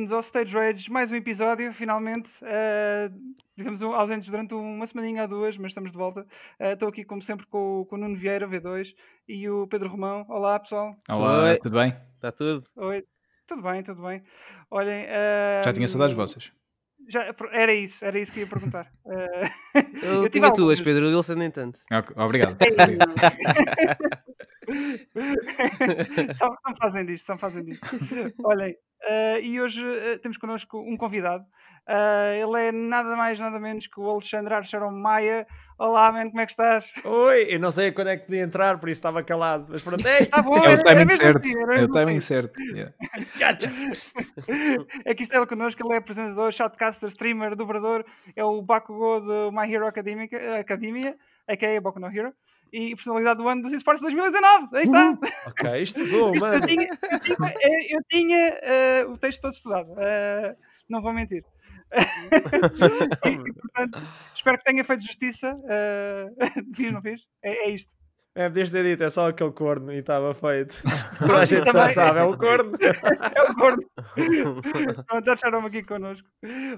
bem-vindos ao Stage Rage, mais um episódio, finalmente. Uh, tivemos ausentes durante uma semaninha ou duas, mas estamos de volta. Uh, estou aqui, como sempre, com, com, o Nuno Vieira, V2, e o Pedro Romão. Olá, pessoal. Olá, Oi. tudo bem? Está tudo? Oi, tudo bem, tudo bem. Olhem. Uh, Já tinha saudades vossas. Já, era isso, era isso que ia perguntar. Uh, eu, eu tive a tuas, Pedro Wilson, nem tanto. Obrigado. só, só fazem disto, só fazem disto. Olhem, Uh, e hoje uh, temos connosco um convidado. Uh, ele é nada mais, nada menos que o Alexandre Archaron Maia. Olá, man, como é que estás? Oi, eu não sei quando é que podia entrar, por isso estava calado. Mas pronto, Ei, tá bom, é o timing certo. é o timing certo. Yeah. é que isto é ele connosco, ele é apresentador, shotcaster, streamer, dobrador, é o Bakugo do My Hero Academia, Academia a.k.a. Boku no Hero e personalidade do ano dos esportes 2019. Aí está. ok, estudou, mano. Eu tinha, eu tinha, eu tinha uh, o texto todo estudado. Uh, não vou mentir. e, portanto, espero que tenha feito justiça. Uh, fiz, não fiz? É, é isto. É, podias ter dito, é só aquele corno e estava feito. a gente já sabe, é o corno. é o corno. Pronto, acharam-me aqui connosco.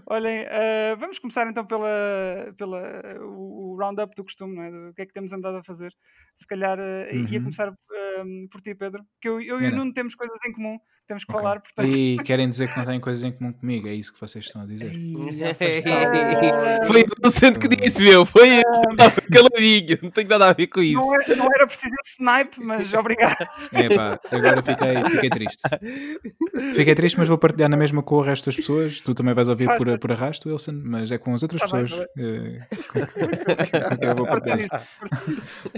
Olhem, uh, vamos começar então pela, pela o, o roundup do costume, não é? Do que é que temos andado a fazer. Se calhar uh, uhum. ia começar uh, por ti, Pedro, que eu, eu e o Nuno temos coisas em comum temos que okay. falar. Portanto... E querem dizer que não têm coisas em comum comigo, é isso que vocês estão a dizer. Foi o Lucento que disse, meu, foi caladinho, não tem nada a ver com isso. Não era, não era preciso snipe, mas obrigado. É pá, agora fiquei, fiquei triste. Fiquei triste, mas vou partilhar na mesma com o resto das pessoas. Tu também vais ouvir por, por arrasto, Wilson, mas é com as outras tá pessoas. Bem, tá eu vou partilhar isto.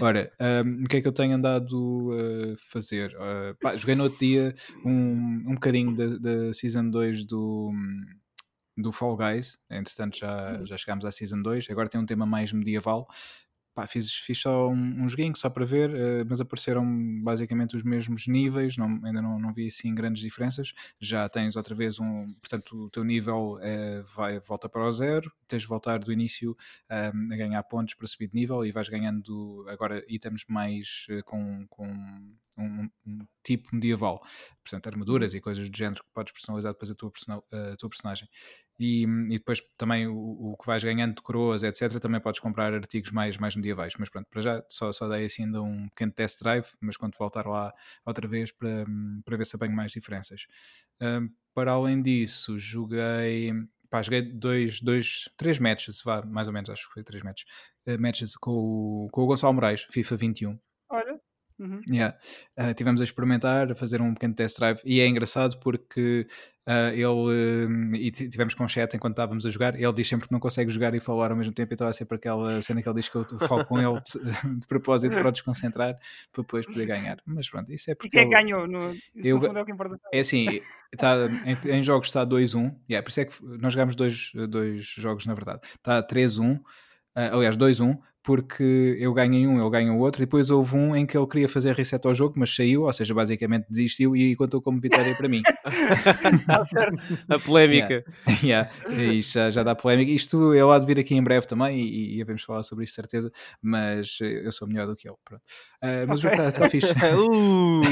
Ora, um, o que é que eu tenho andado a fazer? Uh, pá, joguei no outro dia um um, bocadinho da, da Season 2 do, do Fall Guys. Entretanto, já, uhum. já chegámos à Season 2. Agora tem um tema mais medieval. Pá, fiz, fiz só um, um joguinho só para ver, uh, mas apareceram basicamente os mesmos níveis, não, ainda não, não vi assim grandes diferenças. Já tens outra vez um, portanto, o teu nível uh, vai, volta para o zero, tens de voltar do início um, a ganhar pontos para subir de nível e vais ganhando agora itens mais com, com um, um, tipo medieval, portanto, armaduras e coisas do género que podes personalizar depois a tua, a tua personagem. E, e, depois também o, o, que vais ganhando de coroas, etc., também podes comprar artigos mais, mais medievais. Mas pronto, para já só, só dei assim ainda um pequeno test drive, mas quando voltar lá outra vez para, para ver se apanho mais diferenças. Para além disso, joguei. Pá, joguei dois, dois, três matches, vá, mais ou menos, acho que foi três matches, uh, matches com o, com o Gonçalo Moraes, FIFA 21. Uhum. Yeah. Uh, tivemos a experimentar, a fazer um pequeno test drive e é engraçado porque uh, ele uh, e tivemos com chat enquanto estávamos a jogar. Ele diz sempre que não consegue jogar e falar ao mesmo tempo, então é sempre aquela cena que ele diz que eu falo com ele de, de propósito para o desconcentrar para depois poder ganhar. Mas pronto, isso é porque. E quem é ele... ganhou? No... Eu... no é o que importa. É assim, tá, em, em, jogos está 2-1, yeah, por isso é que nós jogamos dois, dois jogos na verdade. Está 3-1. Uh, aliás, 2-1, porque eu ganhei um, ele ganha o outro, e depois houve um em que ele queria fazer reset ao jogo, mas saiu, ou seja, basicamente desistiu e contou como vitória para mim. Tá certo. A polémica. Yeah. yeah. E já, já dá polémica. Isto ele há de vir aqui em breve também e, e vamos falar sobre isso, certeza, mas eu sou melhor do que ele. Pronto. Uh, mas okay. o jogo está tá fixe. uh,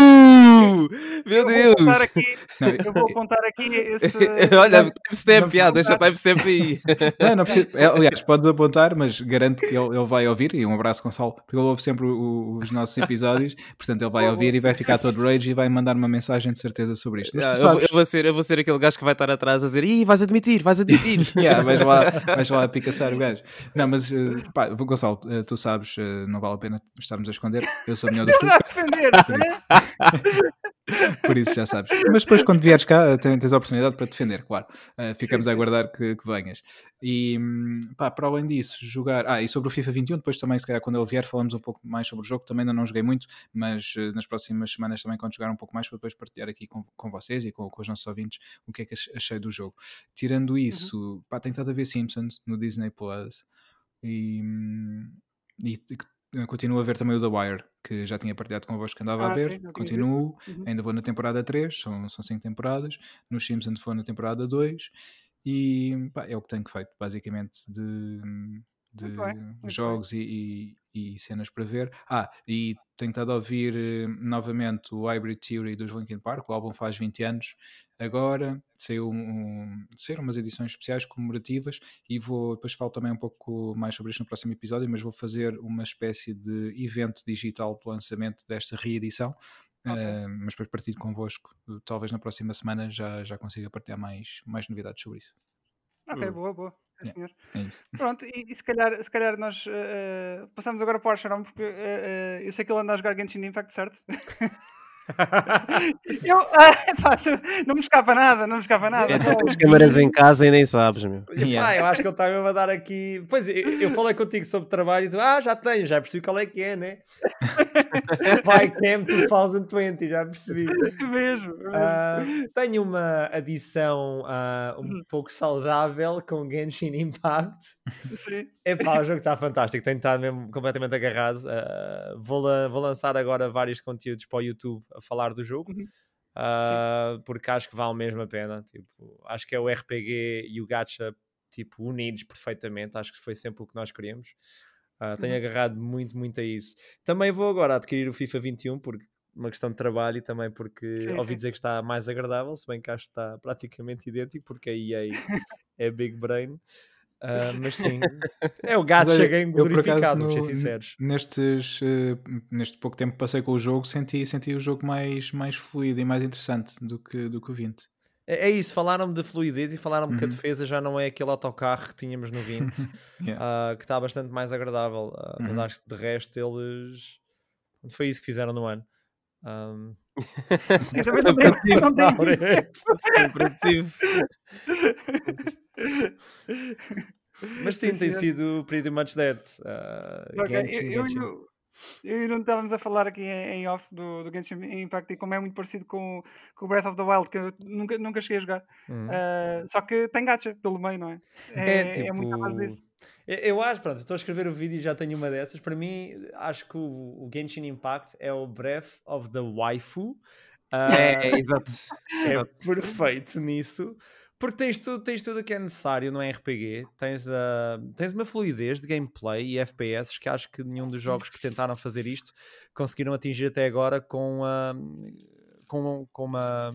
uh, meu eu Deus! Vou aqui, não, eu vou apontar aqui esse. Olha, timestamp, deixa timestamp aí. Não, não precisa. Aliás, podes apontar mas garanto que ele, ele vai ouvir. E um abraço, Gonçalo, porque ele ouve sempre o, os nossos episódios. Portanto, ele vai ouvir e vai ficar todo rage e vai mandar uma mensagem de certeza sobre isto. Yeah, eu, eu, vou ser, eu vou ser aquele gajo que vai estar atrás a dizer: Ih, vais admitir, vais admitir. yeah, vais, lá, vais lá a picaçar o gajo. Não, mas uh, pá, Gonçalo, uh, tu sabes, uh, não vale a pena estarmos a esconder. Eu sou melhor do que tu. Por isso já sabes. Mas depois, quando vieres cá, tens a oportunidade para defender, claro. Uh, ficamos sim, sim. a aguardar que, que, venhas. E pá, para além disso, jogar. Ah, e sobre o FIFA 21, depois também, se calhar, quando ele vier, falamos um pouco mais sobre o jogo. Também ainda não joguei muito, mas uh, nas próximas semanas também, quando jogar um pouco mais, para depois partilhar aqui com, com vocês e com, com, os nossos ouvintes o que é que achei do jogo. Tirando uhum. isso, uhum. pá, tenho estado a ver Simpsons no Disney Plus. E, e continuo a ver também o The Wire, que já tinha partilhado convosco que andava ah, a ver. Sim, continuo, uhum. ainda vou na temporada 3, são, são 5 temporadas. Nos Simpsons vou na temporada 2. E pá, é o que tenho feito, basicamente, de, de jogos e, e, cenas para ver. Ah, e tenho estado a ouvir uh, novamente o Hybrid Theory dos Linkin Park, o álbum faz 20 anos agora, saiu um, saíram umas edições especiais comemorativas e vou, depois falo também um pouco mais sobre isto no próximo episódio, mas vou fazer uma espécie de evento digital de lançamento desta reedição. Okay. Uh, mas depois partilho convosco, talvez na próxima semana já, já consiga partilhar mais, mais novidades sobre isso. Ok, boa, boa. Sim, senhor. É. Pronto, e, e se, calhar, se calhar nós uh, passamos agora para o Archeron, porque uh, eu sei que ele anda a jogar Genshin Impact, certo? eu, ah, pá, não me escapa nada, não me escapa nada. É, tens câmaras em casa e nem sabes, meu. Yeah. Ah, eu acho que ele está mesmo a dar aqui. Pois eu, eu falei contigo sobre trabalho e tu, ah, já tenho, já percebi qual é que é, né? Vai Cam 2020, já percebi. Mesmo. mesmo. Uh, tenho uma adição uh, um uhum. pouco saudável com Genshin Impact. Sim. Epá, o jogo está fantástico, tenho estado mesmo completamente agarrado. Uh, vou, vou lançar agora vários conteúdos para o YouTube a falar do jogo. Uhum. Uh, porque acho que vale mesmo a pena. Tipo, acho que é o RPG e o gacha tipo, unidos perfeitamente. Acho que foi sempre o que nós queríamos. Uh, tenho uhum. agarrado muito, muito a isso. Também vou agora adquirir o FIFA 21 porque uma questão de trabalho e também porque sim, ouvi sim. dizer que está mais agradável, se bem que acho que está praticamente idêntico, porque a EA é Big Brain. Uh, mas sim, é o gato game glorificado, vamos ser sinceros. Nestes, uh, neste pouco tempo que passei com o jogo, senti, senti o jogo mais, mais fluido e mais interessante do que, do que o 20. É, é isso, falaram-me de fluidez e falaram-me uhum. que a uhum. defesa já não é aquele autocarro que tínhamos no 20, yeah. uh, que está bastante mais agradável. Uhum. Mas acho que de resto eles. Foi isso que fizeram no ano. Um... Mas sim, tem sido pretty much that. Uh, okay. Genshin, eu, Genshin. Eu, eu e não estávamos a falar aqui em, em off do, do Genshin Impact e como é muito parecido com, com o Breath of the Wild, que eu nunca, nunca cheguei a jogar. Uhum. Uh, só que tem gacha pelo meio, não é? É, é, tipo... é muito capaz disso. Eu acho, pronto, estou a escrever o vídeo e já tenho uma dessas. Para mim, acho que o, o Genshin Impact é o Breath of the Waifu. Uh, é, é, exato. É perfeito nisso. Porque tens tudo, tens tudo o que é necessário no RPG, tens, uh, tens uma fluidez de gameplay e FPS que acho que nenhum dos jogos que tentaram fazer isto conseguiram atingir até agora com, uh, com, com uma.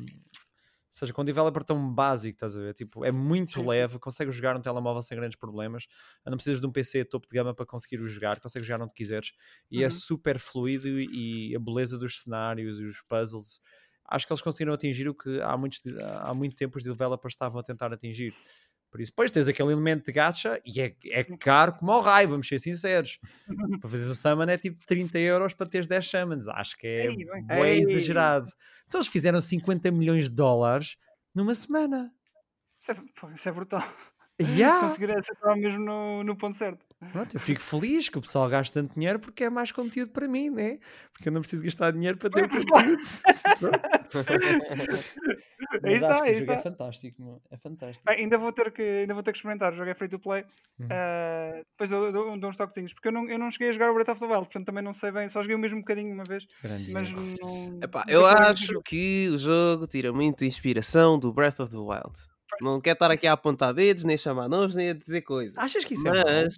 Ou seja, com um developer tão básico, estás a ver? Tipo, é muito sim, leve, consegues jogar um telemóvel sem grandes problemas, não precisas de um PC topo de gama para conseguir o jogar, consegues jogar onde quiseres, e é uhum. é super fluido e a beleza dos cenários e os puzzles acho que eles conseguiram atingir o que há, muitos, há muito tempo os developers estavam a tentar atingir. Por isso, depois tens aquele elemento de gacha e é, é caro como ao raio, vamos ser sinceros. para fazer o summon é tipo 30 euros para teres 10 summons. Acho que é bem exagerado. Então eles fizeram 50 milhões de dólares numa semana. Isso é, isso é brutal. Yeah. Conseguir acertar mesmo no, no ponto certo. Pronto, eu fico feliz que o pessoal gaste tanto dinheiro porque é mais conteúdo para mim, né? Porque eu não preciso gastar dinheiro para ter conteúdo. aí está, aí está. É fantástico, é fantástico. Bem, ainda, vou ter que, ainda vou ter que experimentar. O jogo é free to play. Uhum. Uh, depois eu dou, dou uns toquezinhos. Porque eu não, eu não cheguei a jogar o Breath of the Wild, portanto também não sei bem. Só joguei o mesmo bocadinho uma vez. Grande mas não. Epá, eu acho que o jogo tira muita inspiração do Breath of the Wild. Não quer estar aqui a apontar dedos, nem chamar nomes, nem a dizer coisas. Achas que isso Mas... é mau?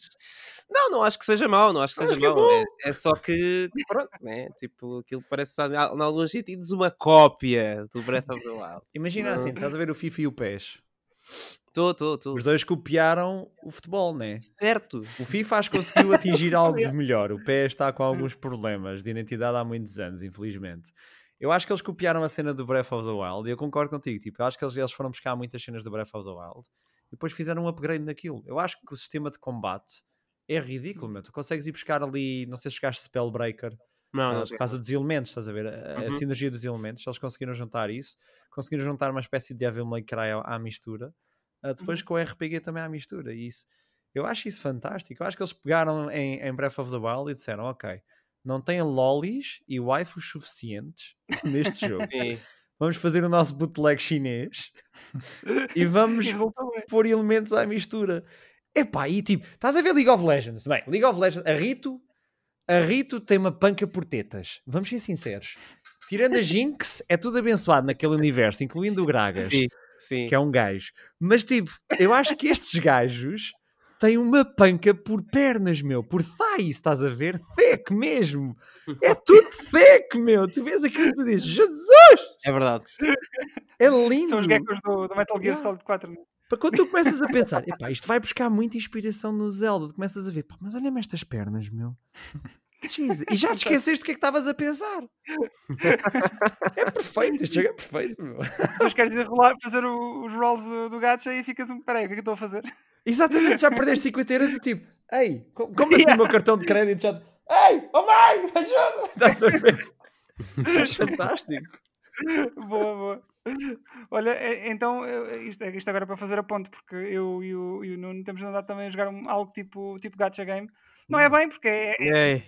Não, não acho que seja mau, não acho que seja mau. É, é, é, só que, pronto, né? Tipo, aquilo parece, em alguns sentidos, uma cópia do Breath of the Wild. Imagina não. assim, estás a ver o FIFA e o PES. Estou, estou, estou. Os dois copiaram o futebol, né? Certo. O FIFA acho que conseguiu atingir algo de melhor. O PES está com alguns problemas de identidade há muitos anos, infelizmente. Eu acho que eles copiaram a cena do Breath of the Wild e eu concordo contigo. Tipo, eu acho que eles, eles foram buscar muitas cenas do Breath of the Wild e depois fizeram um upgrade naquilo. Eu acho que o sistema de combate é ridículo, meu. Tu consegues ir buscar ali, não sei se chegaste Spellbreaker. Não, uh, por causa dos elementos, estás a ver? A, uhum. a, sinergia dos elementos, eles conseguiram juntar isso, conseguiram juntar uma espécie de Devil May Cry à, à mistura, uh, depois uhum. com o RPG também à mistura. E isso, eu acho isso fantástico. Eu acho que eles pegaram em, em Breath of the Wild e disseram: Ok, não têm lolis e waifus suficientes neste jogo. Sim. Vamos fazer o nosso bootleg chinês e vamos pôr elementos à mistura. Epá, e tipo, estás a ver League of Legends? Bem, League of Legends, a Rito, a Rito tem uma panca por tetas. Vamos ser sinceros. Tirando a Jinx, é tudo abençoado naquele universo, incluindo o Gragas, sim, sim. que é um gajo. Mas tipo, eu acho que estes gajos tem uma panca por pernas, meu, por thighs, estás a ver? Thick mesmo. É tudo thick, meu. Tu vês aquilo e tu dizes, Jesus! É verdade. É lindo. São os geckos do, do Metal Gear Solid 4. Né? Para quando tu começas a pensar, epá, isto vai buscar muita inspiração no Zelda, tu começas a ver, pá, mas olha-me estas pernas, meu. Jesus. E já te esqueceste do que é que estavas a pensar. é perfeito, este jogo é perfeito, meu. Depois queres ir rolar, fazer o- os rolls do, do gacha e ficas um. Peraí, o que é que eu estou a fazer? Exatamente, já perdeste 50 euros e tipo, ei, co- como assim o meu cartão de crédito já. Ei, oh mãe, ajuda! Estás a ver? Fantástico. boa, boa. Olha, é- então, isto, isto agora é para fazer a ponte, porque eu e o, e o Nuno temos andado também a jogar um- algo tipo, tipo gacha game. Não é bem, porque é, é-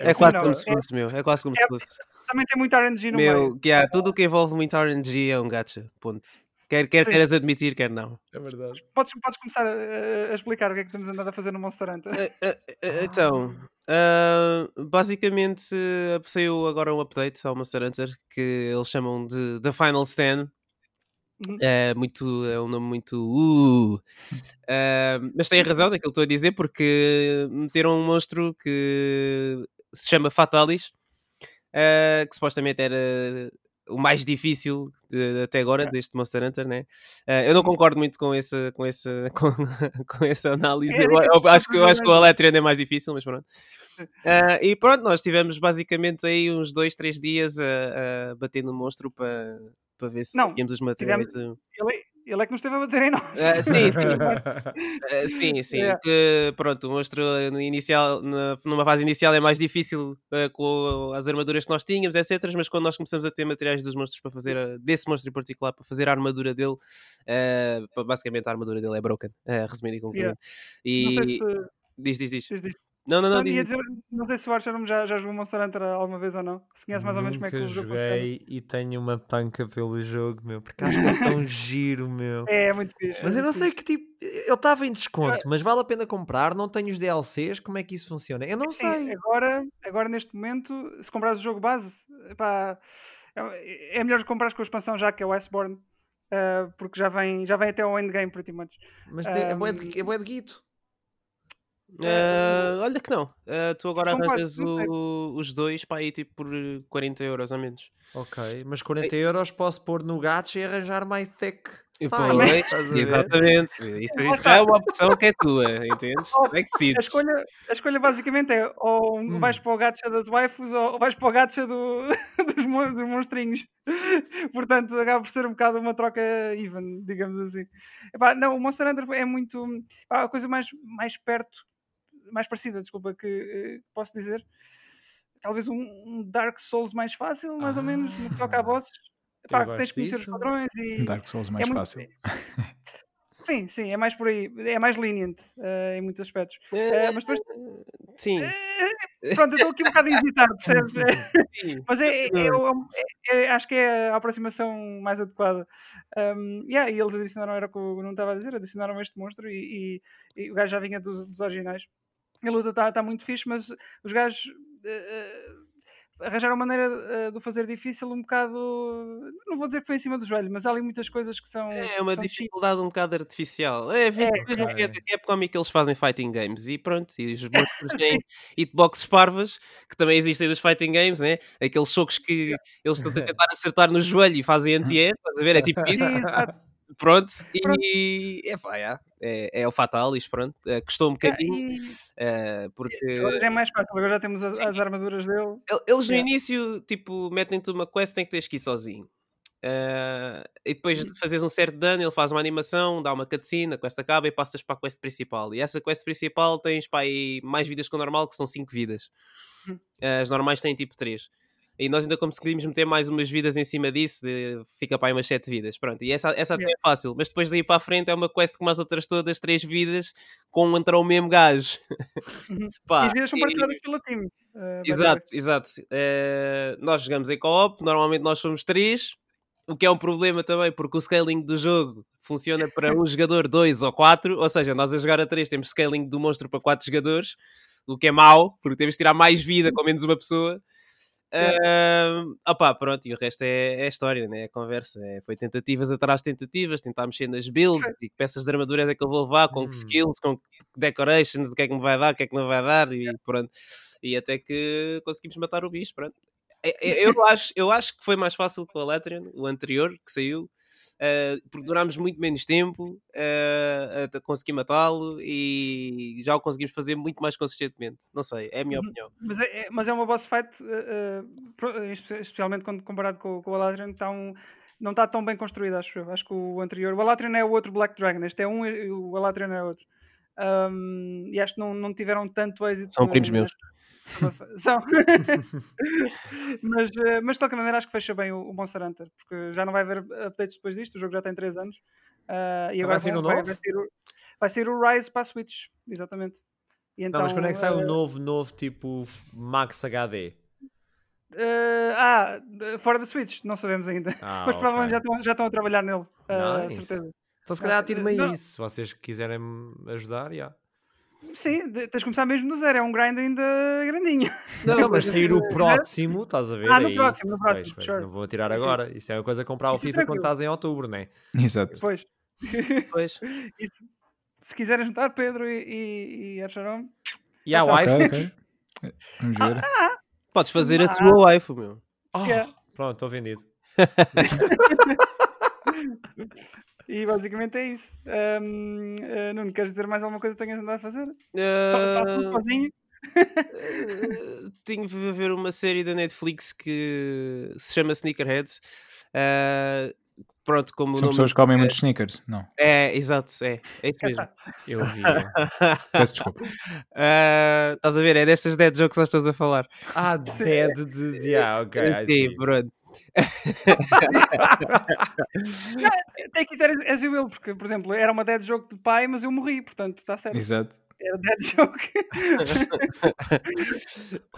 É, é quase não, como se é- fosse, meu. É quase como se é- fosse. também tem muito RNG no meio. Meu, yeah, tudo o que envolve muito RNG é um gacha. Ponto. Quer, quer Sim. queiras admitir, quer não. É verdade. Podes, podes começar a, a- explicar o que é que temos andado a fazer no Monster Hunter. Eh, eh, eh, Então, ah, basicamente eh, saiu agora um update ao Monster Hunter que eles chamam de The Final Stand. Uhum. É, muito, é um nome muito. Uh, Ah, mas tem razão daquilo que estou a dizer, porque meteram um monstro que se chama Fatalis, ah, que supostamente era o mais difícil de- até agora deste Monster Hunter, né? Ah, eu não concordo muito com essa, com essa, com, com essa análise. É Eu- difícil eu acho, que, eu acho que o. Electrian é mais difícil, mas pronto. Ah, e pronto, nós tivemos basicamente aí uns dois, três dias a, a bater no monstro para para ver se Não, tínhamos os materiais. do- Ele, ele é que nos esteve a bater em nós. Ah, sim, sim. Uh, sim, sim. Yeah. Que, pronto, o monstro uh, no inicial, na- numa fase inicial é mais difícil uh, com as armaduras que nós tínhamos, etc. Mas quando nós começamos a ter materiais dos monstros para fazer, uh, desse monstro em particular, para fazer a armadura dele, uh, pa- basicamente a armadura dele é broken, uh, resumido e concluído. Não sei E se. diz, diz, diz. diz- diz. Não, não, não, Não, diz. dizer, não sei se o Archer já, já jogou Monster Hunter alguma vez ou não. Se conhece mais ou menos como é que o jogo funciona. joguei e tenho uma panca pelo jogo, meu, porque acho que é tão giro, meu. É, é muito fixe. Mas é eu não sei fixe. que tipo, ele estava em desconto, mas vale a pena comprar, não tenho os DLCs, como é que isso funciona? Eu não Sim, sei. agora, agora neste momento, se comprares o jogo base, epá, é é melhor comprares com a expansão já que é o Iceborne, ah, porque já vem, já vem até ao endgame, pretty much. Mas tem- é Ahm, de, é de guito. Uh, olha que não. Uh, tu agora arranjas o- os dois para aí tipo por 40 euros ou menos. Ok, mas 40 euros posso pôr no gacha e arranjar my thick. A ver? exatamente. Isso, isso já é uma opção que é tua, entendes? Como é que A decides? escolha, a escolha basicamente é ou Hum. vais para o gacha das waifus ou vais para o gacha do, dos, mon- dos monstrinhos. Portanto, acaba por ser um bocado uma troca even, digamos assim. Epá, não, o Monster Hunter é muito. a coisa mais, mais perto, mais parecida, desculpa, que eh, posso dizer. Talvez um, um Dark Souls mais fácil, mais ou menos, no que toca a Ah, bosses. Gosto tens que conhecer os padrões e. Dark Souls mais é muito- fácil. Sim, sim, é mais por aí. É mais lenient eh, em muitos aspectos. Eh, mas depois Sim. Pronto, eu estou aqui um bocado a hesitar, percebes? É, sim. mas é, é- é é- é- acho que é a aproximação mais adequada. Um, yeah, e eles adicionaram, era o que o não estava a dizer, adicionaram este monstro e, e- e o gajo já vinha dos, dos originais. A luta está tá muito fixe, mas os gajos eh, arranjaram maneira eh, de o fazer difícil um bocado. Não vou dizer que foi em cima do joelho, mas há ali muitas coisas que são. É uma são dificuldade um bocado artificial. É, É, é Capcom e que eles fazem fighting games e pronto. E os monstros têm hitboxes parvas que também existem nos fighting games, né? Aqueles socos que eles estão a tentar acertar no joelho e fazem anti-air, estás a ver? É tipo isso. Pronto, e é, pá, yeah, é, é o Fatalis, pronto. Eh, custou um bocadinho, E- eh, porque agora já é mais fácil, agora já temos as, as armaduras dele. el- eles no início, tipo, metem-te uma quest tem que teres que ir sozinho. Eh, e depois de fazeres um certo dano, ele faz uma animação, dá uma cutscene, a quest acaba e passas para a quest principal. E essa quest principal tens para aí mais vidas que o normal, que são 5 vidas. Eh, as normais têm tipo 3. E nós ainda conseguimos meter mais umas vidas em cima disso, de- fica para aí umas 7 vidas. Pronto, e essa, essa até é fácil, mas depois daí para a frente é uma quest como as outras todas, 3 vidas, com entra o mesmo gajo. Uhum. Pá, e as vidas são partilhadas by the way. Exato, exato. Eh, nós jogamos em co-op, normalmente nós somos três, o que é um problema também, porque o scaling do jogo funciona para um jogador, dois ou quatro, ou seja, nós a jogar a três temos scaling do monstro para quatro jogadores, o que é mau, porque temos de tirar mais vida com menos uma pessoa. Uh, opá, pronto, e o resto é, é história, né? é conversa. É, foi tentativas atrás de tentativas, tentar mexer nas builds e que peças de armaduras é que eu vou levar, com que Hum. skills, com que decorations, o que é que me vai dar, o que é que não vai dar, e pronto. E até que conseguimos matar o bicho, pronto. É- é- Eu acho, eu acho que foi mais fácil com o Alatrian, o anterior, que saiu, uh, porque durámos muito menos tempo uh, até conseguir matá-lo e já o conseguimos fazer muito mais consistentemente. Não sei, é a minha Uhum. opinião. Mas é, é- mas é uma boss fight, espe- especialmente quando comparado com, com o Aladrin, tá um- não está tão bem construído, acho eu. Acho que o anterior. O Aladrin é o outro Black Dragon, este é um e o Aladrin é outro. Um, e acho que não, não tiveram tanto êxito. São primos meus. mas, eh, mas de qualquer maneira, acho que fecha bem o, o Monster Hunter, porque já não vai haver updates depois disto. O jogo já tem 3 anos. Ah, e agora vai vai, vai sair o, vai sair o Rise para a Switch, exatamente. E Não, mas quando é que sai o novo, novo tipo Max HD? Eh, ah, fora da Switch, não sabemos ainda. Ah, Mas provavelmente ok. já estão, já estão a trabalhar nele, Nice. certeza. Então se calhar tiro-me não. aí isso, se vocês quiserem me ajudar, já. Sim, tens de começar mesmo do zero, é um grind ainda grandinho. Não, mas sair o próximo, estás a ver? Ah, no aí. próximo, no próximo, Pois, pois, sure. Não vou tirar agora. Isso é uma coisa comprar o Isso é FIFA quando tranquilo. estás em outubro, né? Exato. Depois. Pois. E se, se quiserem juntar Pedro e, e, e Archaron, E a Essa- Ok, wife? ok. Vamos ver. Podes fazer a Ah. tua waifu, meu. Oh, Yeah. Pronto, estou vendido. e basicamente é isso. Ahm, ah, Nuno, queres dizer mais alguma coisa que tenhas andado a fazer? Só, só tu Ah, sozinho? eh, tenho de ver uma série da Netflix que se chama Sneakerhead. Ah, pronto, como o São nome. pessoas que comem muitos sneakers. Não, É, exato, é. É isso mesmo. Eu vi. peço desculpa. Ah, estás a ver? É destas dead jokes que nós estamos a falar. ah, dead de. de ah, ok. Sim, see. Pronto. Take it as- will, porque, por exemplo, era uma dead joke de pai, mas eu morri, portanto, está certo. Exato. Era dead joke.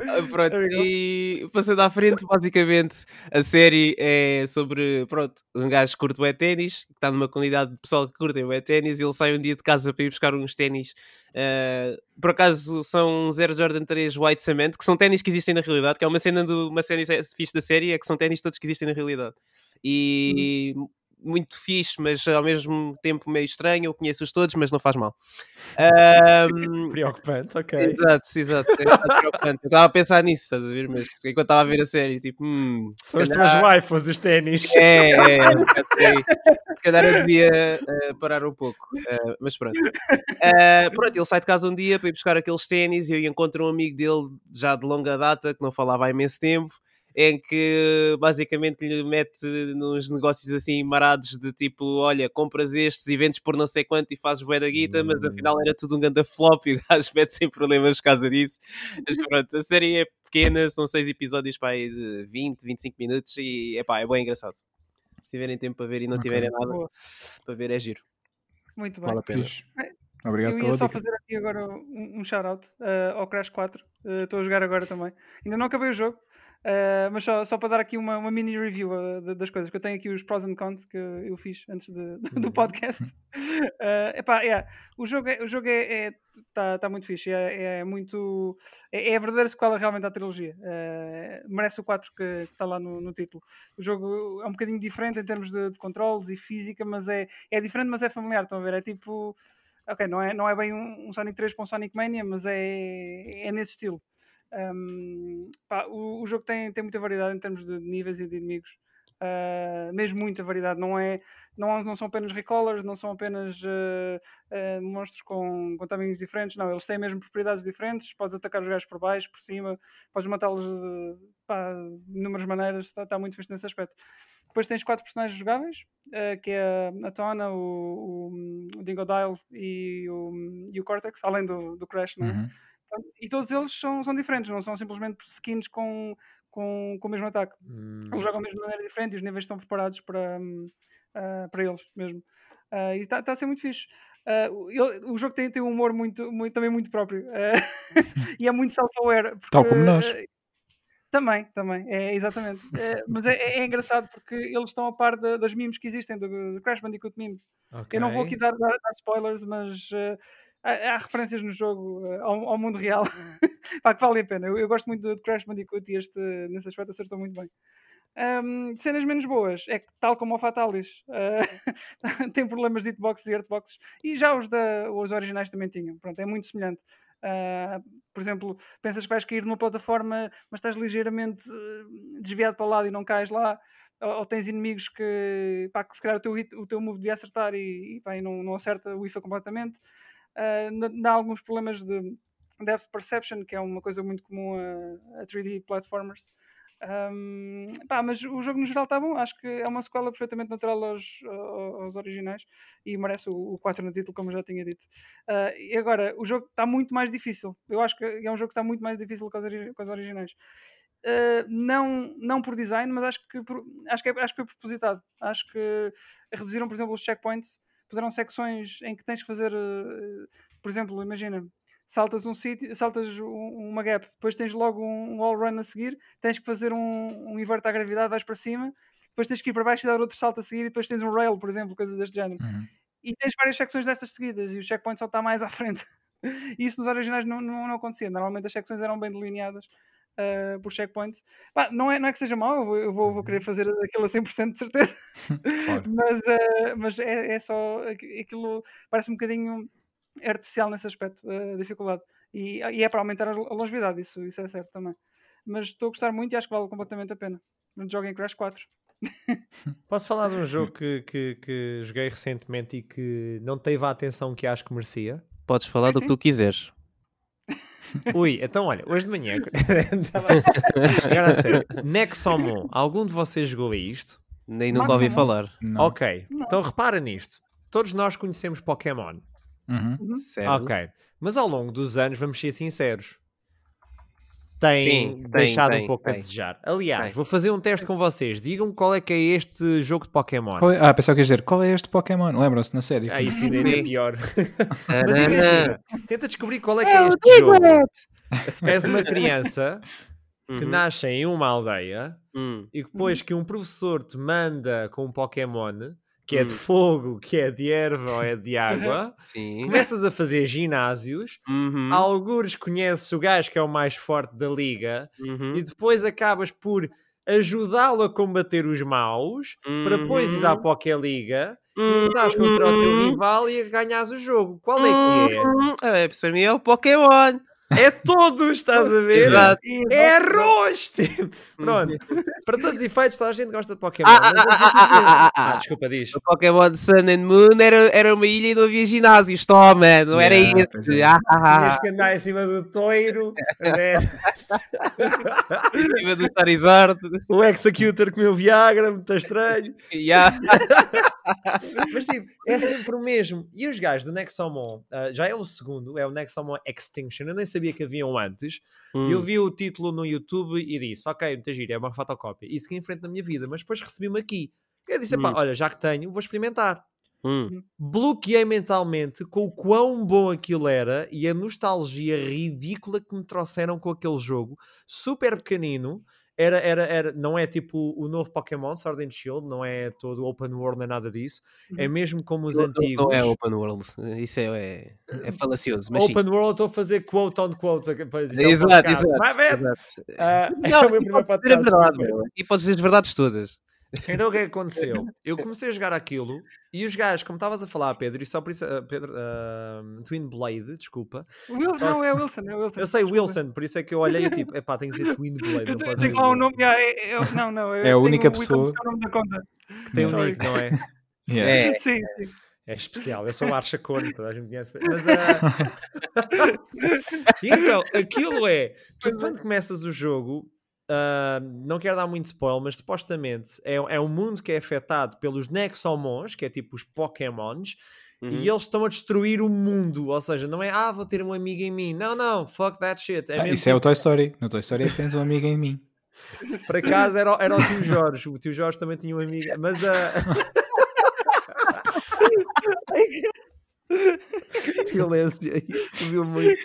Ah, Pronto, e passando à frente, basicamente, a série é sobre, pronto, um gajo que curte o ténis, que está numa comunidade de pessoal que curte o ténis, e ele sai um dia de casa para ir buscar uns ténis. ah, por acaso são um Zero Jordan 3 White Cement, que são ténis que existem na realidade, que é uma cena do, uma cena fixe da série, é que são ténis todos que existem na realidade. E muito fixe, mas ao mesmo tempo meio estranho, eu conheço-os todos, mas não faz mal. Ahm, Preocupante, ok. Exato, exato. É um preocupante. Eu estava a pensar nisso, estás a ver? Mas enquanto estava a ver a série, tipo, hum, São as calhar- tuas waifus, os ténis. É, é, é, um aí. se calhar eu devia eh, parar um pouco, eh, mas pronto. Eh, pronto, ele sai de casa um dia para ir buscar aqueles ténis e eu encontro um amigo dele já de longa data, que não falava há imenso tempo, em que basicamente lhe mete nos negócios assim marados de tipo, olha, compras estes e vendes por não sei quanto e fazes bué da guita, mas afinal era tudo um ganda flop e o gajo mete sem problemas por causa disso. Mas pronto, a série é pequena, são seis episódios para aí de 20, 25 minutos e epá, é bem engraçado. Se tiverem tempo para ver e não Ok. tiverem nada Boa. para ver, é giro. Muito bem. Vale a pena. Fixe. Obrigado Eu ia só dica. fazer aqui agora um, um shout-out uh, ao Crash 4. Uh, Estou a jogar agora também. Ainda não acabei o jogo, uh, mas só, só para dar aqui uma, uma mini review uh, das coisas, que eu tenho aqui os pros and cons que eu fiz antes de- do- do Uhum. podcast. Uh, epá, yeah, o jogo é, o jogo é, é- tá, tá muito fixe, é, é muito é, é a verdadeira sequela realmente à trilogia. Uh, merece o 4 que está lá no, no título. O jogo é um bocadinho diferente em termos de, de controles e física, mas é, é diferente, mas é familiar. Estão a ver? É tipo ok, não é, não é bem um, um Sonic 3 para um Sonic Mania, mas é, é nesse estilo. Um, pá, o, o jogo tem, tem muita variedade em termos de níveis e de inimigos. Uh, mesmo muita variedade, não, é, não, não são apenas recallers, não são apenas uh, uh, monstros com, com tamanhos diferentes, não, eles têm mesmo propriedades diferentes. Podes atacar os gajos por baixo, por cima, podes matá-los de, de inúmeras maneiras, está, está muito fixe nesse aspecto. Depois tens quatro personagens jogáveis, que é a Tona, o, o, o Dingodile e o, e o Cortex, além do, do Crash, não é? Uhum. E todos eles são, são diferentes, não são simplesmente skins com, com, com o mesmo ataque. Hum, Eles jogam de maneira diferente e os níveis estão preparados para, ah, para eles mesmo. Ah, e está a ser muito fixe. O- ele- o jogo tem, tem um humor muito, muito, também muito próprio e é muito self-aware. Tal como nós. também, também, é exatamente. É, mas é, é engraçado porque eles estão a par da- das memes que existem, do, do Crash Bandicoot memes. Eu não vou aqui dar, dar- dar spoilers, mas, eh, há, referências no jogo uh, ao, ao, mundo real pá, que vale a pena. Eu, eu gosto muito do Crash Bandicoot e este, nesse aspecto, acertou muito bem. Um, cenas menos boas é que, tal como o Fatalis, uh, tem problemas de hitboxes e artboxes, e já os, da, os originais também tinham. Pronto, é muito semelhante. Uh, por exemplo, pensas que vais cair numa plataforma, mas estás ligeiramente desviado para o lado e não cais lá, ou, ou tens inimigos que, pá, que se calhar o teu, o teu move devia acertar e, e, pá, e não, não acerta o IFA completamente. Uh, dá alguns problemas de depth perception, que é uma coisa muito comum a, a 3D platformers. Um, pá, mas o jogo no geral está bom, acho que é uma sequela perfeitamente natural aos, aos originais e merece o, o 4 no título, como já tinha dito. Uh, e agora, o jogo está muito mais difícil. Eu acho que é um jogo que está muito mais difícil que os, que os originais. Uh, não, não por design, mas acho que, por, acho, que é, acho que foi propositado. Acho que reduziram, por exemplo, os checkpoints, puseram secções em que tens que fazer, uh, por exemplo, imagina, saltas um sítio, saltas uma gap, depois tens logo um, um all run a seguir, tens que fazer um, um invert à gravidade, vais para cima, depois tens que ir para baixo e dar outro salto a seguir, e depois tens um rail, por exemplo, coisas deste género. Uhum. E tens várias secções destas seguidas, e o checkpoint só está mais à frente. e isso nos originais não, não, não acontecia. Normalmente as secções eram bem delineadas. Uh, por checkpoints. Pá, não, é, não é que seja mau, eu vou, eu vou, vou querer uhum. fazer aquilo a 100% de certeza, mas, uh, mas é, é, só aquilo parece um bocadinho artificial nesse aspecto, a dificuldade. E, e é para aumentar a longevidade, isso, isso é certo também. Mas estou a gostar muito e acho que vale completamente a pena. Joguem Crash 4. Posso falar de um jogo que, que, que, joguei recentemente e que não teve a atenção que acho que merecia? Podes falar é, do que tu quiseres. Ui, então olha, hoje de manhã Nexomon, algum de vocês jogou a isto? Nem nunca ouvi falar. Não. Ok, não. então repara nisto. Todos nós conhecemos Pokémon. Uhum. Uhum. Ok. Mas ao longo dos anos, vamos ser sinceros, tem Sim, deixado tem, um pouco tem. a desejar. Aliás, tem. vou fazer um teste com vocês. Digam qual é que é este jogo de Pokémon. É? Ah, pensava que ia dizer, qual é este Pokémon? Lembram-se na série? Ah, isso ainda é pior. Mas imagina, tenta descobrir qual é que é, é este jogo. És uma criança que uhum. nasce em uma aldeia uhum. e depois que um professor te manda com um Pokémon que é de hum. fogo, que é de erva ou é de água, Sim. começas a fazer ginásios, uhum. algures conheces o gajo que é o mais forte da liga uhum. e depois acabas por ajudá-lo a combater os maus uhum. para depois ir à uhum. Pokéliga uhum. lutares contra o teu uhum. rival e ganhas o jogo. Qual é que é? Uhum. É, para mim é o Pokémon. É todos, estás a ver? Exato. É arroz! Tipo, pronto. Para todos os efeitos, toda a gente gosta de Pokémon. Ah, ah, ah, ah, desculpa, diz. O Pokémon Sun and Moon era, era uma ilha e não havia ginásios. Toma, não era yeah, esse. Ah, ah, que andar em cima do toiro. em cima do Charizard. O Executor comeu Viagra, muito estranho. Yeah. Mas tipo, é sempre o mesmo. E os gajos do Nexomon, uh, já é o segundo, é o Nexomon Extinction. Eu nem sabia que haviam antes. Hum. Eu vi o título no YouTube e disse: Ok, muito giro, é uma fotocópia. E segui em frente na minha vida, mas depois recebi-me aqui. Eu disse: hum. olha, já que tenho, vou experimentar. Hum. Bloqueei mentalmente com o quão bom aquilo era e a nostalgia ridícula que me trouxeram com aquele jogo, super pequenino era, era, era, não é tipo o novo Pokémon Sword and Shield, não é todo open world nem nada disso, é uhum. mesmo como os antigos. Não é open world, isso é, é, é falacioso. Mas open sim. world, estou a fazer quote on quote. Exato, exato, exato. Vai ver? Exato. Uh, não, é o meu primeiro podcast. Verdade, e podes dizer as verdades todas. Então o que é que aconteceu? Eu comecei a jogar aquilo e os gajos, como estavas a falar, Pedro, e só por isso, uh, Pedro, uh, Twin Blade, desculpa. Wilson, não, é Wilson, é Wilson. Eu sei desculpa. Wilson, por isso é que eu olhei e tipo, epá, tem que ser Twin Blade. Não tem lá o nome, é, é, não, não. É a única pessoa que, nome da conta. que tem um nick, não é? Yeah. É. Sim, sim. É especial, eu sou o Archa Corno, toda a gente conhece. Mas, uh... então, aquilo é, tu quando começas o jogo, Uh, não quero dar muito spoiler, mas supostamente é, é um mundo que é afetado pelos Nexomons, que é tipo os Pokémons, uhum. e eles estão a destruir o mundo. Ou seja, não é ah, vou ter um amigo em mim. Não, não, fuck that shit. É ah, isso tipo... é o tipo Toy Story. No Toy Story é que tens um amigo em mim. Por acaso era, era o tio Jorge. O tio Jorge também tinha um amigo, mas. Uh... Violência, isso subiu muito.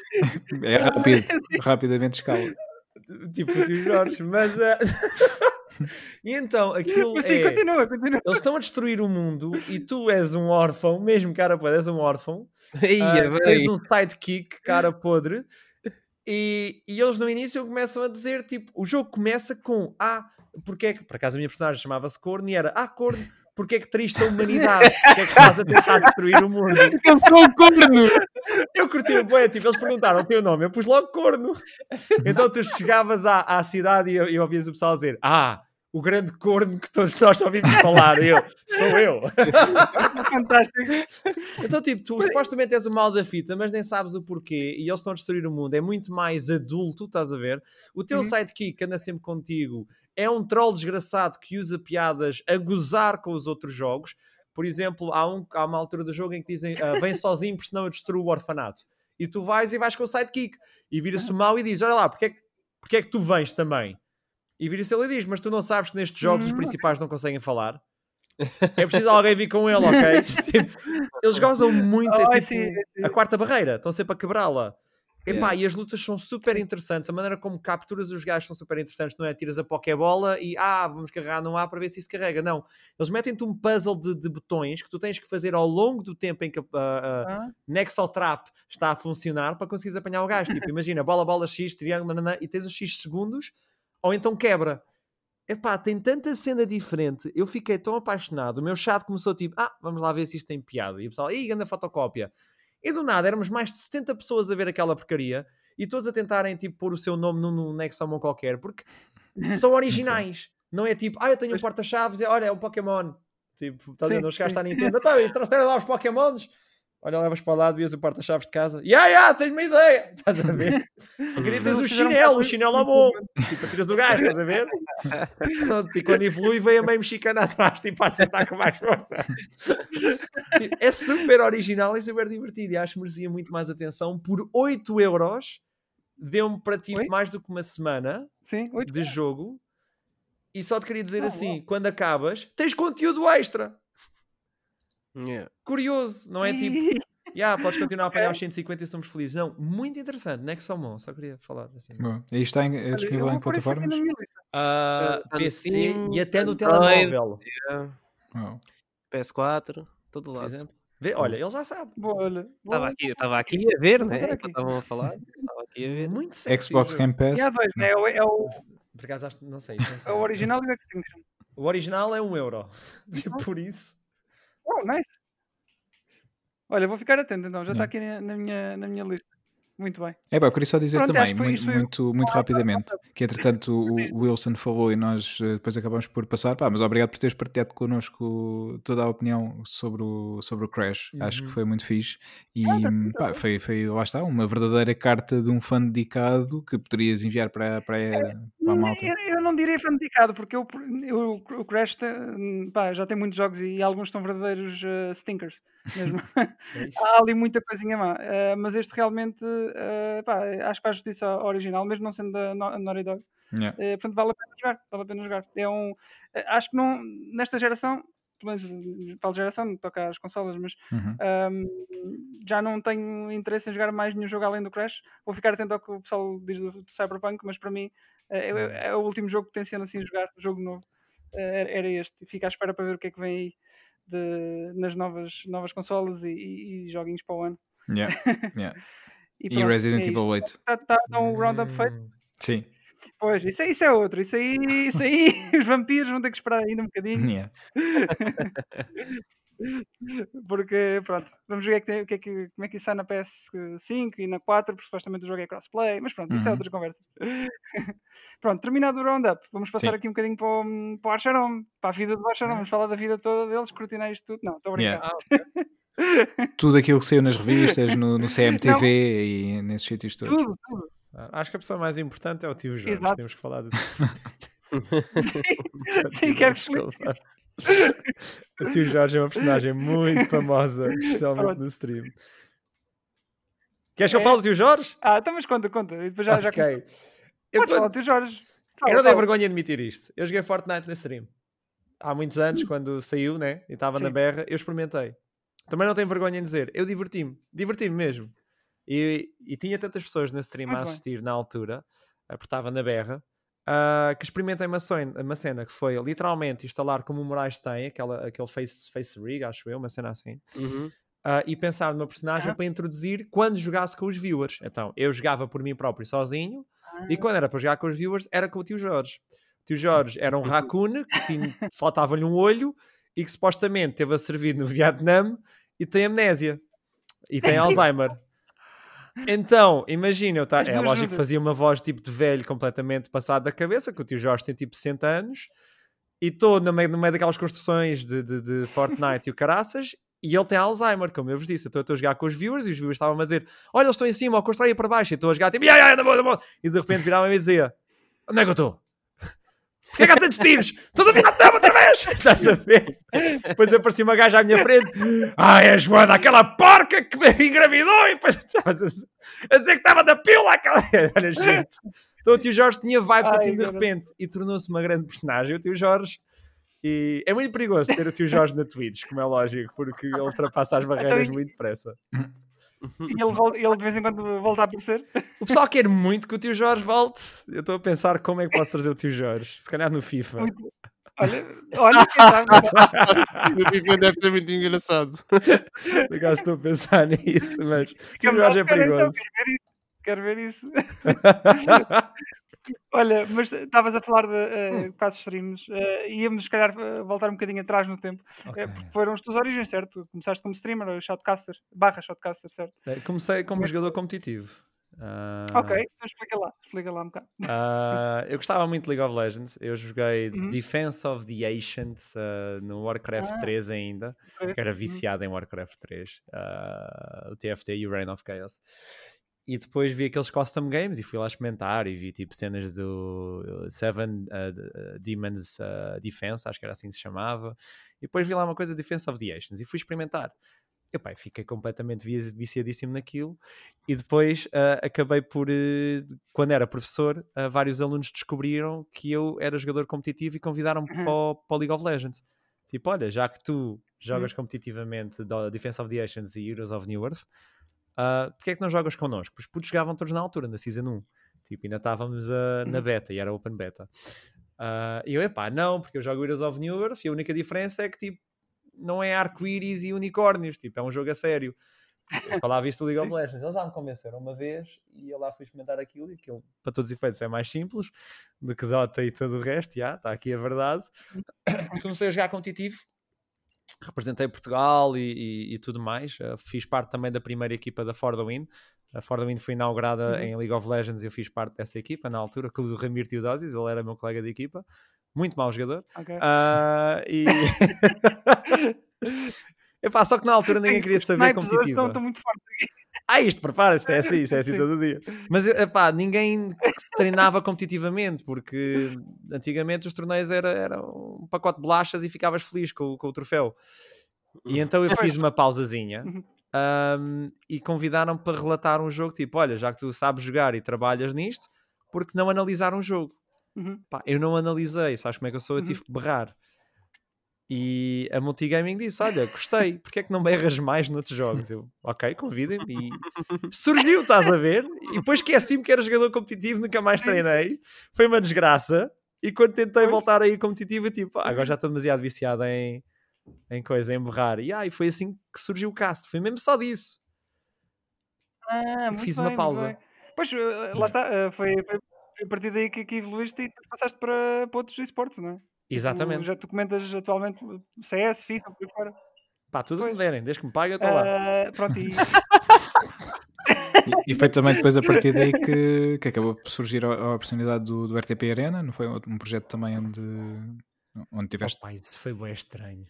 É rápido, rapidamente escala tipo o tio Jorge, mas. Uh... e então aquilo Mas sim, é... continua, continua. Eles estão a destruir o mundo e tu és um órfão, mesmo cara podre, és um órfão. Ia, uh, tens um sidekick, cara podre. E, e eles no início começam a dizer, tipo, o jogo começa com Ah, porque é que, por acaso a minha personagem chamava-se Corno e era Ah, Corno, porque é que triste a humanidade? Porque é que estás a tentar destruir o mundo? Eu sou um corno! Eu curti o bué, tipo, eles perguntaram o teu nome, eu pus logo Corno. Então tu chegavas à, à cidade e, e ouvias o pessoal dizer Ah, o grande corno que todos nós ouvimos falar, eu, sou eu. Fantástico. Então, tipo, tu supostamente és o mal da fita, mas nem sabes o porquê e eles estão a destruir o mundo. É muito mais adulto, estás a ver? O teu Uhum. sidekick anda sempre contigo. É um troll desgraçado que usa piadas a gozar com os outros jogos. Por exemplo, há, um, há uma altura do jogo em que dizem ah, vem sozinho, porque senão eu destruo o orfanato. E tu vais e vais com o sidekick e vira-se o mal e diz: Olha lá, porque é, que- porque é que tu vens também? E vira-se ele e diz: Mas tu não sabes que nestes jogos os Hum, principais não conseguem falar? É preciso alguém vir com ele, ok? Tipo, Eles gozam muito, é Oh, I tipo see, I see. a quarta barreira, estão sempre a quebrá-la. Epá, Yeah. e as lutas são super interessantes. A maneira como capturas os gajos são super interessantes. Não é tiras a pokebola e ah, vamos carregar no A para ver se isso carrega. Não. Eles metem-te um puzzle de, de botões que tu tens que fazer ao longo do tempo em que a, a, a Ah, Nexotrap está a funcionar para conseguires apanhar o gajo. Tipo, imagina, bola, bola, X, triângulo, nananã, e tens os X segundos, ou então quebra. Epá, tem tanta cena diferente. Eu fiquei tão apaixonado. O meu chat começou tipo, ah, vamos lá ver se isto tem piada. E o pessoal, ih, grande fotocópia. E do nada, éramos mais de 70 pessoas a ver aquela porcaria e todos a tentarem tipo pôr o seu nome num, num Nexomon qualquer, porque são originais. Não é tipo, ah, eu tenho um porta-chaves, e olha, é um Pokémon. Tipo, Sim, não chegaste sim. à Nintendo, então, e trouxeram lá os Pokémons. Olha, levas para lá, vias o porta-chaves de casa. Ya, ya, tenho uma ideia. Estás a ver? Tens o chinelo, o chinelo é bom. Tipo, tiras o gajo, estás a ver? Pronto, e quando evolui, vem a meio mexicana atrás, tipo, a acertar com mais força. Tipo, É super original e super divertido. E acho que merecia muito mais atenção. Por 8 euros, deu-me para ti Oi? mais do que uma semana Sim, de jogo. E só te queria dizer Ah, assim: quando acabas, tens conteúdo extra. Yeah. Curioso, não é tipo, yeah, podes continuar a apanhar os 150 e somos felizes. Não, muito interessante. Nexomon, só queria falar assim. Bom, e isto está em- é disponível em plataformas? no PC Steam, e até no telemóvel, Yeah. Oh. PS4, todo por lado. exemplo. Vê, olha, ele já sabe. Olha. Estava aqui, estava aqui a ver, né? Enquanto Estavam a falar. Estava aqui a ver. Muito sexy Xbox Game. Pass? Há dois, né? É o, é o, Por acaso, não sei. não sei. é o original e o Extinction. O original é um euro. Por isso. Oh, nice. Olha, vou ficar atento então, já está aqui na minha, na minha lista. Muito bem. É pá, eu queria só dizer Pronto, também, muito, muito, muito rapidamente, que entretanto o, Wilson falou e nós eh, depois acabamos por passar, pá, mas obrigado por teres partilhado connosco toda a opinião sobre o, sobre o Crash, acho que Uhum. foi muito fixe e tudo pá, bem. foi, foi, lá está, uma verdadeira carta de um fã dedicado que poderias enviar para, para, para a malta. Eu, eu não diria fanático, porque eu, eu- o Crash tem- pá, já tem muitos jogos e alguns são verdadeiros eh, stinkers mesmo. Há ali muita coisinha má, eh, mas este realmente eh, pá, acho que faz justiça ao original, mesmo não sendo da No- Naughty Dog. Yeah. Eh, portanto, vale a pena jogar. Vale a pena jogar. É um, eh, acho que não, nesta geração, pelo menos de geração, toca às consolas, mas Uhum. Ahm, já não tenho interesse em jogar mais nenhum jogo além do Crash. Vou ficar atento ao que o pessoal diz do, do Cyberpunk, mas para mim é, é- é o último jogo que tenciono assim jogar, jogo novo. Era, era este. Fico à espera para ver o que é que vem aí de- nas novas, novas consolas e, e- e joguinhos para o ano. Yeah, yeah. E pronto, Resident é Evil isto. 8, Está tá, tá um roundup feito? Hum, sim. Pois, isso, é- isso é outro. Isso aí, isso aí os vampiros vão ter que esperar ainda um bocadinho. Yeah. Porque, pronto, vamos ver o que é que, tem- o que é que- como é que isso sai na PS5 e na 4, porque supostamente o jogo é crossplay, mas pronto, isso é Uhum. outra conversa. pronto, terminado o roundup, vamos passar Sim. aqui um bocadinho para o, para o Archaron, para a vida do Archaron, vamos falar da vida toda deles, escrutinar isto tudo. Não, estou a brincar. Yeah. Tudo aquilo que saiu nas revistas, no, no CMTV e nesses sítios todos. Tudo, tudo. Ah, Acho que a pessoa mais importante é o tio Jorge. Exato. Temos que falar do Sim, quero que expliques isso. O tio Jorge é uma personagem muito famosa, especialmente Pronto. no stream. Queres que eu É. fale do tio Jorge? Ah, então mas conta, conta. E depois já, já ok. Eu, Podes falar, tu Jorge. Fala, eu não tenho vergonha de admitir isto. Eu joguei Fortnite na stream. Há muitos anos, Hum. quando saiu, né? E estava na Sim. berra, eu experimentei. Também não tenho vergonha em dizer. Eu diverti-me. Diverti-me mesmo. E, e tinha tantas pessoas na stream Muito a bem. assistir na altura, porque estava na berra, uh, que experimentei uma, uma cena que foi literalmente instalar como o Moraes tem, aquela, aquele face, face rig, acho eu, uma cena assim. Uhum. Uh, e pensar numa personagem Ah. para introduzir quando jogasse com os viewers. Então, eu jogava por mim próprio sozinho e quando era para jogar com os viewers era com o tio Jorge. O tio Jorge era um raccoon que faltava-lhe um olho e que supostamente teve a servir no Vietnã e tem amnésia e tem Alzheimer. Então, imagina, eu tá, é lógico que juntas. fazia uma voz tipo de velho completamente passado da cabeça, que o tio Jorge tem tipo 60 anos, e estou no meio, no meio daquelas construções de, de, de Fortnite e o caraças, e ele tem Alzheimer, como eu vos disse. Eu estou a jogar com os viewers e os viewers estavam a dizer: Olha, eles estão em cima, ou constrói para baixo. E estou a jogar tipo, "Ya, ya, na boa, na boa." e de repente virava-me e dizia: Onde é que eu estou? Que há tantos tiros? Estou a Vietnã outra vez! Estás a ver? Depois aparecia uma gaja à minha frente: Ah, é a Joana, aquela porca que me engravidou! E depois estavas a dizer- que estava da pila aquela. Olha, gente. Então o tio Jorge tinha vibes Ai, assim de repente e tornou-se uma grande personagem. O tio Jorge. E é muito perigoso ter o tio Jorge na Twitch, como é lógico, porque ele ultrapassa as barreiras Então, muito depressa. E ele, ele de vez em quando volta a aparecer. O pessoal quer muito que o tio Jorge volte. Eu estou a pensar como é que posso trazer o tio Jorge. Se calhar no FIFA. Muito- Olha, olha, quem sabe, quem sabe. O FIFA deve ser muito engraçado. Por acaso estou a pensar nisso, mas o tio Jorge é então, perigoso. Quero ver isso. Olha, mas estavas a falar de uh, quase streams. eh, íamos, se calhar, eh, voltar um bocadinho atrás no tempo. Ok. eh, porque foram as tuas origens, certo? Começaste como streamer, ou shoutcaster, barra shoutcaster, certo? Eh, Comecei como jogador competitivo. Ah, Ok, então explica lá, explica lá um bocado. ah, eu gostava muito de League of Legends. Eu joguei Uhum. Defense of the Ancients ah, no Warcraft Ah. 3 ainda. Ok. que era Uhum. viciado em Warcraft 3, ah, o TFT e o Reign of Chaos. E depois vi aqueles custom games e fui lá experimentar e vi tipo cenas do uh, Seven uh, uh, Demons uh, Defense, acho que era assim que se chamava. E depois vi lá uma coisa Defense of the Asians e fui experimentar. E pá, fiquei completamente vi- viciadíssimo naquilo. E depois ah, acabei por, eh, quando era professor, vários alunos descobriram que eu era jogador competitivo e convidaram-me Uhum. para, o, para o League of Legends. Tipo, olha, já que tu jogas competitivamente do Defense of the Asians e Heroes of New Earth, uh, porque é que não jogas connosco? Os putos jogavam todos na altura, na Season 1. Tipo, ainda estávamos ah, na Uhum. beta e era open beta. Ah, e eu, epá, não, porque eu jogo Heroes of New Earth e a única diferença é que, tipo, não é arco-íris e unicórnios, tipo, é um jogo a sério. Eu falava isto do League of. Legends. Eles já me convenceram uma vez e eu lá fui experimentar aquilo e aquilo, para todos os efeitos, é mais simples do que Dota e todo o resto. Já, está aqui a verdade. Comecei a jogar competitivo. Representei Portugal e, e- e tudo mais. Uh, fiz parte também da primeira equipa da For the Win. A For the Win foi inaugurada Uhum. em League of Legends e eu fiz parte dessa equipa na altura, com o Ramiro Teodosius, ele era meu colega de equipa. Muito mau jogador. Ok. Ah, e... Epá, só que na altura ninguém queria saber snipes hoje competitiva. estão, estão muito fortes. Ah, isto, prepara-se, é assim, é assim Sim. todo dia. Mas, epá, ninguém se treinava competitivamente, porque antigamente os torneios era, era um pacote de bolachas e ficavas feliz com, o- com o troféu. E então eu fiz uma pausazinha Uhum. ahm, e convidaram-me para relatar um jogo, tipo, olha, já que tu sabes jogar e trabalhas nisto, porque não analisar um jogo? Uhum. Pá, eu não analisei, sabes como é que eu sou? Eu Uhum. tive que berrar. E a Multigaming disse: Olha, gostei, porque é que não berras mais noutros jogos? Eu, ok, convidem-me. E surgiu, estás a ver? E depois esqueci-me que era jogador competitivo, nunca mais treinei. Foi uma desgraça. E quando tentei Pois. voltar a ir competitivo, eu tipo, "Ah, agora já estou demasiado viciado em, em coisa, em berrar. E ai, foi assim que surgiu o cast. Foi mesmo só disso. Ah, fiz bem, uma pausa. Pois, eh, lá está, eh, foi, foi a partir daí que, que evoluíste e passaste para, para outros esportes, não é? Exatamente. Tu, já tu comentas atualmente CS, FIFA, por aí fora. Pá, tudo que me Pois. derem, desde que me paguem, eu estou lá. Ah, pronto, e, E, e foi também depois a partir daí que, que acabou por surgir a, a oportunidade do, do RTP Arena, não foi um projeto também onde, onde tiveste. Opa, isso foi bem estranho.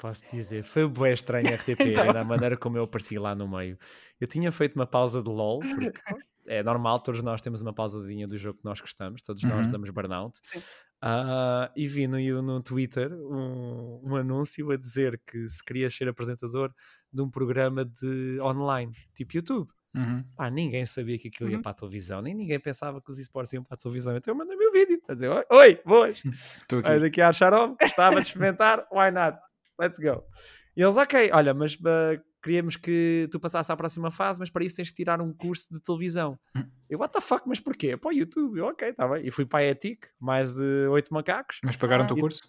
Posso dizer, foi bem estranho a RTP, Então. era a maneira como eu apareci lá no meio. Eu tinha feito uma pausa de LOL, porque é normal, todos nós temos uma pausazinha do jogo que nós gostamos, todos nós Uhum. damos burnout. Sim. Ah, e vi no, no Twitter um, um anúncio a dizer que se queria ser apresentador de um programa de online, tipo YouTube. Uhum. Pá, ninguém sabia que aquilo ia Uhum. para a televisão, nem ninguém pensava que os esportes iam para a televisão. Então eu mandei o meu vídeo a dizer: Oi, oi boas, aqui. Olha daqui a Sharon, gostava de experimentar, why not? Let's go. E eles, ok, olha, mas ah, queríamos que tu passasses à próxima fase, mas para isso tens que tirar um curso de televisão. Hum. Eu, what the fuck, mas porquê? Para o YouTube. Eu, ok, está bem. E fui para a ETIC, mais uh, oito macacos. Mas pagaram-te Ah, o curso?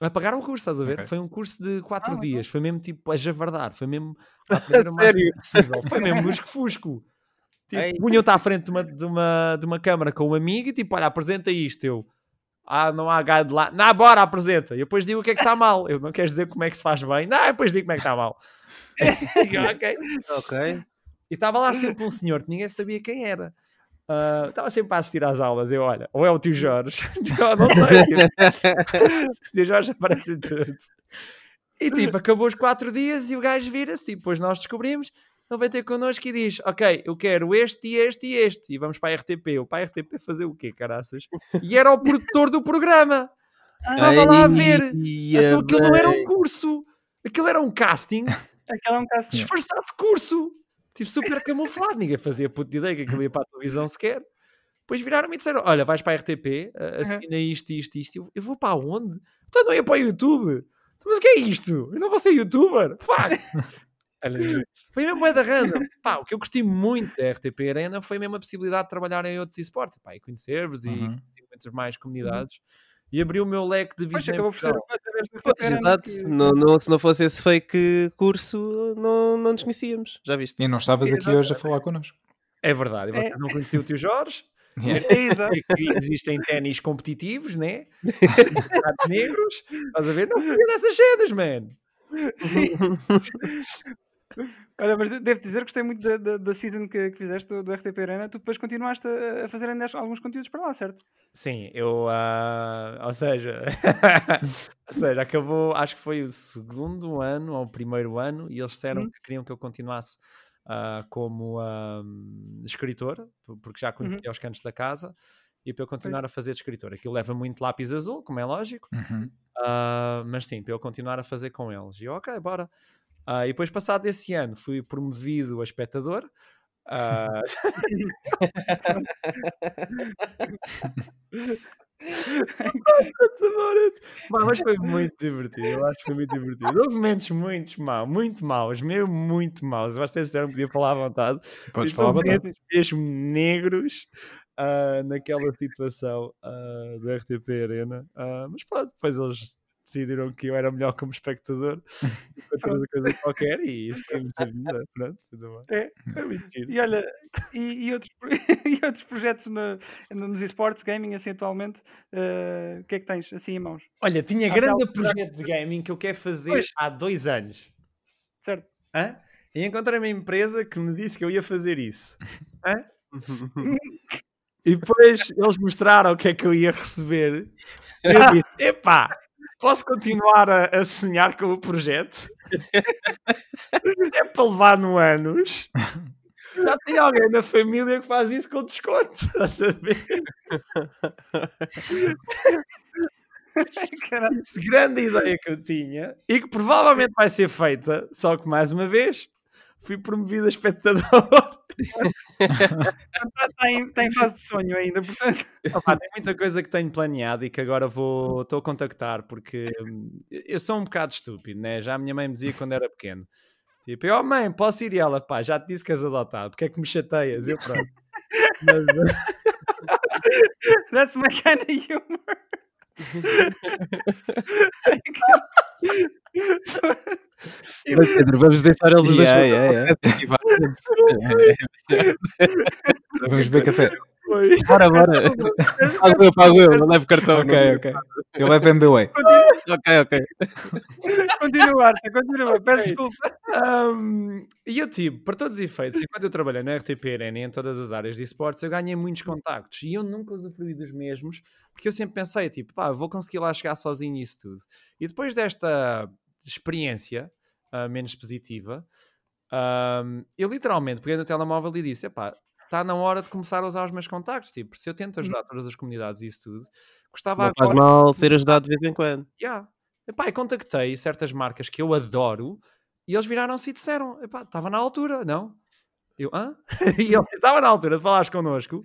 A pagar um curso, estás a ver? Ok. Foi um curso de quatro Ah, dias. Foi mesmo tipo a javardar. Foi mesmo a o Sério? possível. Foi mesmo lusco-fusco. Ei. Tipo, punham-te à frente de uma, de, uma, de uma câmara com um amigo e tipo, olha, apresenta isto. Eu, ah, não há guideline. Não, bora, apresenta. E depois digo o que é que está mal. Eu não queres dizer como é que se faz bem. Não, depois digo como é que está mal. E ok. Ok. E estava lá sempre um senhor que ninguém sabia quem era. Ah, Estava sempre a assistir às aulas. Eu, olha, ou é o tio Jorge, eu não sei. tipo, o tio Jorge aparece em tudo. E tipo, acabou os quatro dias e o gajo vira-se. Tipo, depois nós descobrimos. Ele vai ter connosco e diz: Ok, eu quero este e este e este. E vamos para a RTP. Eu para a RTP fazer o quê, caraças? E era o produtor do programa. Estava lá a ver. Então aquilo não era um curso. Aquilo era um casting Aquela é um caso. disfarçado de curso. Tipo, super camuflado. Ninguém fazia puto de ideia que aquilo ia para a televisão sequer. Depois viraram-me e disseram: Olha, vais para a RTP, assina isto, isto, isto. Eu, eu vou para onde? Então não ia para o YouTube. Então, Mas o que é isto? Eu não vou ser youtuber. Fuck. Foi mesmo bué da random. Pá, o que eu gostei muito da RTP Arena foi mesmo a possibilidade de trabalhar em outros esportes. Pá, e conhecer-vos e Uhum. conhecer muitas mais comunidades. E abriu o meu leque de em acabou por ser exato. que- Não, não- se não fosse esse fake curso, não, não nos conhecíamos. Já viste? E não estavas aqui Exato. hoje a falar connosco. É verdade. Vocês não conheciam o tio Jorge? É, exato. que existem ténis competitivos, né? Negros. Estás a ver? Não sabia dessas cenas, man. Olha, mas de- devo dizer que gostei muito da, da, da season que, que fizeste do, do RTP Arena. Tu depois continuaste a, a fazer ainda alguns conteúdos para lá, certo? Sim, eu. ah, ou seja. ou seja, acabou. Acho que foi o segundo ano ou o primeiro ano e eles disseram Uhum. que queriam que eu continuasse ah, como ah, escritor, por- porque já conhecia os cantos da casa. E para eu continuar a fazer de escritor. Aquilo leva muito lápis azul, como é lógico. Uhum. Ah, mas sim, para eu continuar a fazer com eles. E eu, ok, bora. Ah, e depois, passado esse ano, fui promovido a espectador. Pá, mas foi muito divertido. Eu acho que foi muito divertido. Houve momentos muito maus, muito maus, mesmo muito maus. Vocês disseram que podia falar à vontade. Podes falar à vontade. momentos mesmo negros ah, naquela situação do RTP Arena. Mas pronto, depois eles decidiram que eu era melhor como espectador enquanto outra coisa qualquer e isso foi a vida. Pronto, tudo bem. É. É giro. E olha, e, e outros, e outros projetos no- nos esportes, gaming, assim, atualmente, eh, o que é que tens assim em mãos? Olha, tinha Há grande algo- projeto de gaming que eu quero fazer Pois. há dois anos. Certo? Hã? E encontrei uma empresa que me disse que eu ia fazer isso. Hã? E depois eles mostraram o que é que eu ia receber. E eu disse: epá, posso continuar a, a sonhar com o projeto? é para levar no anos. Já tem alguém na família que faz isso com desconto. A? Caralho. Essa grande ideia que eu tinha e que provavelmente vai ser feita, só que mais uma vez fui promovido a espectador. Está tá em, tá em fase de sonho ainda, portanto. Opa, tem muita coisa que tenho planeado e que agora vou estou a contactar porque hum, eu sou um bocado estúpido, né? Já a minha mãe me dizia quando era pequeno. Tipo, eu, oh, mãe, posso ir e ela, pá, já te disse que és adotado, porque é que me chateias? Eu, pronto. Mas, That's my kind of humor. Mas, Pedro, vamos deixar eles os dois Yeah, falar yeah, vá. Vamos beber café. Foi. Bora, bora. Pago eu, pago eu, não levo cartão. Ok, ok. Eu levo MBWay. Ok, ok. Continua, Arthur, continua. Peço desculpa. Um, e eu tive, para todos os efeitos, enquanto eu trabalhei na RTP Arena e em todas as áreas de esportes, eu ganhei muitos contactos e eu nunca usufruí dos mesmos, porque eu sempre pensei, tipo, pá, vou conseguir lá chegar sozinho e isso tudo. E depois desta experiência ah, menos positiva, um, eu literalmente peguei no telemóvel e disse, epá, está na hora de começar a usar os meus contactos, tipo, se eu tento ajudar todas as comunidades e isso tudo, gostava Não faz agora... mal ser ajudado de vez em quando. Yeah. Epá, e contactei certas marcas que eu adoro e eles viraram-se e disseram: epá, estava na altura, não? Eu, hã? e eles estava na altura de falares connosco,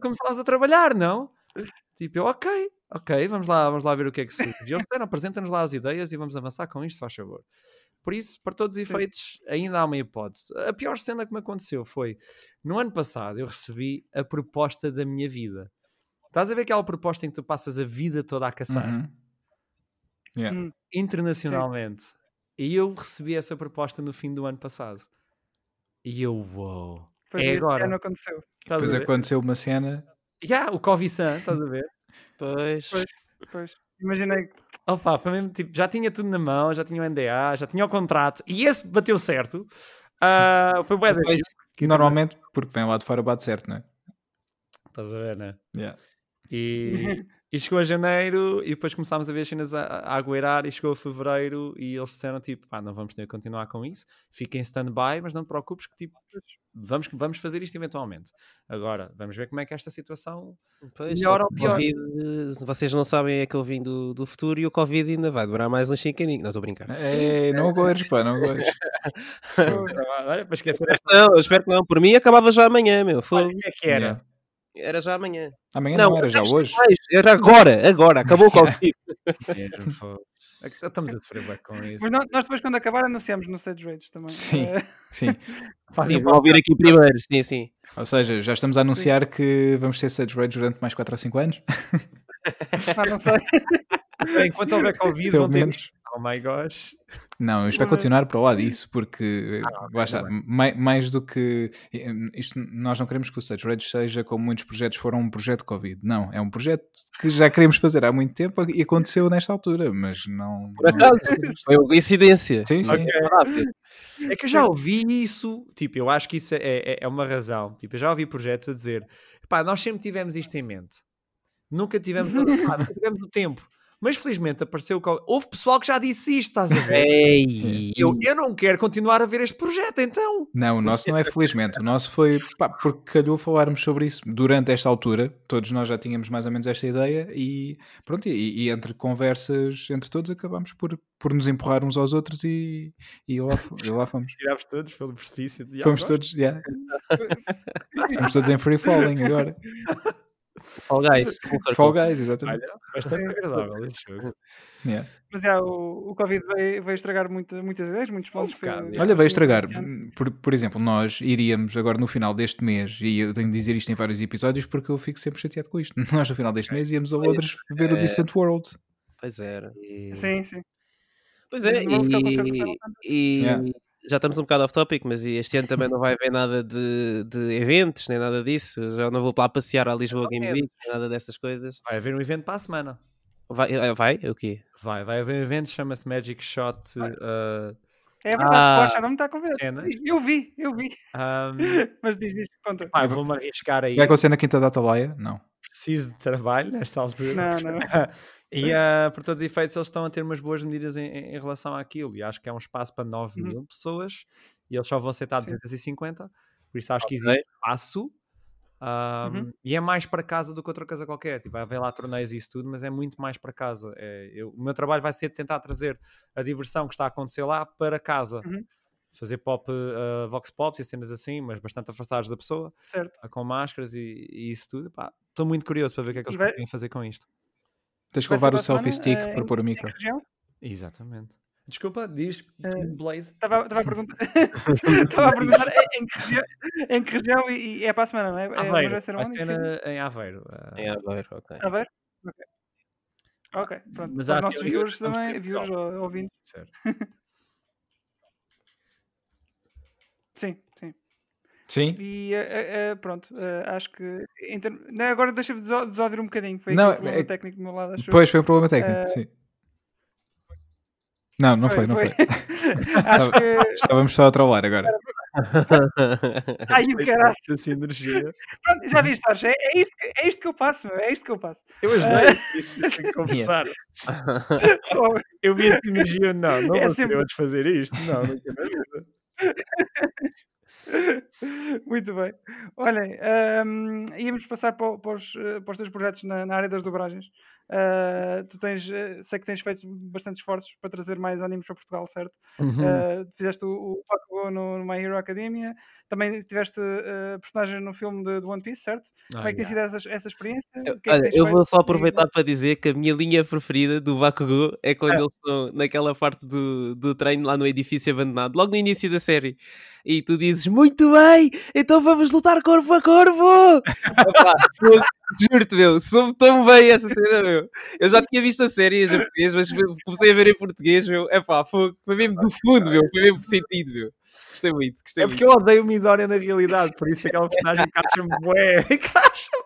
começámos a trabalhar, não? Tipo, eu, ok, ok, vamos lá, vamos lá ver o que é que surge. E eles disseram: apresenta-nos lá as ideias e vamos avançar com isto, se faz favor. Por isso, para todos os efeitos, ainda há uma hipótese. A pior cena que me aconteceu foi no ano passado eu recebi a proposta da minha vida. Estás a ver aquela proposta em que tu passas a vida toda a caçar? Uhum. Yeah. Hum, internacionalmente. E eu recebi essa proposta no fim do ano passado. E eu, uou. Pois É agora. ano aconteceu. Estás Depois aconteceu uma cena. Já, o Covid-San, estás a ver? Pois. Pois. Pois. Imaginei. Opa, foi mesmo tipo, já tinha tudo na mão, já tinha o NDA, já tinha o contrato, e esse bateu certo. Ah, foi bué. Que normalmente, porque vem lá de fora, bate certo, não é? Estás a ver, né? Yeah. E, e chegou a janeiro e depois começámos a ver as cenas a, a agueirar e chegou a fevereiro e eles disseram tipo, pá, não vamos ter que continuar com isso, fiquem em stand-by, mas não te preocupes que tipo, vamos, vamos fazer isto eventualmente. Agora, vamos ver como é que esta situação Pois, Melhor só ou pior? Covid, vocês não sabem é que eu vim do, do futuro e o Covid ainda vai demorar mais uns 5 aninhos. Não estou a brincar. É, não gores, pá, não gores. Olha, para esquecer esta Não, eu espero que não. Por mim acabava já amanhã, meu. Olha, Foi... o que é que era? Yeah. Era já amanhã. Amanhã não, era já hoje. mais, Era agora, agora. Acabou o Covid. É que Estamos a sofrer bué com isso. Mas nós, nós depois, quando acabar, anunciamos no Stage Rage também. Sim. Eh, Sim. Fazem Sim, vou ouvir aqui primeiro. Sim, sim. Ou seja, já estamos a anunciar que vamos ser Sage Rage durante mais 4 ou 5 anos. pá, não sei. Enquanto houver Covid, Pelo vão ter. Oh my gosh. Não, isto vai Mas- continuar para lá disso, porque Ah, ok, lá está, ainda bem. mai- mais, do que isto, nós não queremos que o Sage Rage seja como muitos projetos foram um projeto Covid. Não, é um projeto que já queremos fazer há muito tempo e aconteceu nesta altura, mas não. Por não- acaso, foi uma coincidência. Sim, sim. Ok. É que eu já ouvi isso, tipo, eu acho que isso é, é, é uma razão. Tipo, eu já ouvi projetos a dizer, pá, nós sempre tivemos isto em mente. Nunca tivemos, nunca tivemos o tempo. Mas felizmente apareceu. o Covid. Houve pessoal que já disse isto, estás a ver? Ei, Eu, eu não quero continuar a ver este projeto, então. Não, o nosso não é felizmente. O nosso foi pá, porque calhou falarmos sobre isso durante esta altura. Todos nós já tínhamos mais ou menos esta ideia e pronto. E, e entre conversas entre todos acabámos por, por nos empurrar uns aos outros e, e lá, e lá fomos. Tirámos todos pelo precipício. de Fomos todos, yeah. Estamos todos em free falling agora. Fall Guys. Fall Guys, exatamente. Olha, bastante agradável este jogo. Yeah. Mas já, o, o Covid veio, veio estragar muito, muitas ideias, muitos bocado, que yeah. Olha, veio estragar. ano. Por, por exemplo, nós iríamos agora no final deste mês, e eu tenho de dizer isto em vários episódios porque eu fico sempre chateado com isto. Nós no final deste mês íamos a Londres ver o É. Distant World. Pois era. E- Sim, sim. Pois é, e, e Yeah. Já estamos um bocado off-topic, mas este ano também não vai haver nada de, de eventos, nem nada disso. Já não vou para lá passear a Lisboa Game Week, nada dessas coisas. Vai haver um evento para a semana. Vai? eh, vai? O quê? Vai, vai haver um evento, chama-se Magic Shot. uh, É verdade, Ah, o Acharam me está cena. Eu vi, eu vi. um, Mas diz, diz, conta. pá, vou-me arriscar aí. Vai acontecer na Quinta da Atalaia? Não. Preciso de trabalho nesta altura. Não, não. E uh, por todos os efeitos, eles estão a ter umas boas medidas em, em- relação àquilo. E acho que é um espaço para 9 Uhum. mil pessoas e eles só vão aceitar Sim. 250. Por isso acho que Ok. existe espaço. Um, Uhum. E é mais para casa do que outra coisa qualquer. Tipo, vai haver lá torneios e isso tudo, mas é muito mais para casa. É, eu- o meu trabalho vai ser tentar trazer a diversão que está a acontecer lá para casa. Uhum. Fazer pop, uh, vox pops e cenas assim, mas bastante afastados da pessoa, Certo. com máscaras e, e isso tudo. Pá, Estou muito curioso para ver o que é que eles vai- podem fazer com isto. Tens que levar o selfie stick eh, para pôr o micro. Exatamente. Desculpa, diz Eh, Blaze. Estava a perguntar, estava a perguntar em, que região, em que região e, e é para a semana, não é? é mas Aveiro. vai ser Vai onde? ser na- em Aveiro. uh, Em Aveiro, ok. Aveiro? Ok. Ok, pronto. Mas os nossos viewers também, viewers pessoal. ou ouvintes. certo. Sim, sim. E eh, eh, pronto, eh, acho que. em term- Não, agora deixa-me deso- desouvir um bocadinho. Foi Não, um problema é- técnico do meu lado, acho eu. Depois foi um problema técnico, sim. Não, não foi, não foi. acho que. Estávamos só a trollar agora. Ai, o caralho. Essa energia. Pronto, já viste, Arche? É, é, isto que, é isto que eu passo, meu. É isto que eu passo. Eu ajudei. Isso tem que confessar. Fogo. Eu vi essa energia. Não, não É vou sempre- a desfazer isto. Não, na vida. Muito bem. Olhem, hum, íamos passar para, para os, eh, para os teus projetos na, na área das dobragens. Ah, tu tens, eh, sei que tens feito bastante esforços para trazer mais animes para Portugal, certo? Uhum. Ah, fizeste o, o Paco no, no, My Hero Academia. Também tiveste uh, personagens no filme de, de One Piece, certo? Ah, Como é que tem sido essa, essa experiência? Eu, é olha, eu vou só aproveitar para dizer que a minha linha preferida do Bakugo é quando eles estão naquela parte do, do treino lá no edifício abandonado, logo no início da série. E tu dizes, muito bem, então vamos lutar corpo a corpo! Juro-te, meu, soube tão bem essa cena, meu. Eu já tinha visto a série em japonês, mas comecei a ver em português, meu. É pá, foi, foi mesmo do fundo, meu. Foi mesmo sentido, meu. Gostei muito, gostei É porque muito. eu odeio Midoriya na realidade, por isso aquela personagem encaixa-me bué. Encaixa-me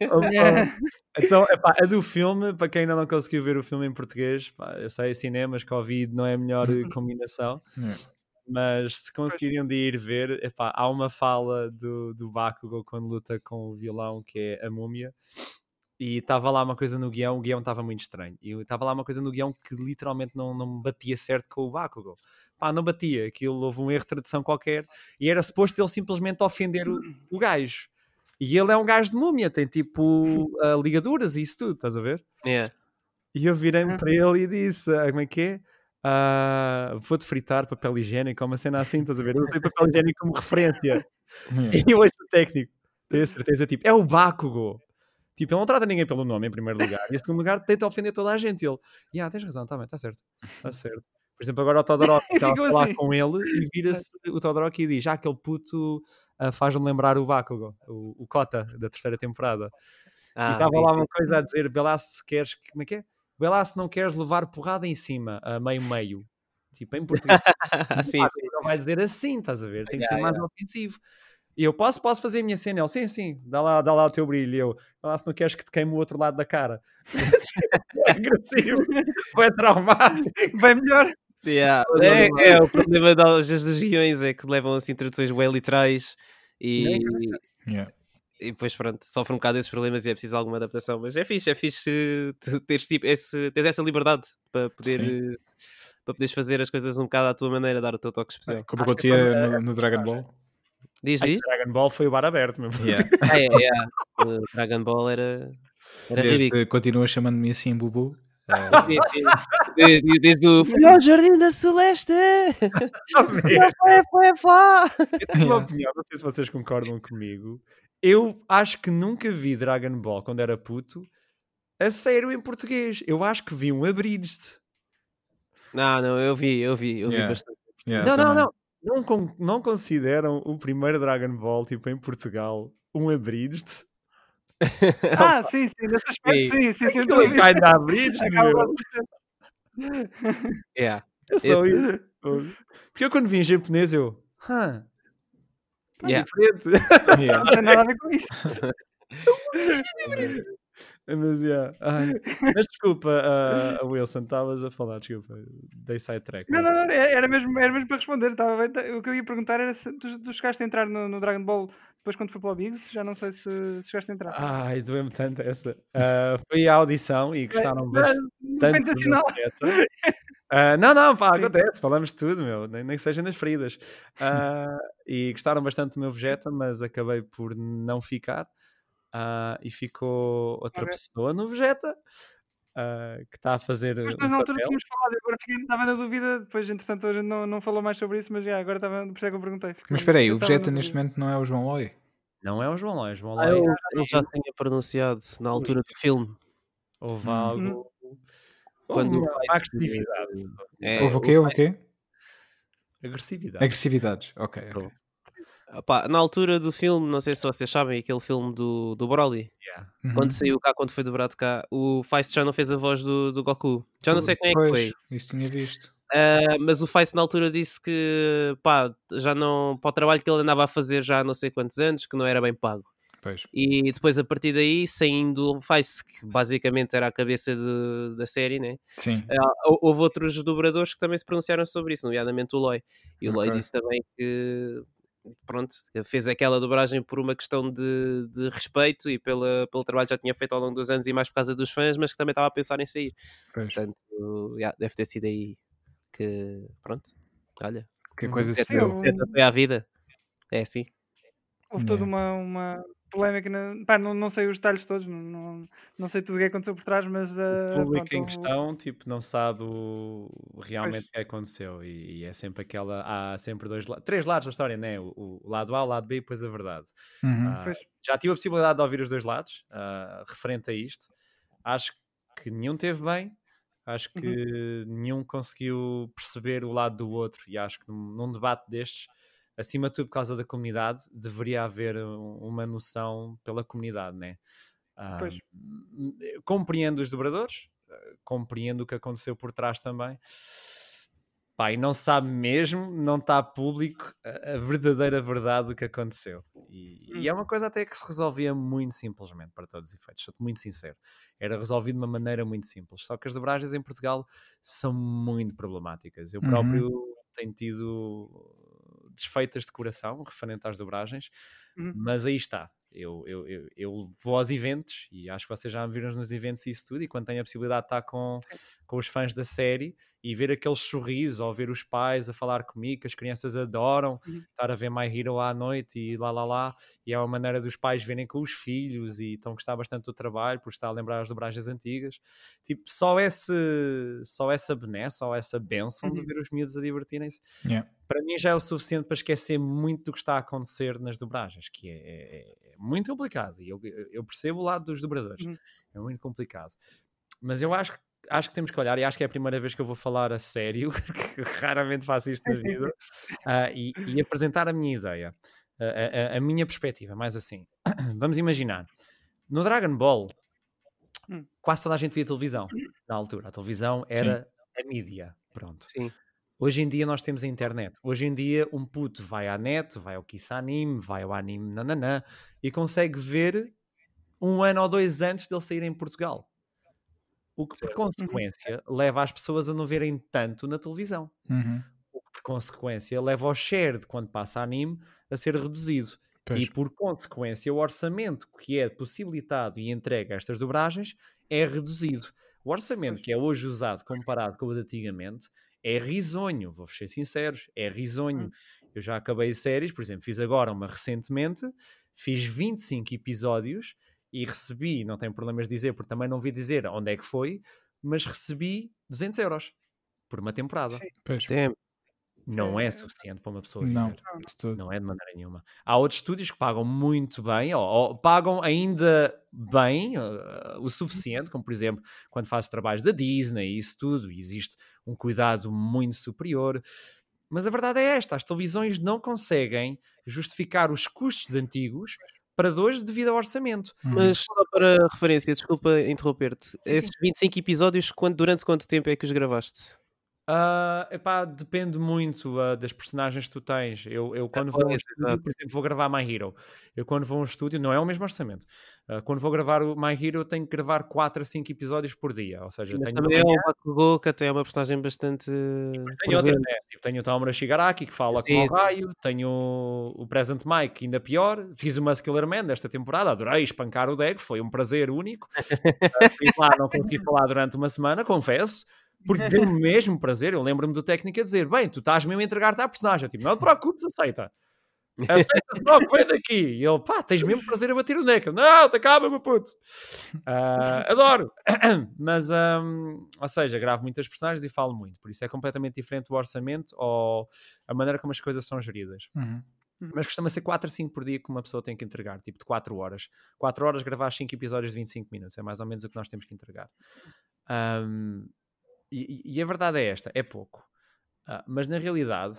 bué. então, epá, a do filme, para quem ainda não conseguiu ver o filme em português, pá, eu sei, cinemas, Covid não é a melhor uhum. combinação. É mas se conseguirem de ir ver, epá, há uma fala do, do Bakugo quando luta com o vilão que é a múmia e estava lá uma coisa no guião, o guião estava muito estranho e estava lá uma coisa no guião que literalmente não, não batia certo com o Bakugo pá, não batia, aquilo houve um erro de tradução qualquer e era suposto ele simplesmente ofender o, o gajo e ele é um gajo de múmia, tem tipo uh, ligaduras e isso tudo, estás a ver? Yeah. E eu virei-me para ele e disse, ah, como é que é? Uh, vou-te fritar papel higiênico, uma cena assim, estás a ver? Eu usei papel higiênico como referência. e eu ouço o técnico, tenho certeza, tipo, é o Bakugo. Tipo, ele não trata ninguém pelo nome, em primeiro lugar. E em segundo lugar, tenta ofender toda a gente. E ele, ah, tens razão, tá bem, está certo. Está certo. Por exemplo, agora o Todoroki está a falar assim. com ele e vira-se o Todoroki e diz, já ah, aquele puto uh, faz-me lembrar o Bakugo, o, o Kota, da terceira temporada. Ah, e estava lá uma coisa a dizer, Belas, queres, como é que é? Vê lá se não queres levar porrada em cima, a meio-meio. Tipo, em português. sim, sim. Não vai dizer assim, estás a ver? Tem que yeah, ser mais yeah. ofensivo. E eu posso, posso fazer a minha cena? Ele, sim, sim, dá lá, dá lá o teu brilho. Eu, vê lá se não queres que te queime o outro lado da cara. é agressivo, é traumático. Bem melhor. Yeah. É, é, o problema das, das regiões é que levam assim traduções bem literais e, yeah e depois pronto, sofre um bocado desses problemas e é preciso alguma adaptação, mas é fixe, é fixe teres, tipo, esse, teres essa liberdade para poder eh, para poderes fazer as coisas um bocado à tua maneira, dar o teu toque especial. Como acontecia no, no, Dragon Ball. Diz, diz? Dragon Ball foi o bar aberto mesmo. Yeah. ah, é, é, O Dragon Ball era, era Desde, Continua chamando-me assim, Bubu. desde, desde o Fui ao Jardim da Celeste! foi, foi, foi! Eu tenho uma opinião, não sei se vocês concordam comigo eu acho que nunca vi Dragon Ball quando era puto a sério em português. Eu acho que vi um abrir-se. Não, não, eu vi, eu vi, eu yeah. vi bastante. Yeah, não, não, não, não. Não consideram o primeiro Dragon Ball, tipo, em Portugal, um abrir-se? ah, sim, sim, nesse aspecto, sim, sim, sim. Aquilo cai da abrir-se, meu. Yeah. Eu sou eu... Porque eu quando vi em japonês, eu... Huh, Tá yeah. diferente. Yeah. Não tem nada a ver com isso. Mas, yeah. Ai. Mas desculpa, uh, Wilson, estavas a falar, desculpa, dei sidetrack. Não, não, não, era mesmo, era mesmo para responder. Estava bem, o que eu ia perguntar era se tu, tu chegaste a entrar no, no, Dragon Ball depois quando foi para o Biggs, já não sei se, se chegaste a entrar. Ai, doeu-me tanto essa. Uh, foi a audição e gostaram bastante. Não, Uh, não, não, pá, Sim. acontece, falamos de tudo, meu, nem, nem seja nas feridas. Uh, e gostaram bastante do meu Vegeta, mas acabei por não ficar. Uh, e ficou outra pessoa no Vegeta que está a fazer. Mas nós na altura tínhamos falado, agora fiquei, estava na dúvida, depois entretanto a gente não, não falou mais sobre isso, mas já, agora estava, por isso é que eu perguntei. Mas espera aí, o Vegeta neste momento não é o João Loi? Não é o João Loi, o João Loi. Ah, eu, eu já tinha pronunciado na altura do filme. Houve algo. Hum. Quando Houve agressividade. É, Houve o quê? o quê? Agressividade. Agressividades, ok. okay. Opa, na altura do filme, não sei se vocês sabem, aquele filme do, do Broly, yeah. uhum. quando saiu cá, quando foi dobrado cá, o Feist já não fez a voz do, do Goku. Já não sei quem é que foi. Isso tinha visto. Uh, mas o Feist na altura disse que pá, já não para o trabalho que ele andava a fazer já há não sei quantos anos, que não era bem pago. Pois. E depois, a partir daí, saindo o Face, que basicamente era a cabeça de, da série, né? Sim. Uh, houve outros dobradores que também se pronunciaram sobre isso, nomeadamente o Loy. E o okay. Loy disse também que pronto, fez aquela dobragem por uma questão de, de respeito e pela, pelo trabalho que já tinha feito ao longo dos anos e mais por causa dos fãs, mas que também estava a pensar em sair. Pois. Portanto, yeah, deve ter sido aí que, pronto, olha. Que coisa se deu. Foi à vida. É assim. Houve toda uma, uma polémica. Na... Pá, não, não sei os detalhes todos, não, não, não sei tudo o que aconteceu por trás, mas. Uh, o público pronto, em questão tipo, não sabe o... realmente o que aconteceu. E, e, é sempre aquela. Há sempre dois três lados da história, né? O, o, lado A, o lado B e depois a verdade. Uhum. Uh, já tive a possibilidade de ouvir os dois lados uh, referente a isto. Acho que nenhum teve bem. Acho que uhum. nenhum conseguiu perceber o lado do outro. E acho que num, num debate destes acima de tudo por causa da comunidade, deveria haver uma noção pela comunidade, né? Um, compreendo os dobradores, eh, compreendo o que aconteceu por trás também. E não sabe mesmo, não está público a, a, verdadeira verdade do que aconteceu. E, hum. e, é uma coisa até que se resolvia muito simplesmente, para todos os efeitos, sou muito sincero. Era resolvido de uma maneira muito simples. Só que as dobragens em Portugal são muito problemáticas. Eu uhum. próprio uhum. tenho tido desfeitas de coração referente às dobragens, uhum. mas aí está. Eu, eu, eu, eu, vou aos eventos e acho que vocês já me viram nos eventos e isso tudo. E quando tenho a possibilidade de estar com, com os fãs da série, e ver aquele sorriso, ou ver os pais a falar comigo, que as crianças adoram uhum. estar a ver My Hero à noite e lá lá lá, e é uma maneira dos pais verem com os filhos e estão a gostar bastante do trabalho por estar a lembrar as dobragens antigas. Tipo, só, esse, só essa benesse, só essa benção uhum. de ver os miúdos a divertirem-se, yeah. para mim já é o suficiente para esquecer muito do que está a acontecer nas dobragens, que é, é, é muito complicado. E eu, eu percebo o lado dos dobradores, uhum. é muito complicado. Mas eu acho que acho que temos que olhar, e acho que é a primeira vez que eu vou falar a sério, que raramente faço isto na vida, uh, e, e, apresentar a minha ideia, a, a, a, minha perspectiva, mais assim. Vamos imaginar, no Dragon Ball, hum. quase toda a gente via televisão na altura. A televisão era Sim. a mídia, pronto. Sim. Hoje em dia nós temos a internet. Hoje em dia um puto vai à net, vai ao Kiss Anime, vai ao anime nananã e consegue ver um ano ou dois antes dele sair em Portugal. O que, por uhum. consequência, leva as pessoas a não verem tanto na televisão. Uhum. O que, por consequência, leva ao share de quando passa anime a ser reduzido. Pois. E, por consequência, o orçamento que é possibilitado e entregue a estas dobragens é reduzido. O orçamento que é hoje usado comparado com o de antigamente é risonho, vou ser sinceros, é risonho. Hum. Eu já acabei séries, por exemplo, fiz agora uma recentemente, fiz 25 episódios e recebi, não tenho problemas de dizer, porque também não vi dizer onde é que foi, mas recebi 200 euros por uma temporada. Não é suficiente para uma pessoa viver. Não, não é de maneira nenhuma. Há outros estúdios que pagam muito bem, ou, ou pagam ainda bem, uh, o suficiente, como por exemplo, quando faz trabalhos da Disney e isso tudo, existe um cuidado muito superior. Mas a verdade é esta: as televisões não conseguem justificar os custos de antigos para dois devido ao orçamento. Uhum. Mas só para referência, desculpa interromper-te, esses sim. 25 episódios, quando, durante quanto tempo é que os gravaste? Uh, epá, depende muito uh, das personagens que tu tens. Eu, eu quando é, vou, estúdio, por exemplo, vou gravar My Hero, eu quando vou a um estúdio, não é o mesmo orçamento. Uh, quando vou gravar o My Hero, tenho que gravar 4 a 5 episódios por dia. Ou seja, Mas também é o que até é uma personagem bastante. Tenho outra, né? tipo, tenho o Tomura Shigaraki, que fala sim, com o raio, tenho o Present Mike, ainda pior. Fiz o Muscular Man desta temporada, adorei espancar o deck, foi um prazer único. fui lá, não consegui falar durante uma semana, confesso porque deu o mesmo prazer. Eu lembro-me do técnico a dizer: Bem, tu estás mesmo a entregar-te à personagem. tipo, não te preocupes, aceita. Aceita só vem daqui. E ele, pá, tens mesmo prazer a bater o neck. Não, te acaba, meu puto. Uh, adoro. Mas, um, ou seja, gravo muitas personagens e falo muito. Por isso é completamente diferente o orçamento ou a maneira como as coisas são geridas. Uhum. Mas costuma ser 4 a 5 por dia que uma pessoa tem que entregar, tipo de 4 horas. 4 horas gravar 5 episódios de 25 minutos, é mais ou menos o que nós temos que entregar. Um, e, e, a verdade é esta: é pouco. Uh, mas na realidade,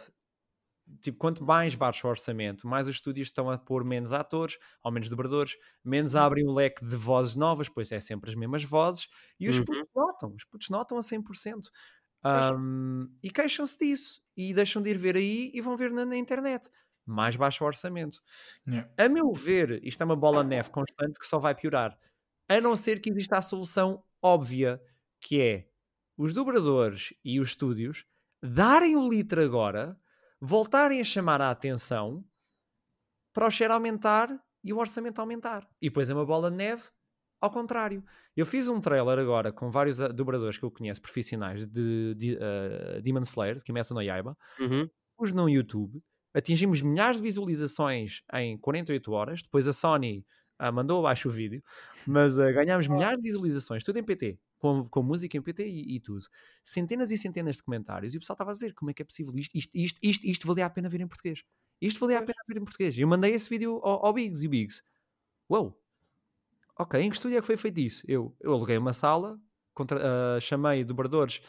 tipo, quanto mais baixo o orçamento, mais os estúdios estão a pôr menos atores, ou menos dobradores, menos uhum. abrem o leque de vozes novas, pois é sempre as mesmas vozes, e os uhum. putos notam, os putos notam a 100%. Um, e queixam-se disso, e deixam de ir ver aí e vão ver na, na internet. Mais baixo o orçamento. Yeah. A meu ver, isto é uma bola de neve constante que só vai piorar. A não ser que exista a solução óbvia, que é os dobradores e os estúdios darem o litro agora, voltarem a chamar a atenção para o share aumentar e o orçamento aumentar. E depois é uma bola de neve ao contrário. Eu fiz um trailer agora com vários ah, dobradores que eu conheço, profissionais de, de uh, Demon Slayer, de Kimetsu no Yaiba, uhum. os no YouTube, atingimos milhares de visualizações em 48 horas, depois a Sony ah, mandou abaixo o vídeo, mas uh, ganhámos milhares de visualizações, tudo em PT, com, com música em PT e, e, tudo. Centenas e centenas de comentários, e o pessoal estava a dizer como é que é possível isto, isto, isto, isto, isto valia a pena ver em português. Isto valia a pena ver em português. Eu mandei esse vídeo ao, ao Biggs e o Biggs, uau, ok, em que estúdio é que foi feito isso? Eu, eu aluguei uma sala, contra, uh, chamei dobradores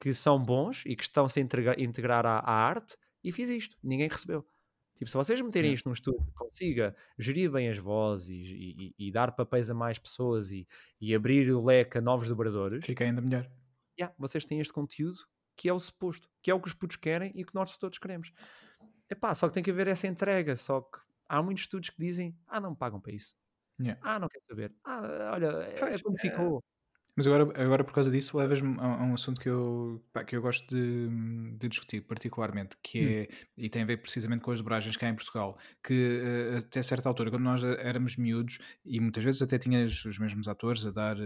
que são bons e que estão-se a integrar, integrar à, à, arte e fiz isto. Ninguém recebeu. Tipo, se vocês meterem isto num estúdio que consiga gerir bem as vozes e, e, e, dar papéis a mais pessoas e, e, abrir o leque a novos dobradores, fica ainda melhor. Yeah, vocês têm este conteúdo que é o suposto, que é o que os putos querem e que nós todos queremos. Epá, só que tem que haver essa entrega. Só que há muitos estudos que dizem: ah, não me pagam para isso. Yeah. Ah, não quer saber. Ah, olha, é, é como é... ficou. Mas agora, agora por causa disso, levas-me a, a, um assunto que eu, pá, que eu gosto de, de, discutir particularmente, que hum. é, e tem a ver precisamente com as dobragens cá em Portugal, que uh, até certa altura, quando nós éramos miúdos, e muitas vezes até tinhas os mesmos atores a dar,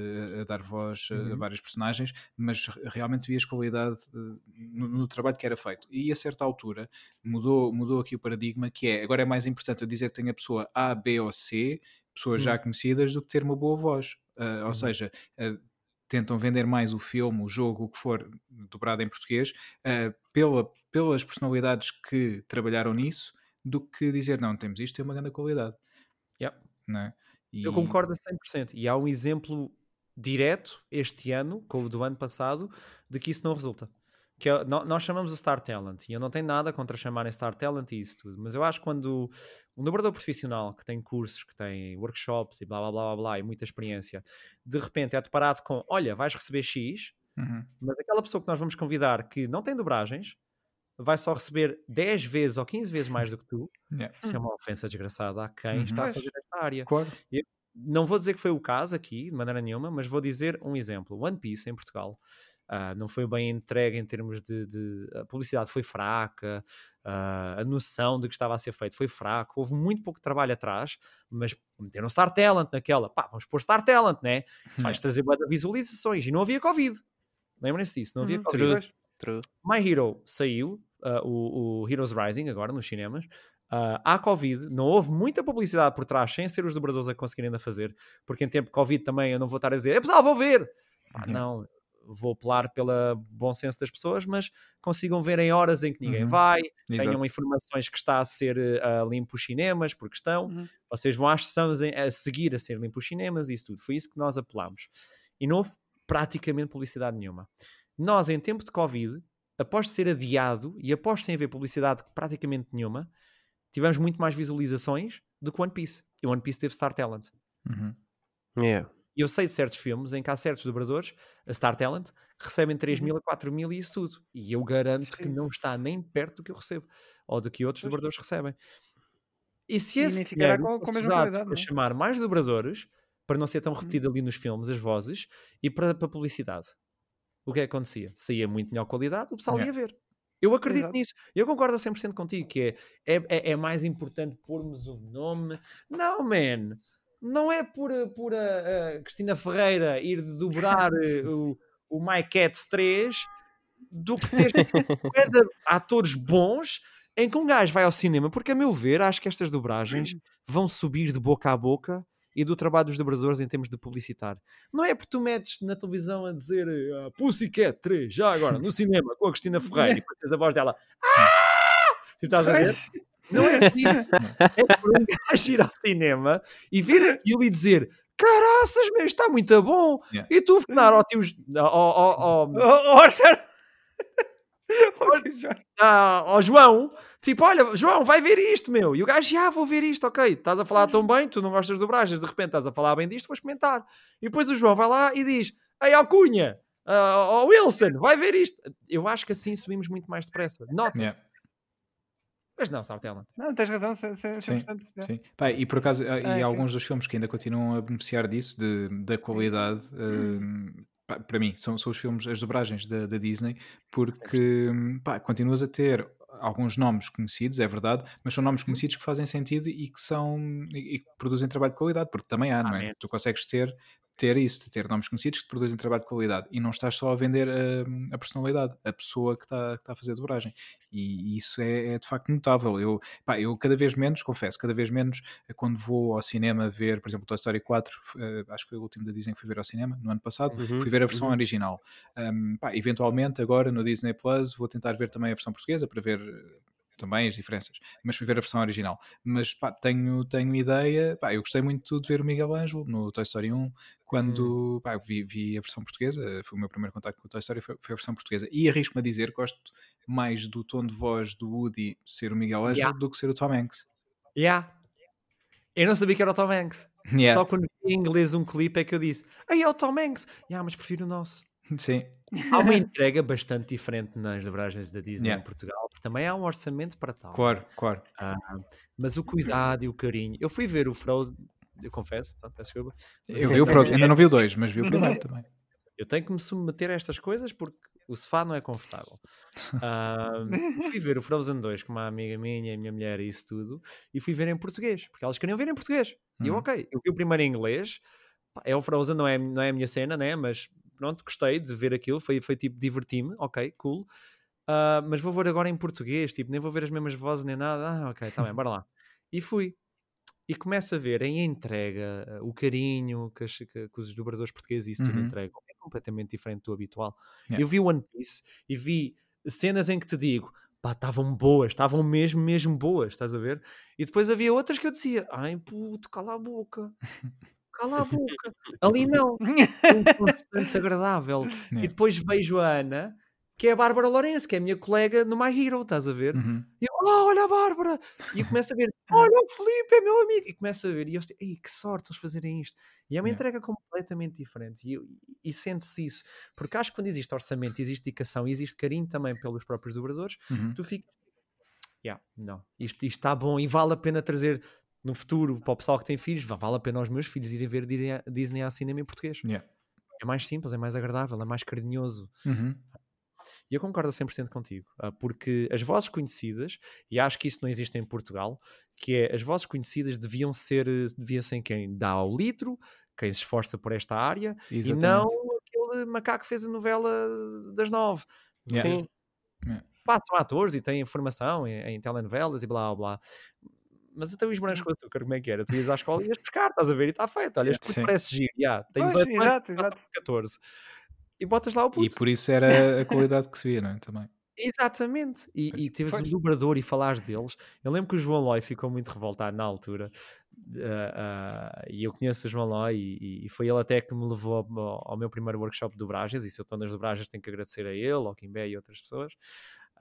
a dar voz uhum. a vários personagens, mas realmente vias qualidade uh, no, no, trabalho que era feito. E a certa altura mudou, mudou aqui o paradigma, que é, agora é mais importante eu dizer que tenho a pessoa A, B ou C, pessoas já uhum. conhecidas, do que ter uma boa voz. Uh, ou uhum. seja, uh, tentam vender mais o filme, o jogo, o que for, dobrado em português, uh, pela, pelas personalidades que trabalharam nisso, do que dizer, não, temos isto, tem uma grande qualidade. Yeah. É? e... Eu concordo a 100%. E há um exemplo direto este ano, como o do ano passado, de que isso não resulta que é, nós chamamos o Star Talent, e eu não tenho nada contra chamarem Star Talent e isso tudo, mas eu acho que quando um dobrador profissional que tem cursos, que tem workshops e blá blá blá blá, blá e muita experiência, de repente é deparado com: olha, vais receber X, uhum. mas aquela pessoa que nós vamos convidar que não tem dobragens vai só receber 10 vezes ou 15 vezes mais do que tu, yeah. isso é uma ofensa desgraçada a quem uhum. está a fazer esta área. Claro. Eu não vou dizer que foi o caso aqui, de maneira nenhuma, mas vou dizer um exemplo. One Piece em Portugal Uh, não foi bem entregue em termos de, de a publicidade foi fraca, uh, a noção de que estava a ser feito foi fraca, houve muito pouco trabalho atrás, mas meteram Star Talent naquela, pá, vamos pôr Star Talent, né? Se vais trazer visualizações, e não havia Covid, lembrem-se disso, não havia uhum, Covid. True, true. My Hero saiu, uh, o, o, Heroes Rising, agora nos cinemas. Uh, há Covid, não houve muita publicidade por trás, sem ser os dobradores a conseguirem ainda fazer, porque em tempo de Covid também eu não vou estar a dizer, é pessoal, vou ver. Ah, não, vou apelar pelo bom senso das pessoas, mas consigam ver em horas em que ninguém uhum. vai, Exato. tenham informações que está a ser uh, limpo os cinemas, porque estão, uhum. vocês vão às sessões a seguir a ser limpo os cinemas e isso tudo. Foi isso que nós apelámos. E não houve praticamente publicidade nenhuma. Nós, em tempo de Covid, após ser adiado e após sem haver publicidade praticamente nenhuma, tivemos muito mais visualizações do que One Piece. E One Piece teve Star Talent. Uhum. Yeah. E eu sei de certos filmes em que há certos dobradores, a Star Talent, que recebem 3 uhum. mil a 4 mil e isso tudo. E eu garanto Sim. que não está nem perto do que eu recebo. Ou do que outros pois. dobradores recebem. E se e esse dinheiro com, com para é? chamar mais dobradores, para não ser tão uhum. repetido ali nos filmes, as vozes, e para, para publicidade. O que é que acontecia? Saía muito melhor qualidade, o pessoal ia ver. Eu acredito Exato. nisso. Eu concordo a 100% contigo, que é, é, é, é mais importante pormos o nome. Não, man não é por, por a, a Cristina Ferreira ir dobrar eh, o, o My Cats 3 do que ter atores bons em que um gajo vai ao cinema, porque a meu ver, acho que estas dobragens vão subir de boca a boca e do trabalho dos dobradores em termos de publicitar. Não é porque tu metes na televisão a dizer uh, Pussycat 3, já agora, no cinema, com a Cristina Ferreira, e depois tens a voz dela, ah! Tu estás a ver? Não é assim. é por um gajo ir ao cinema e ver aquilo e dizer caraças, meu, está muito bom. Yeah. E tu ficar ao tio. Ao, ao, João, tipo, olha, João, vai ver isto, meu. E o gajo, já vou ver isto, ok. Estás a falar tão bem, tu não gostas de dobragens, de repente estás a falar bem disto, vou experimentar. E depois o João vai lá e diz: Ei, Alcunha, uh, Wilson, vai ver isto. Eu acho que assim subimos muito mais depressa. Nota. Yeah. Mas não, Star Talent. Não, tens razão, 100%. Sim, sim. Pá, e por acaso, ah, e alguns dos filmes que ainda continuam a beneficiar disso, de, da qualidade, uh, pá, para mim, são, são os filmes, as dobragens da, da Disney, porque pá, continuas a ter alguns nomes conhecidos, é verdade, mas são nomes conhecidos que fazem sentido e que são e que produzem trabalho de qualidade, porque também há, ah, não é? é? Tu consegues ter ter isso, de ter nomes conhecidos que produzem trabalho de qualidade e não estás só a vender a, a personalidade, a pessoa que está, está a fazer a dobragem. E, isso é, é, de facto notável. Eu, pá, eu cada vez menos, confesso, cada vez menos eh, quando vou ao cinema ver, por exemplo, Toy Story 4, uh, acho que foi o último da Disney que fui ver ao cinema, no ano passado, uhum, fui ver a versão uhum. original. Um, pá, eventualmente, agora no Disney Plus, vou tentar ver também a versão portuguesa para ver também as diferenças, mas fui ver a versão original. Mas pá, tenho, tenho ideia, pá, eu gostei muito de ver o Miguel Ângelo no Toy Story 1, quando hum. pá, vi, vi, a versão portuguesa, foi o meu primeiro contato com o Toy Story, foi, foi a versão portuguesa. E arrisco-me a dizer que gosto mais do tom de voz do Woody ser o Miguel Ângelo yeah. do que ser o Tom Hanks. Yeah. Eu não sabia que era o Tom Hanks. Yeah. Só quando vi em inglês um clipe é que eu disse: Aí é o Tom Hanks. Yeah, mas prefiro o nosso. Sim. Há uma entrega bastante diferente nas dobragens da Disney yeah. em Portugal, porque também há um orçamento para tal. Claro, claro. Ah, mas o cuidado e o carinho. Eu fui ver o Frozen, eu confesso, pronto, peço desculpa. Eu vi o Frozen, ainda não vi o 2, mas vi o primeiro também. Eu tenho que me submeter a estas coisas porque o sofá não é confortável. Uh, fui ver o Frozen 2 com uma amiga minha, minha mulher e isso tudo, e fui ver em português, porque elas queriam ver em português. E eu, uhum. ok, eu vi o primeiro em inglês, é o Frozen, não é, não é a minha cena, né? Mas pronto, gostei de ver aquilo, foi, foi tipo, diverti-me, ok, cool. Uh, mas vou ver agora em português, tipo, nem vou ver as mesmas vozes nem nada. Ah, ok, tá bem, bora lá. E fui. E começo a ver em entrega, uh, o carinho que, as, que, que, os dobradores portugueses isso tudo uhum. entregam. É completamente diferente do habitual. Yeah. Eu vi One Piece e vi cenas em que te digo, pá, estavam boas, estavam mesmo, mesmo boas, estás a ver? E depois havia outras que eu dizia, ai puto, cala a boca. cala a boca. Ali não. Um constante agradável. E depois vejo a Ana, que é a Bárbara Lourenço, que é a minha colega no My Hero, estás a ver? Uhum. E eu, oh, olha a Bárbara! E eu começo a ver, olha o Felipe, é meu amigo! E começo a ver, e eu estou, que sorte eles fazerem isto. E é uma entrega completamente diferente. E, e sente-se isso. Porque acho que quando existe orçamento, existe dedicação, existe carinho também pelos próprios dobradores, uhum. tu ficas Yeah, não, isto, isto está bom e vale a pena trazer no futuro, para o pessoal que tem filhos, vale a pena aos meus filhos irem ver Disney a cinema em português. Yeah. É mais simples, é mais agradável, é mais carinhoso. Uhum. E eu concordo 100% contigo, ah, porque as vozes conhecidas, e acho que isso não existe em Portugal, que é as vozes conhecidas deviam ser, devia ser quem dá ao litro, quem se esforça por esta área, Exatamente. e não aquele macaco que fez a novela das nove. Yeah. Sim. Yeah. Passam atores e têm formação em, em telenovelas e blá blá mas até os brancos hum. com açúcar, como é que era? Tu ias à escola e ias pescar, estás a ver? E está feito. Olha, este parece giro, já, tens 8 exato, exato. 14. E botas lá o puto. E por isso era a qualidade que se via, não é? Também. Exatamente, e, e tives um dobrador e falares deles. Eu lembro que o João Lói ficou muito revoltado na altura, uh, uh, e eu conheço o João Lói, e, e, foi ele até que me levou ao, ao, meu primeiro workshop de dobragens. E se eu estou nas dobragens, tenho que agradecer a ele, ao Kimbé e outras pessoas.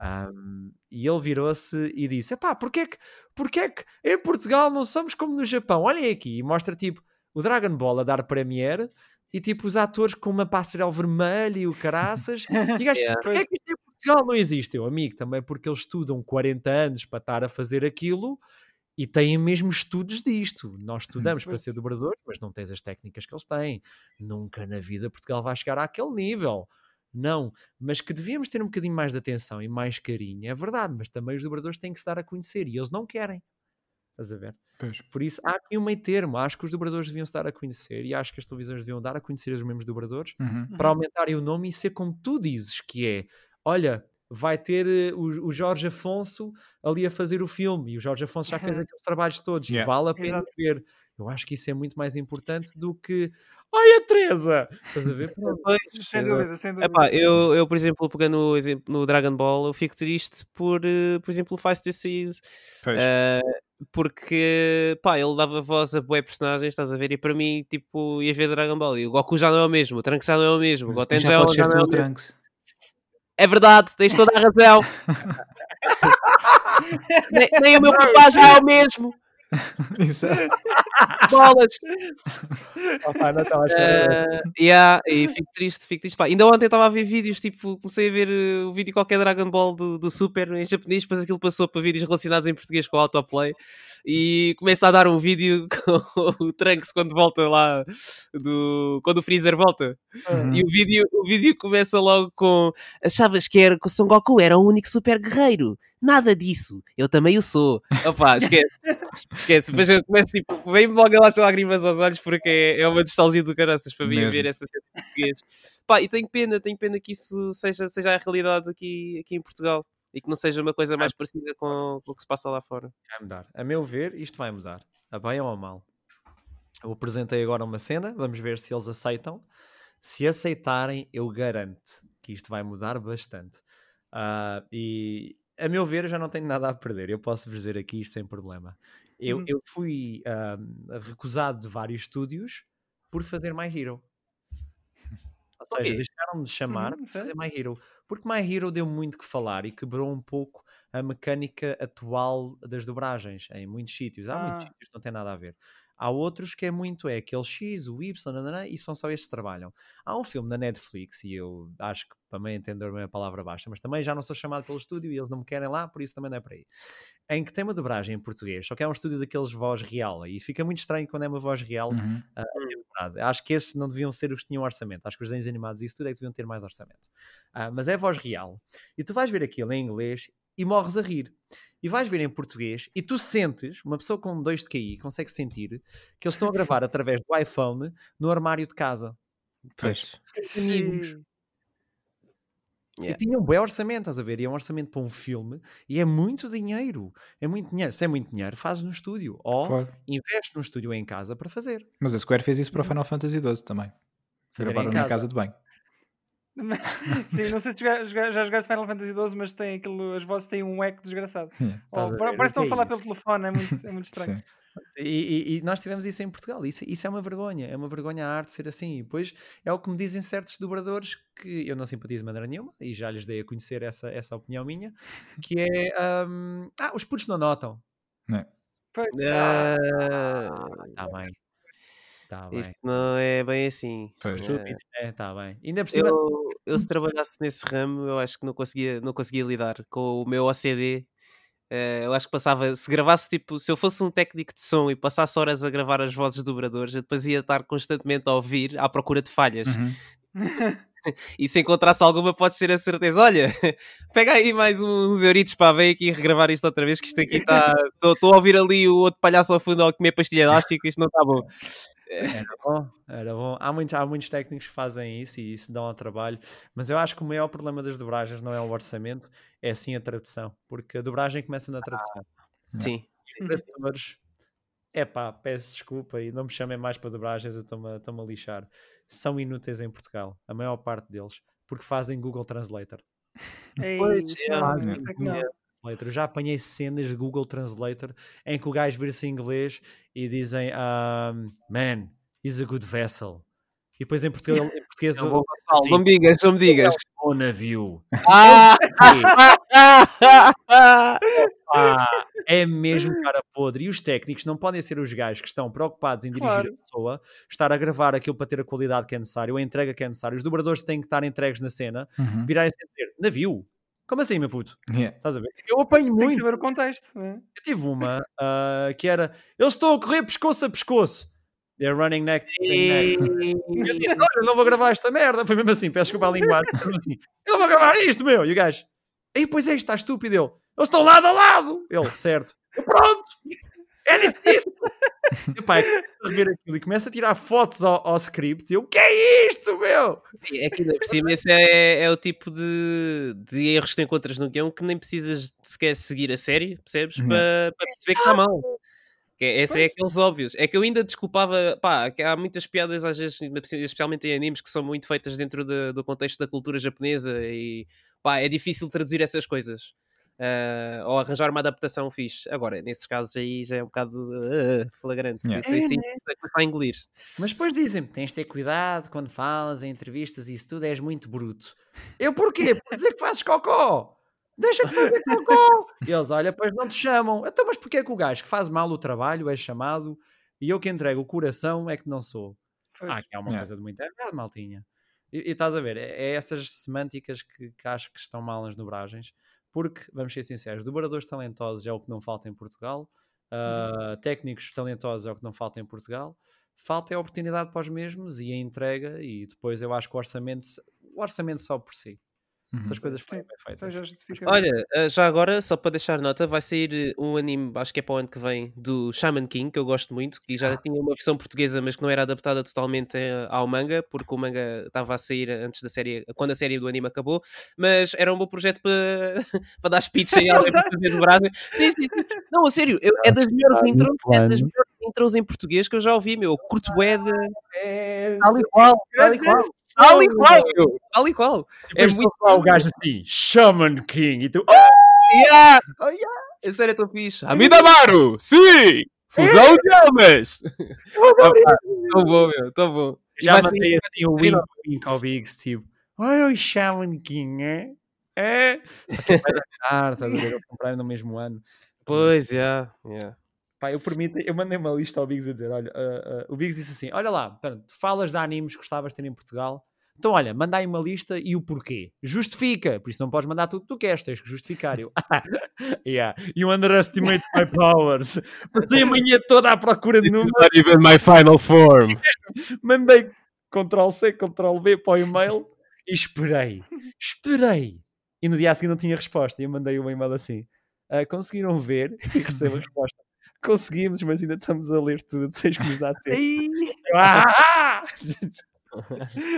Um, e ele virou-se e disse: Epá, porquê é que, porquê é que em Portugal não somos como no Japão? Olhem aqui, e mostra tipo o Dragon Ball a dar Premiere e tipo os atores com uma passarela vermelha e o caraças. e gajo, yeah. porquê é que isto em Portugal não existe? Eu, amigo, também porque eles estudam 40 anos para estar a fazer aquilo e têm mesmo estudos disto. Nós estudamos para ser dobradores, mas não tens as técnicas que eles têm. Nunca na vida Portugal vai chegar àquele nível. Não, mas que devíamos ter um bocadinho mais de atenção e mais carinho, é verdade, mas também os dobradores têm que se dar a conhecer e eles não querem. Estás a ver? Pois. Por isso há aqui um meio termo. Acho que os dobradores deviam se dar a conhecer e acho que as televisões deviam dar a conhecer os membros dobradores uhum. para aumentarem o nome e ser como tu dizes, que é olha, vai ter uh, o, o, Jorge Afonso ali a fazer o filme e o Jorge Afonso já fez aqueles trabalhos todos yeah. e vale a pena Exato. ver. Eu acho que isso é muito mais importante do que Ai, a Teresa! Estás a ver? Pois, sem dúvida, sem dúvida. Epá, eu, eu, por exemplo, pegando no, exemplo, no Dragon Ball, eu fico triste por, uh, por exemplo, o Fast ter saído. Uh, porque, pá, ele dava voz a boé personagens, estás a ver? E para mim, tipo, ia ver Dragon Ball. E o Goku já não é o mesmo, o Trunks já não é o mesmo, o Goten já, já, não é o mesmo. É verdade, tens toda a razão. nem, nem o meu papá já é o mesmo. Exato. Bolas! Opa, não estava uh, yeah, e fico triste, fico triste. Pá, ainda ontem estava a ver vídeos, tipo, comecei a ver uh, o vídeo qualquer Dragon Ball do, do Super em japonês, depois aquilo passou para vídeos relacionados em português com o autoplay. E começa a dar um vídeo com o Trunks quando volta lá, do, quando o Freezer volta. Uhum. E o vídeo, o vídeo começa logo com achavas que, era, que o Son Goku era o único super guerreiro. Nada disso, eu também o sou. Opa, esquece, esquece. Depois eu começo tipo, vem-me logo lá as lágrimas aos olhos porque é, é uma nostalgia do caraças para mim Mesmo. ver essa cena português. Pá, e tenho pena, tenho pena que isso seja, seja a realidade aqui, aqui em Portugal e que não seja uma coisa mais parecida com, com o que se passa lá fora. Vai mudar. A meu ver, isto vai mudar. A bem ou a mal. Eu apresentei agora uma cena, vamos ver se eles aceitam. Se aceitarem, eu garanto que isto vai mudar bastante. Uh, e a meu ver, eu já não tenho nada a perder. Eu posso vos dizer aqui isto sem problema. Eu, hum. eu fui uh, recusado de vários estúdios por fazer My Hero. Ou seja, okay. De chamar uhum, para fazer My Hero. Porque My Hero deu muito que falar e quebrou um pouco a mecânica atual das dobragens em muitos sítios. Há ah. muitos sítios que não tem nada a ver. Há outros que é muito, é aquele X, o Y, nanana, e são só estes que trabalham. Há um filme na Netflix, e eu acho que também entender a palavra baixa, mas também já não sou chamado pelo estúdio e eles não me querem lá, por isso também não é para aí. Em que tem uma dobragem em português, só que é um estúdio daqueles voz real, e fica muito estranho quando é uma voz real. Uhum. Uh, acho que esses não deviam ser os que tinham orçamento. Acho que os desenhos animados e isso tudo é que deviam ter mais orçamento. Uh, mas é voz real. E tu vais ver aquilo em inglês e morres a rir e vais ver em português e tu sentes, uma pessoa com dois de QI consegue sentir que eles estão a gravar através do iPhone no armário de casa. Pois. Amigos. Yeah. E tinha um bom orçamento, estás a ver? E é um orçamento para um filme e é muito dinheiro. É muito dinheiro. Se é muito dinheiro, fazes no estúdio. Ou claro. investe no estúdio em casa para fazer. Mas a Square fez isso para o Final Fantasy XII também. Fazer Gravaram na casa de banho. Sim, não sei se já, já jogaste Final Fantasy XII, mas tem aquilo, as vozes têm um eco desgraçado. Oh, parece que estão a falar pelo telefone, é muito, é muito estranho. E, e, e, nós tivemos isso em Portugal. Isso, isso é uma vergonha. É uma vergonha a arte ser assim. E depois é o que me dizem certos dobradores que eu não simpatizo de maneira nenhuma e já lhes dei a conhecer essa, essa opinião minha. Que é um, ah, os putos não notam. Não. É. Pois, ah, tá bem. Tá Isso não é bem assim. Pois. Estúpido. É, tá bem. Ainda por cima... eu, eu, se trabalhasse nesse ramo, eu acho que não conseguia, não conseguia lidar com o meu OCD. Uh, eh, eu acho que passava, se gravasse tipo, se eu fosse um técnico de som e passasse horas a gravar as vozes dobradores, eu depois ia estar constantemente a ouvir à procura de falhas. Uhum. e se encontrasse alguma, podes ter a certeza: olha, pega aí mais uns euritos para ver aqui e regravar isto outra vez, que isto aqui está. Estou a ouvir ali o outro palhaço ao fundo a comer pastilha elástica, isto não está bom. Era bom, era bom. Há muitos, há muitos técnicos que fazem isso e isso dão ao trabalho, mas eu acho que o maior problema das dobragens não é o orçamento, é sim a tradução, porque a dobragem começa na tradução. Ah, sim. é pá, peço desculpa e não me chamem mais para dobragens, eu estou-me a lixar. São inúteis em Portugal, a maior parte deles, porque fazem Google Translator. Ei, pois, é, é, Translator. Eu já apanhei cenas de Google Translator em que o gajo vira-se em inglês e dizem um, Man, he's a good vessel. E depois em português, em português não, vou, sim, não me digas, não me digas. É um navio. Ah! ah, é mesmo cara podre. E os técnicos não podem ser os gajos que estão preocupados em dirigir claro. a pessoa, estar a gravar aquilo para ter a qualidade que é necessária, ou a entrega que é necessária. Os dobradores têm que estar entregues na cena, uhum. virarem-se a dizer navio. Como assim, meu puto? Yeah. Estás a ver? Eu apanho muito. Tem que saber o contexto. É? Eu tive uma uh, que era: Eles estão a correr pescoço a pescoço. They're running neck to neck. eu disse: Olha, não vou gravar esta merda. Foi mesmo assim, peço desculpa a linguagem. assim, eu não vou gravar isto, meu. E o gajo: Aí, pois é, está estúpido. Ele: Eles estão lado a lado. Ele: Certo. Pronto. É difícil. e pá, é rever aquilo e começa a tirar fotos ao, ao script e eu, o que é isto, meu? É que por cima esse é, é o tipo de, de erros que tu encontras no guião que nem precisas sequer seguir a série, percebes? Uhum. Para, para perceber que está mal. Que é, esse é aqueles óbvios. É que eu ainda desculpava, pá, que há muitas piadas, às vezes, especialmente em animes, que são muito feitas dentro de, do contexto da cultura japonesa e pá, é difícil traduzir essas coisas uh, ou arranjar uma adaptação fixe. Agora, nesses casos aí já é um bocado uh, flagrante. Yeah. Isso aí sim é, né? a engolir. Mas depois dizem-me: tens de ter cuidado quando falas em entrevistas e isso tudo, és muito bruto. Eu porquê? Por dizer que fazes cocó. Deixa de fazer cocó. E eles, olha, pois não te chamam. Então, mas porquê é que o gajo que faz mal o trabalho é chamado e eu que entrego o coração é que não sou? Pois. Ah, que é uma yeah. coisa de muito errado, maltinha. E, e, estás a ver, é, é essas semânticas que, que, acho que estão mal nas dobragens porque, vamos ser sinceros, dobradores talentosos é o que não falta em Portugal. Uh, técnicos talentosos é o que não falta em Portugal. Falta é a oportunidade para os mesmos e a entrega, e depois eu acho que o orçamento, o orçamento só por si. Uhum. Essas coisas Sim, foram bem Então feitas. já justifica. Olha, eh, já agora, só para deixar nota, vai sair eh, um anime, acho que é para o ano que vem, do Shaman King, que eu gosto muito, que já tinha uma versão portuguesa, mas que não era adaptada totalmente eh, ao manga, porque o manga estava a sair antes da série, quando a série do anime acabou, mas era um bom projeto para, para dar speech e para fazer dobragem. Sim, sim, sim. Não, a sério, eu- é das melhores intros, é das melhores intros em português que eu já ouvi, meu. Curto bué de... É, Tal e qual, tal e qual. Tal e qual, meu. Tal e qual. É muito... muito... o gajo assim, Shaman King, e tu, oh, Yeah! Oh, yeah! Esse era tão fixe. Amidamaru! Sim! Fusão de almas! Tão bom, meu, tão bom. Já mandei assim o wink, wink ao Biggs, tipo, olha o Shaman King, é? É? Só que vai dar, estás a ver, eu comprei no mesmo ano. Pois, yeah, yeah. Pá, eu permito, eu mandei uma lista ao Biggs a dizer, olha, ah, ah, o Biggs disse assim, olha lá, portanto, tu falas de animes que gostavas de ter em Portugal, então olha, manda aí uma lista e o porquê. Justifica, por isso não podes mandar tudo que tu queres, tens que justificar. Eu, yeah, you underestimate my powers. Passei a manhã toda à procura de números, not even my final form. mandei Ctrl-C, Ctrl-V para o e-mail e esperei, esperei. E no dia a seguir não tinha resposta e eu mandei um e-mail assim, "Ah, conseguiram ver? E recebo a resposta. Conseguimos, mas ainda estamos a ler tudo, tens que nos dar tempo. "Ah!"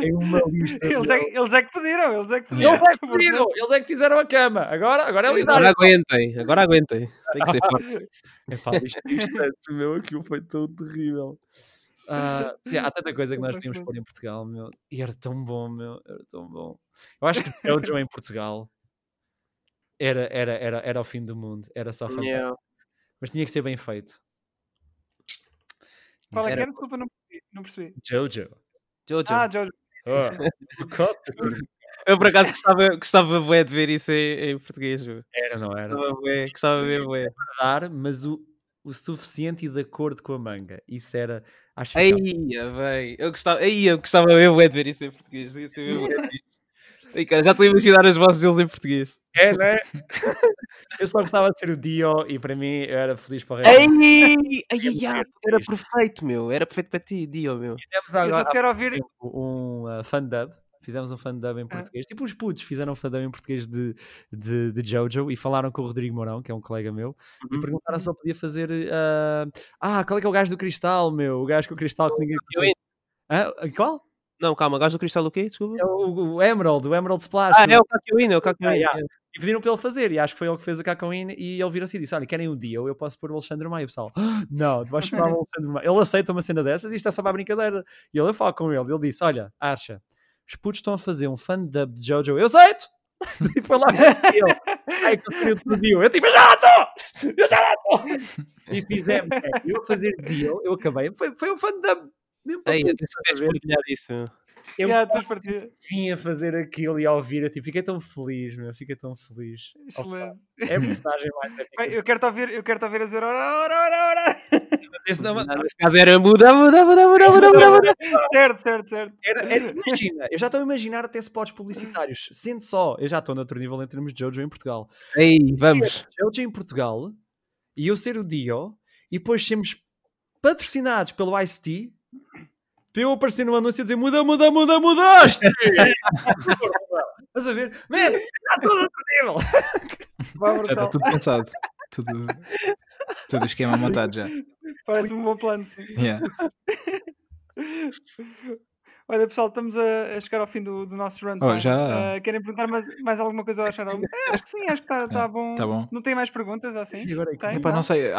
É uma lista. eles, é, eles é que pediram, eles é que Eles pediram. é que pediram, eles é que fizeram a cama. Agora, agora é lidar. Agora aguentem, agora aguentem. Tem que ser forte. É pá, isto, isto é, meu, aquilo foi tão terrível. Ah, sim, há tanta coisa que nós podíamos pôr em Portugal, meu. E era tão bom, meu. Era tão bom. Eu acho que Jojo em Portugal era, era, era, era o fim do mundo. Era só fantástico. Yeah. Mas tinha que ser bem feito. Qual é que Era- era? Desculpa, não percebi. Não percebi. Jojo. Jojo. Ah, Jojo. Oh. Eu por acaso gostava, gostava bué de ver isso em, em português. meu. Era, não era? Gostava bué, gostava de ver bué. Dar, mas o, o suficiente e de acordo com a manga. Isso era. Acho que Aí, bem. Eu gostava, aí, eu gostava mesmo bué de ver isso em português. Ia ser Aí, cara, já estou a imaginar as vozes deles em português. É, né? eu só gostava de ser o Dio e para mim eu era feliz para o resto. Ei, ai, ai, ai, era perfeito, meu. Era perfeito para ti, Dio, meu. Fizemos Eu só agora te quero ouvir. um uh, fan dub. Fizemos um fan dub em português. Tipo, os putos fizeram um fan dub em português de, de, de Jojo e falaram com o Rodrigo Mourão, que é um colega meu, e Uhum. perguntaram se ele podia fazer. uh, ah, qual é que é o gajo do cristal, meu? O gajo com o cristal que ninguém Eu ainda- Hã? Qual? Não, calma, gajo do cristal o quê? Desculpa. É o, o Emerald, o Emerald Splash. Ah, é o Kakyoin, é o Kakyoin. Ah, yeah. E pediram para ele fazer, e acho que foi ele que fez a Cacoin, e ele virou assim e disse: Olha, querem um dia, eu posso pôr o Alexandre Maia, pessoal. "Ah, Não, tu vais chamar o Alexandre Maia. Ele aceita uma cena dessas, isto é só para a brincadeira. E ele, eu falo com ele, ele disse: Olha, Archa, os putos estão a fazer um fan dub de Jojo, eu aceito! e foi lá e ele, ai, que eu te pediu. Eu tipo, eu já lá estou! Eu já lá estou! E fizemos, é, eu a fazer deal, eu acabei, foi, foi um fan dub. Mesmo para Ei, tens partilhar isso. Eu Yeah, vim a fazer aquilo e a ouvir, eu tipo, fiquei tão feliz, meu, fiquei tão feliz. Excelente. É a personagem mais. Bem, eu quero-te ouvir, eu quero-te ouvir a dizer ora, ora, ora, ora. Esse não- Não, Neste caso era muda, muda, muda, muda, muda, muda, muda. certo, certo, certo. Era, era- imagina, eu já estou a imaginar até spots publicitários. Sente só, eu já estou noutro nível em termos de Jojo em Portugal. Ei, vamos. Jojo em Portugal e eu ser o Dio e depois sermos patrocinados pelo Ice-T para eu aparecer no anúncio e dizer muda, muda, muda, mudaste! Estás a ver? Man, está nível! Vá, Já está tudo pensado. Tudo, tudo o esquema montado já. Parece um bom plano, sim. Yeah. Olha, pessoal, estamos a, a chegar ao fim do, do nosso run. Oh, já? querem perguntar mais, mais alguma coisa ou achar? É, acho que sim, acho que está tá É, bom. tá bom. Não tem mais perguntas assim? E agora é que- Tem? Epá, Não? não sei,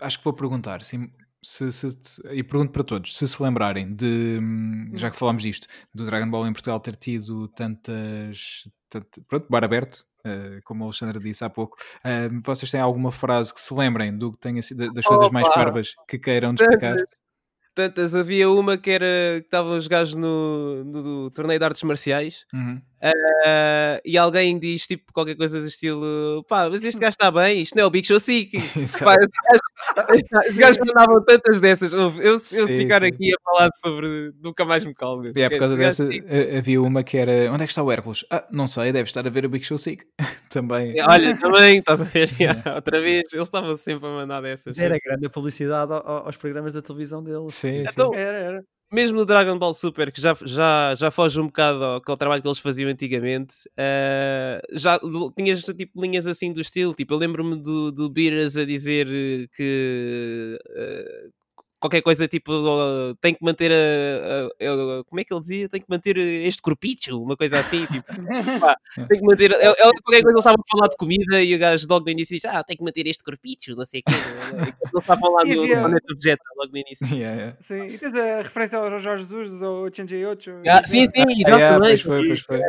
acho que vou perguntar sim, se, se- e pergunto para todos, se se lembrarem de, hum, já que falámos disto, do Dragon Ball em Portugal ter tido tantas, tant- pronto, bar aberto, eh, como o Alexandre disse há pouco, ah, vocês têm alguma frase que se lembrem do que tenha sido, das coisas mais Opa! parvas que queiram destacar? Tantas, havia uma que era que estavam os gajos no, no, no torneio de artes marciais Uhum. ah, e alguém diz tipo qualquer coisa do estilo pá, mas este gajo está bem, isto não é o Big Show Sick. Pá, os gajos- Os gajos mandavam tantas dessas. Eu, eu se ficar aqui a falar sobre. Nunca mais me calmo. É, por causa dessa, havia uma que era. Onde é que está o Hércules? Ah, não sei, deve estar a ver o Big Show Sick. também. Olha, também, estás a ver? outra vez, eles estavam sempre a mandar dessas. Era grande a publicidade aos programas da televisão deles. Sim, então, sim. Era, era mesmo no Dragon Ball Super, que já, já, já foge um bocado ao, ao trabalho que eles faziam antigamente, uh, já tinhas tipo linhas assim do estilo. Tipo, eu lembro-me do, do Beerus a dizer que uh, qualquer coisa tipo uh, tem que manter a, a, a, como é que ele dizia? Tem que manter este corpicho, uma coisa assim, tipo, pá, tem que manter ela, qualquer coisa ele estava a falar de comida e o gajo logo no início diz, ah, tem que manter este corpicho, não sei o quê. Eles estavam lá no, no planeta Vegeta logo no início. Yeah, yeah. Sim, e tens a referência ao Jorge Jesus, ao Chenji 8. Ah, sim, sim, exatamente. Yeah, pois foi, pois foi. É.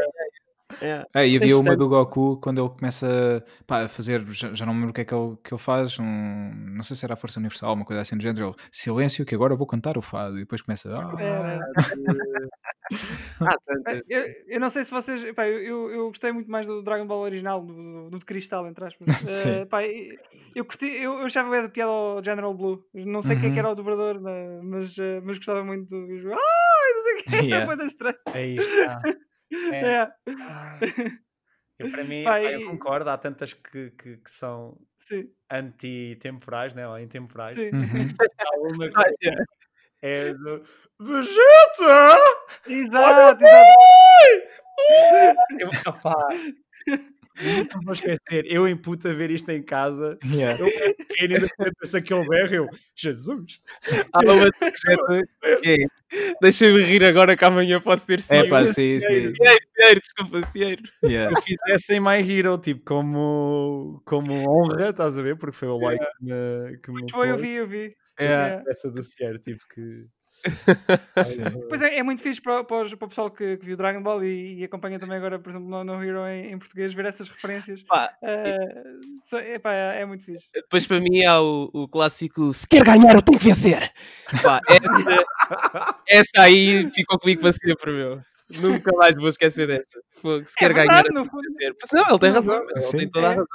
é, e havia uma do Goku quando ele começa pá, a fazer, já, já, não me lembro o que é que ele, que ele faz, um, não sei se era a Força Universal, uma coisa assim do género. Ele, Silêncio, que agora eu vou cantar o fado. E depois começa. Ah, é, ah, eu, eu, não sei se vocês. Pá, eu, eu gostei muito mais do Dragon Ball original, do, do de cristal, entre aspas. uh, pá, eu, curti, eu, eu achava bem da piada ao General Blue. Não sei uhum. quem é que era o dobrador, mas, uh, mas gostava muito do. Ah, não sei o que. Yeah. Foi da estranha. É isso. É. é. Eu, para mim, Pai, eu concordo, há tantas que, que, que são anti-temporais, né? ou intemporais. Sim. Uhum. Há uma que é do Vegeta! Exato, exato. Eu, opá, Nunca vou esquecer, eu em puta ver isto em casa, yeah. eu pequeno e depois aquele berro, eu, Jesus! Ah, uma Deixa-me rir agora que amanhã posso ter sido. É pá, sim, sim. Cieiro, desculpa, Cieiro. Yeah. Eu fizessem My Hero, tipo, como, como honra, estás a ver? Porque foi o like yeah. que me, que me Foi, eu vi, eu vi. É, yeah. essa do Cieiro, tipo que pois é, é muito fixe para, para, para o pessoal que, que, viu Dragon Ball e, e, acompanha também agora, por exemplo, no, no Hero em, em, português, ver essas referências. Pá, uh, epá, é, é, muito fixe. Depois para mim há o, o clássico se quer ganhar eu tenho que vencer. Pá, essa, essa aí ficou comigo para sempre, meu. Nunca mais vou esquecer dessa. Se quer é verdade, ganhar, eu tenho que vencer. Não, ele tem razão. Ele tem toda a é. razão.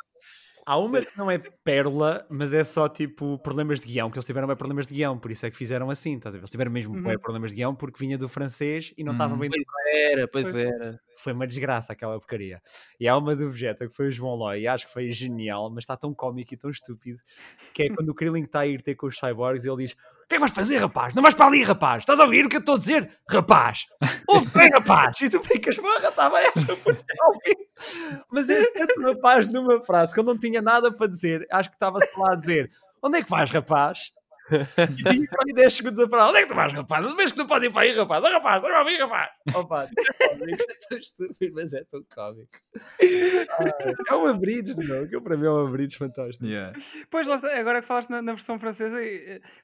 Há uma que não é pérola, mas é só tipo problemas de guião, que eles tiveram bem problemas de guião, por isso é que fizeram assim, estás a ver? Eles tiveram mesmo uhum. problemas de guião porque vinha do francês e não estava uhum. bem. Pois era, pois era. Foi uma desgraça aquela porcaria. E há uma do Vegeta que foi o João Loi, e acho que foi genial, mas está tão cómico e tão estúpido, que é quando o Krillin está a ir ter com os cyborgs, ele diz: O que é que vais fazer, rapaz? Não vais para ali, rapaz! Estás a ouvir o que eu estou a dizer? Rapaz! Ouve bem, rapaz! E tu ficas, porra, está bem, mas tanto rapaz numa frase que eu não tinha nada para dizer, acho que estava-se lá a dizer: Onde é que vais, rapaz? e tinha para aí 10 segundos a falar: onde é que tu vais, rapaz? Não vês que não pode ir para aí, rapaz? Oh, rapaz, olha para mim, rapaz! Opa, é tão estúpido, mas é tão cómico. Ah, é um abrides, não? Que para mim é um abrides fantástico. Yeah. Pois, agora que falaste na, na versão francesa,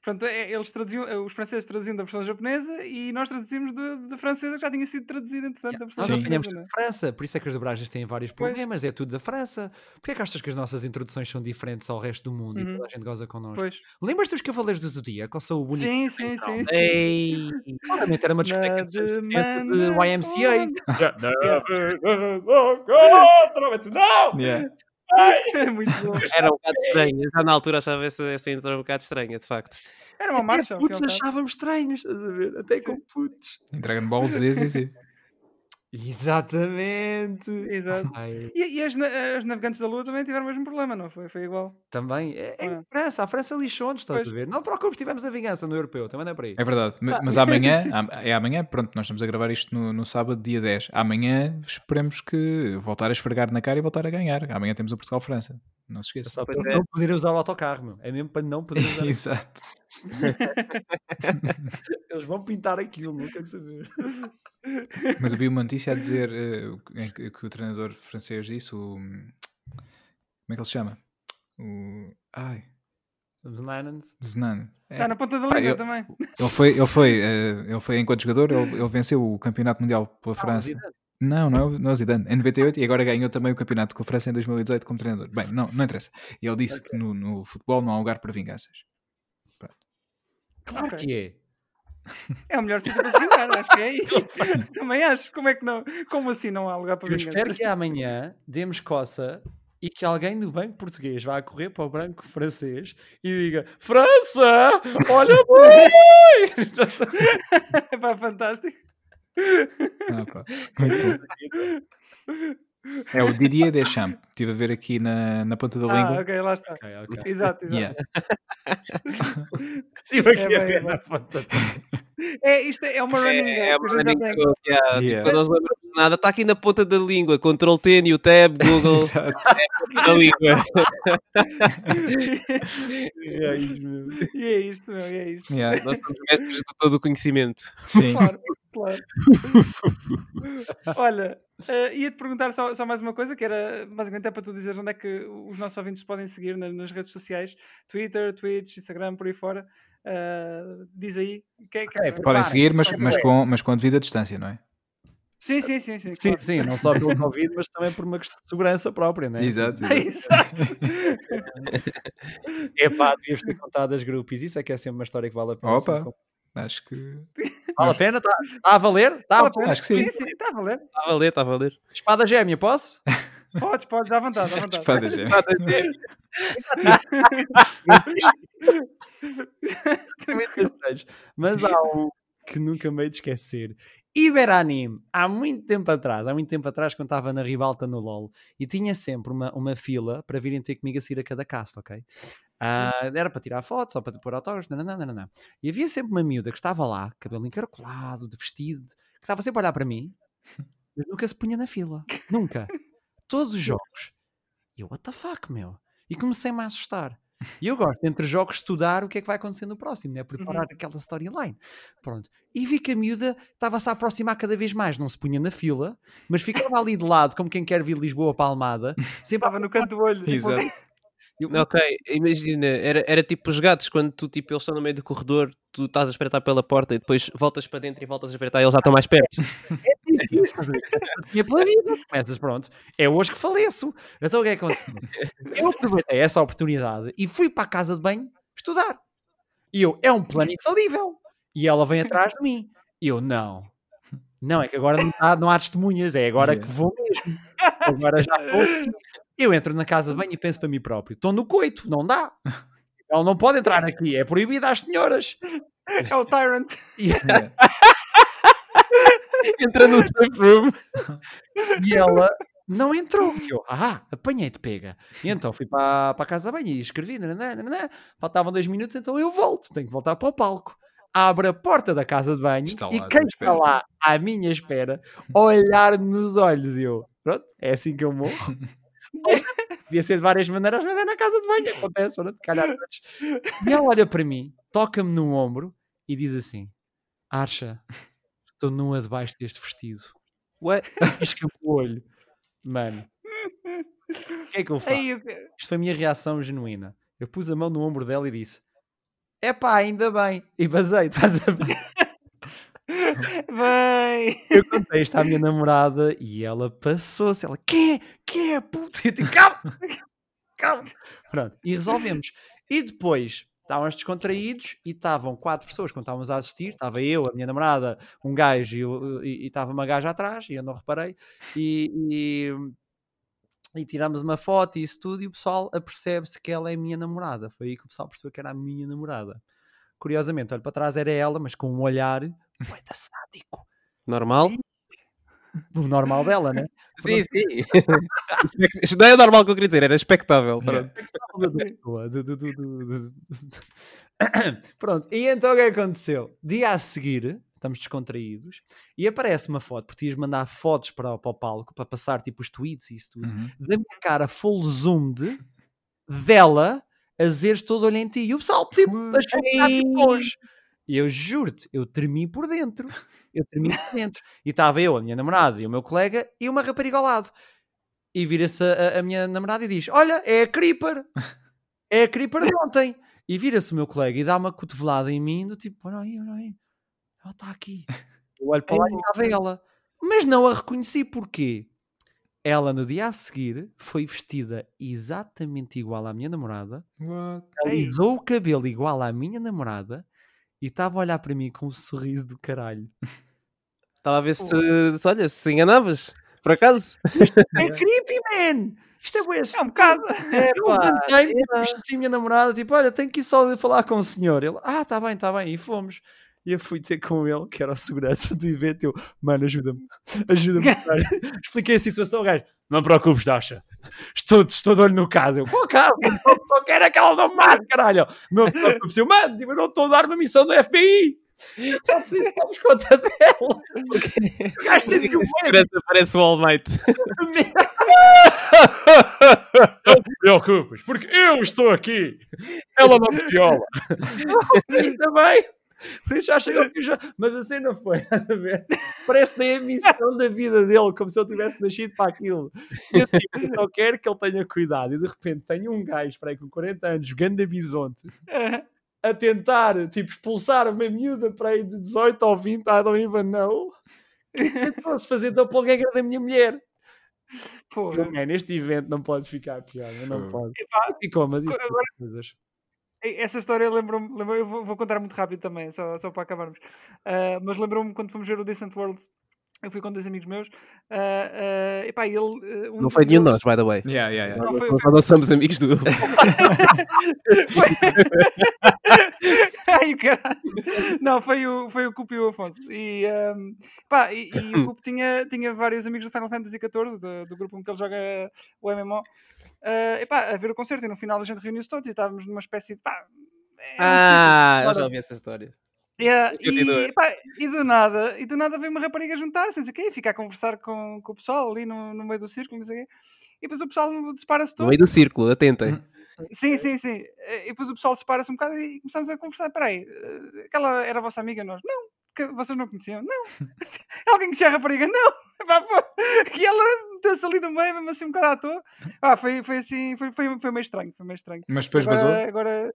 pronto, é, eles traduziam, os franceses traduziam da versão japonesa e nós traduzimos da francesa que já tinha sido traduzida, entretanto, yeah. da versão Nós japonesa. da França, por isso é que as dobragens têm vários problemas, pois. é tudo da França. Porquê é que achas que as nossas introduções são diferentes ao resto do mundo uhum. e toda a gente goza connosco? Lembras-te dos Cavaleiros do Zodíaco? Ou sou o único? Sim, sim, sim. Ei, claramente era uma discoteca de, de YMCA. Não! Yeah. É muito bom. Era um bocado estranho. Já na altura achava essa, essa intro um bocado estranha, de facto. Era uma marcha. Putos achávamos estranhos, estás a ver? Até com putos. Em Dragon Ball Z, sim, sim. Exatamente. Exato. E, e as, as, navegantes da Lua também tiveram o mesmo problema, não foi? Foi igual. Também. É, é a França, a França lixou-nos, estás a ver? Não preocupes, tivemos a vingança no europeu, também não é para aí. É verdade, ah. mas amanhã, é amanhã, pronto, nós estamos a gravar isto no, no sábado, dia 10. Amanhã esperemos que voltar a esfregar na cara e voltar a ganhar. Amanhã temos o Portugal-França. Não se esqueça. É só para não poder usar o autocarro, meu. É mesmo para não poder usar. Exato. Eles vão pintar aquilo, não quero saber. Mas eu vi uma notícia a dizer uh, que, que, o treinador francês disse, o, como é que ele se chama? O, ai, Znan. Znan. É. Está na ponta da língua também. Ele foi, ele foi, uh, ele foi enquanto jogador, ele, ele, venceu o campeonato mundial pela ah, França. Não, não, não é o Zidane, é 98 e agora ganhou também o campeonato com a França em 2018 como treinador. Bem, não, não interessa. E ele disse okay. que no, no, futebol não há lugar para vinganças. Pronto. Claro okay. que é. É o melhor sítio para se vingar, acho que é aí. Também acho. Como é que não? Como assim não há lugar para Eu vinganças? espero que amanhã demos coça e que alguém do banco português vá correr para o banco francês e diga França, olha bem! é pá, fantástico. Apa? É o Didier Deschamps. Estive a ver aqui na, na ponta da Ah, língua. ok, lá está. Ok, ok. Exato, exato. Yeah. Estive aqui É a ver é na ponta. É, isto é, é uma running É, gag é que uma running tem. joke, yeah. Yeah. Tipo, quando nós lembramos de nada, está aqui na ponta da língua. Ctrl T, New Tab, Google, Exato. na língua. É isso mesmo. E é isto, meu, é isto. Yeah. Nós somos mestres de todo o conhecimento. Sim. Claro, claro. Olha, eh, ia-te perguntar só, só mais uma coisa, que era basicamente é para tu dizeres onde é que os nossos ouvintes podem seguir na- nas redes sociais, Twitter, Twitch, Instagram, por aí fora. Eh, diz aí. Que, é que é para- Podem seguir, mas, mas, com, mas com a devida distância, não é? Sim, sim, sim, sim. Sim, claro. sim, não só pelo Covid, mas também por uma questão de segurança própria, né? Exato. Exato. É pá, devias ter contado as grupos. Isso é que é sempre uma história que vale a pena. Opa. Acho que. Vale a pena? Está a valer? Tá Vale a pena. acho que sim. Sim, sim, está a valer. Está a valer, está a valer. Espada gêmea, posso? Podes, podes, à vontade, à vontade. Espada gêmea. Nada a ver. Mas há um que nunca me hei de esquecer. Iberanime, há muito tempo atrás, há muito tempo atrás, quando estava na ribalta no LOL, e tinha sempre uma, uma fila para virem ter comigo a sair a cada casta, ok? Ah, era para tirar fotos, só para pôr autógrafos, não, não, não, não. E havia sempre uma miúda que estava lá, cabelo encaracolado, de vestido, que estava sempre a olhar para mim, mas nunca se punha na fila. Nunca. Todos os jogos. E eu, what the fuck, meu? E comecei-me a assustar. E eu gosto, entre jogos, estudar o que é que vai acontecer no próximo, né? preparar aquela storyline. Pronto. E vi que a miúda estava-se a aproximar cada vez mais, não se punha na fila, mas ficava ali de lado, como quem quer vir Lisboa para a Almada, sempre Estava no canto do olho. Exato. Ok, imagina, era, era tipo os gatos, quando tu, tipo, eles estão no meio do corredor, tu estás a espreitar pela porta e depois voltas para dentro e voltas a espreitar e eles já estão mais perto. Isso, tinha pela vida. Começas, pronto. É hoje que faleço. Então o que é que aconteceu? Eu aproveitei essa oportunidade e fui para a casa de banho estudar. E eu, é um plano infalível. E ela vem atrás de mim. E eu, não. Não, é que agora não há, não há testemunhas, é agora que vou mesmo. Agora já vou. Eu entro na casa de banho e penso para mim próprio: estou no coito, não dá. Ela não pode entrar aqui, é proibido às senhoras. É o Tyrant. E, Entra no safe room. e ela não entrou. E eu, ah, apanhei-te, pega. E então fui para, para a casa de banho e escrevi, nananã. faltavam dois minutos, então eu volto, tenho que voltar para o palco. Abre a porta da casa de banho e quem está lá à minha espera, olhar nos olhos. E eu, pronto, é assim que eu morro. Podia ser de várias maneiras, mas é na casa de banho, acontece, pronto, calhar. E ela olha para mim, toca-me no ombro e diz assim: Archa, estou nua debaixo deste vestido. Ué? Pisca o olho. Mano, o que é que eu faço? Eu- Isto foi a minha reação genuína. Eu pus a mão no ombro dela e disse: Epá, ainda bem. E basei, estás a ver? Bem. Eu contei isto à minha namorada e ela passou-se. Ela, que que é, puta? Eu digo, calma, calma. Pronto, e resolvemos. E depois estávamos descontraídos e estavam quatro pessoas quando estávamos a assistir. Estava eu, a minha namorada, um gajo e, e- e estava uma gaja atrás e eu não reparei. E, e, e tiramos uma foto e isso tudo e o pessoal apercebe-se que ela é minha namorada. Foi aí que o pessoal percebeu que era a minha namorada. Curiosamente, olho para trás, era ela, mas com um olhar muito sádico. Normal? O normal dela, né? Sim, sim. Não é normal que eu queria dizer, era expectável. Pronto. e então o que é que aconteceu? Dia a seguir, estamos descontraídos, e aparece uma foto, porque tinhas mandar fotos para, para o palco, para passar tipo os tweets e isso tudo, Uhum. da minha cara full zoomed, dela, a dizeres todo olho em ti, e o pessoal tipo, achou que. E eu juro-te, eu tremi por dentro, eu tremi por dentro, e estava eu, a minha namorada e o meu colega, e uma rapariga ao lado. E vira-se a, a- minha namorada e diz: Olha, é a Creeper, é a Creeper de ontem. E vira-se o meu colega e dá uma cotovelada em mim, do tipo: Olha aí, olha aí, ela está aqui. Eu olho para lá e estava ela, mas não a reconheci porquê? Ela no dia a seguir foi vestida exatamente igual à minha namorada, What? Alisou o cabelo igual à minha namorada e estava a olhar para mim com um sorriso do caralho. Estava a ver se, se, olha, se te enganavas. Por acaso? É creepy, man! Isto é bem É um bocado. É, Epá, pá, é. assim, minha namorada, tipo, olha, tenho que ir só falar com o senhor. Ele, ah, tá bem, tá bem, e fomos. E eu fui ter com ele, que era o segurança do evento. Eu, mano, ajuda-me, ajuda-me. cara." Expliquei a situação, gajo, não te preocupes, Dasha. Estou, estou de olho no caso. Eu, qual caso? Só, só quero aquela do mar, caralho. Não te preocupes, eu, mano, tipo, eu não estou a dar uma missão do FBI. Então, por isso damos conta dela. O gajo tem que segurança parece o All Might. Não te preocupes, porque eu estou aqui. Ela não me viola. Também. Por isso já chegou que já. Mas a cena foi, a ver? Parece nem a missão da vida dele, como se ele tivesse nascido para aquilo. Eu, tipo, eu só quero que ele tenha cuidado. E de repente tenho um gajo para aí com 40 anos, jogando a bisonte, a tentar tipo, expulsar uma miúda para aí de 18 ou 20, I don't even know. Tentou-se fazer doppelganger da minha mulher. Eu, neste evento não pode ficar pior, não pode. epá, Ficou, mas isso Agora- coisas. Essa história lembrou-me. lembrou- eu vou, vou contar muito rápido também, só, só para acabarmos. Ah, mas lembrou-me quando fomos ver o Distant World. Eu fui com dois amigos meus. ah, ah, epá, ele. ah, um Não foi nenhum de nós, by the way. Yeah, yeah, yeah. Não, foi- Nós não somos amigos do Wilson. Ai, caralho. Não, foi o, foi o Cupo e o Afonso. E, ahm, pá, e, e o Cupo tinha, tinha vários amigos do Final Fantasy XIV, do, do grupo com que ele joga o MMO. Ah, epá, a ver o concerto e no final a gente reuniu-se todos e estávamos numa espécie de. Pá, é Ah, eu já ouvi essa história. Yeah, e, pá, e do nada, e do nada veio uma rapariga juntar-se, não sei o quê, e ficar a conversar com, com o pessoal ali no, no meio do círculo, não sei o quê. E depois o pessoal dispara-se No todo. meio do círculo, atentem. Sim, sim, sim. E depois o pessoal separa-se um bocado e começamos a conversar. Peraí, eh, aquela era a vossa amiga? Nós, não. Que vocês não conheciam? Não. Alguém conhecia a rapariga? Não. Pá, pô. E ela meteu-se ali no meio, mesmo assim um bocado à toa. Ah, foi, foi assim, foi, foi, foi meio estranho, foi meio estranho. Mas depois agora, basou. agora...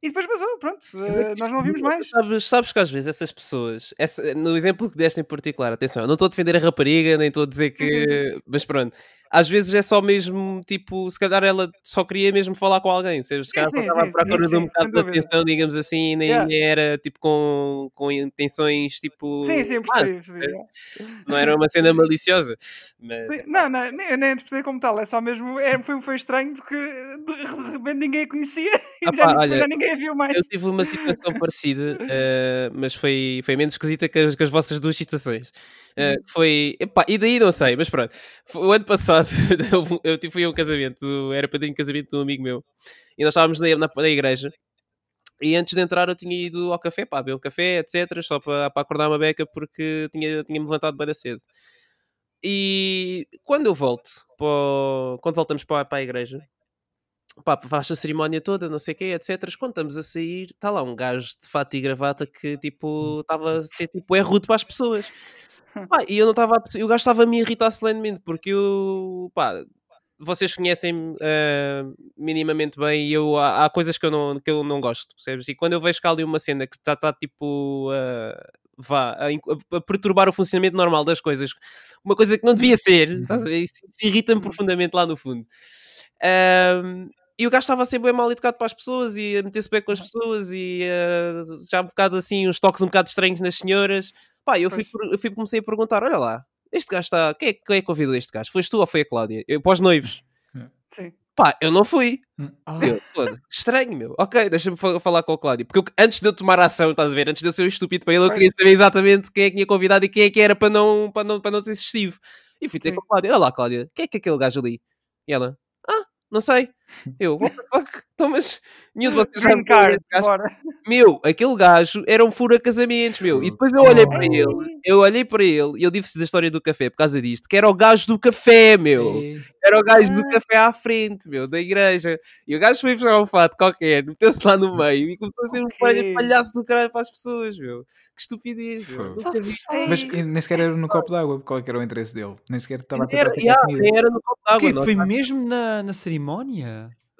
E depois basou, pronto. eh, nós não ouvimos mais. Sabes, sabes que às vezes essas pessoas, essa- no exemplo que deste em particular, atenção, eu não estou a defender a rapariga, nem estou a dizer que. Mas pronto, às vezes é só mesmo tipo, se calhar ela só queria mesmo falar com alguém, se calhar sim, estava à procura isso de um bocado de atenção, digamos assim, nem, Yeah. era tipo com, com intenções tipo. Sim, sim, percebi. percebi, não era uma cena maliciosa. Mas, Sim, Não, não, nem, nem interpretei como tal, é só mesmo, é, foi, foi estranho porque de, repente ninguém a conhecia e Ah já, pá, olha, já ninguém a viu mais. Eu tive uma situação parecida, eh, mas foi, foi menos esquisita que as, que as vossas duas situações. Que foi. epá, e daí não sei, mas pronto. O ano passado eu, tive- fui a um casamento, era padrinho de casamento de um amigo meu, e nós estávamos na, na, na igreja. E antes de entrar eu tinha ido ao café, para beber um café, etc. Só para, para acordar uma beca porque tinha, tinha-me levantado bem cedo. E quando eu volto, quando voltamos para, para a igreja, pá, faz a cerimónia toda, não sei o quê, etc. Quando estamos a sair, está lá um gajo de fato e gravata que tipo estava a ser tipo é rude para as pessoas. Pá, e eu não estava e o gajo estava a me irritar solenemente porque eu pá, vocês conhecem-me ah, minimamente bem e eu, há, há coisas que eu, não, que eu não gosto, percebes? E quando eu vejo cá ali uma cena que está tá, tipo ah, vá, a, a- perturbar o funcionamento normal das coisas, uma coisa que não devia ser, estás a ver? isso, isso irrita-me profundamente lá no fundo. Ahm, e o gajo estava a ser bem mal educado para as pessoas e a meter-se bem com as pessoas e ah, já um bocado assim, uns toques um bocado estranhos nas senhoras. Pá, eu, fui, eu fui, comecei a perguntar: olha lá, este gajo está. Quem é, quem é que convidou este gajo? Foste tu ou foi a Cláudia? Eu, para os noivos. Sim. Pá, eu não fui. Ah, Eu, estranho, meu. Ok, deixa-me fa- falar com o Cláudio. Porque eu- antes de eu tomar ação, estás a ver? Antes de eu ser um estúpido para ele, eu queria saber exatamente quem é que tinha convidado e quem é que era para não, para não, para não ser excessivo. E fui ter Sim. com a Cláudia. Olha lá, Cláudia, quem é que é aquele gajo ali? E ela, ah, não sei. Eu, what the fuck? Então, mas nenhum de vocês já Green card. Meu, aquele gajo era um fura casamentos, meu. E depois eu olhei para ele, eu olhei para ele e eu disse-vos a história do café por causa disto, que era o gajo do café, meu. Era o gajo do Ah. café à frente, meu, da igreja. E o gajo foi buscar um fato qualquer, meteu-se lá no meio e começou a ser um Ok. palha- palhaço do caralho para as pessoas, meu. Que estupidez, meu. Vi. Mas nem sequer era no copo d'água. Qual é que era o interesse dele? Nem sequer estava a tentar era, yeah, era no copo d'água. Foi tá? mesmo na, na cerimónia?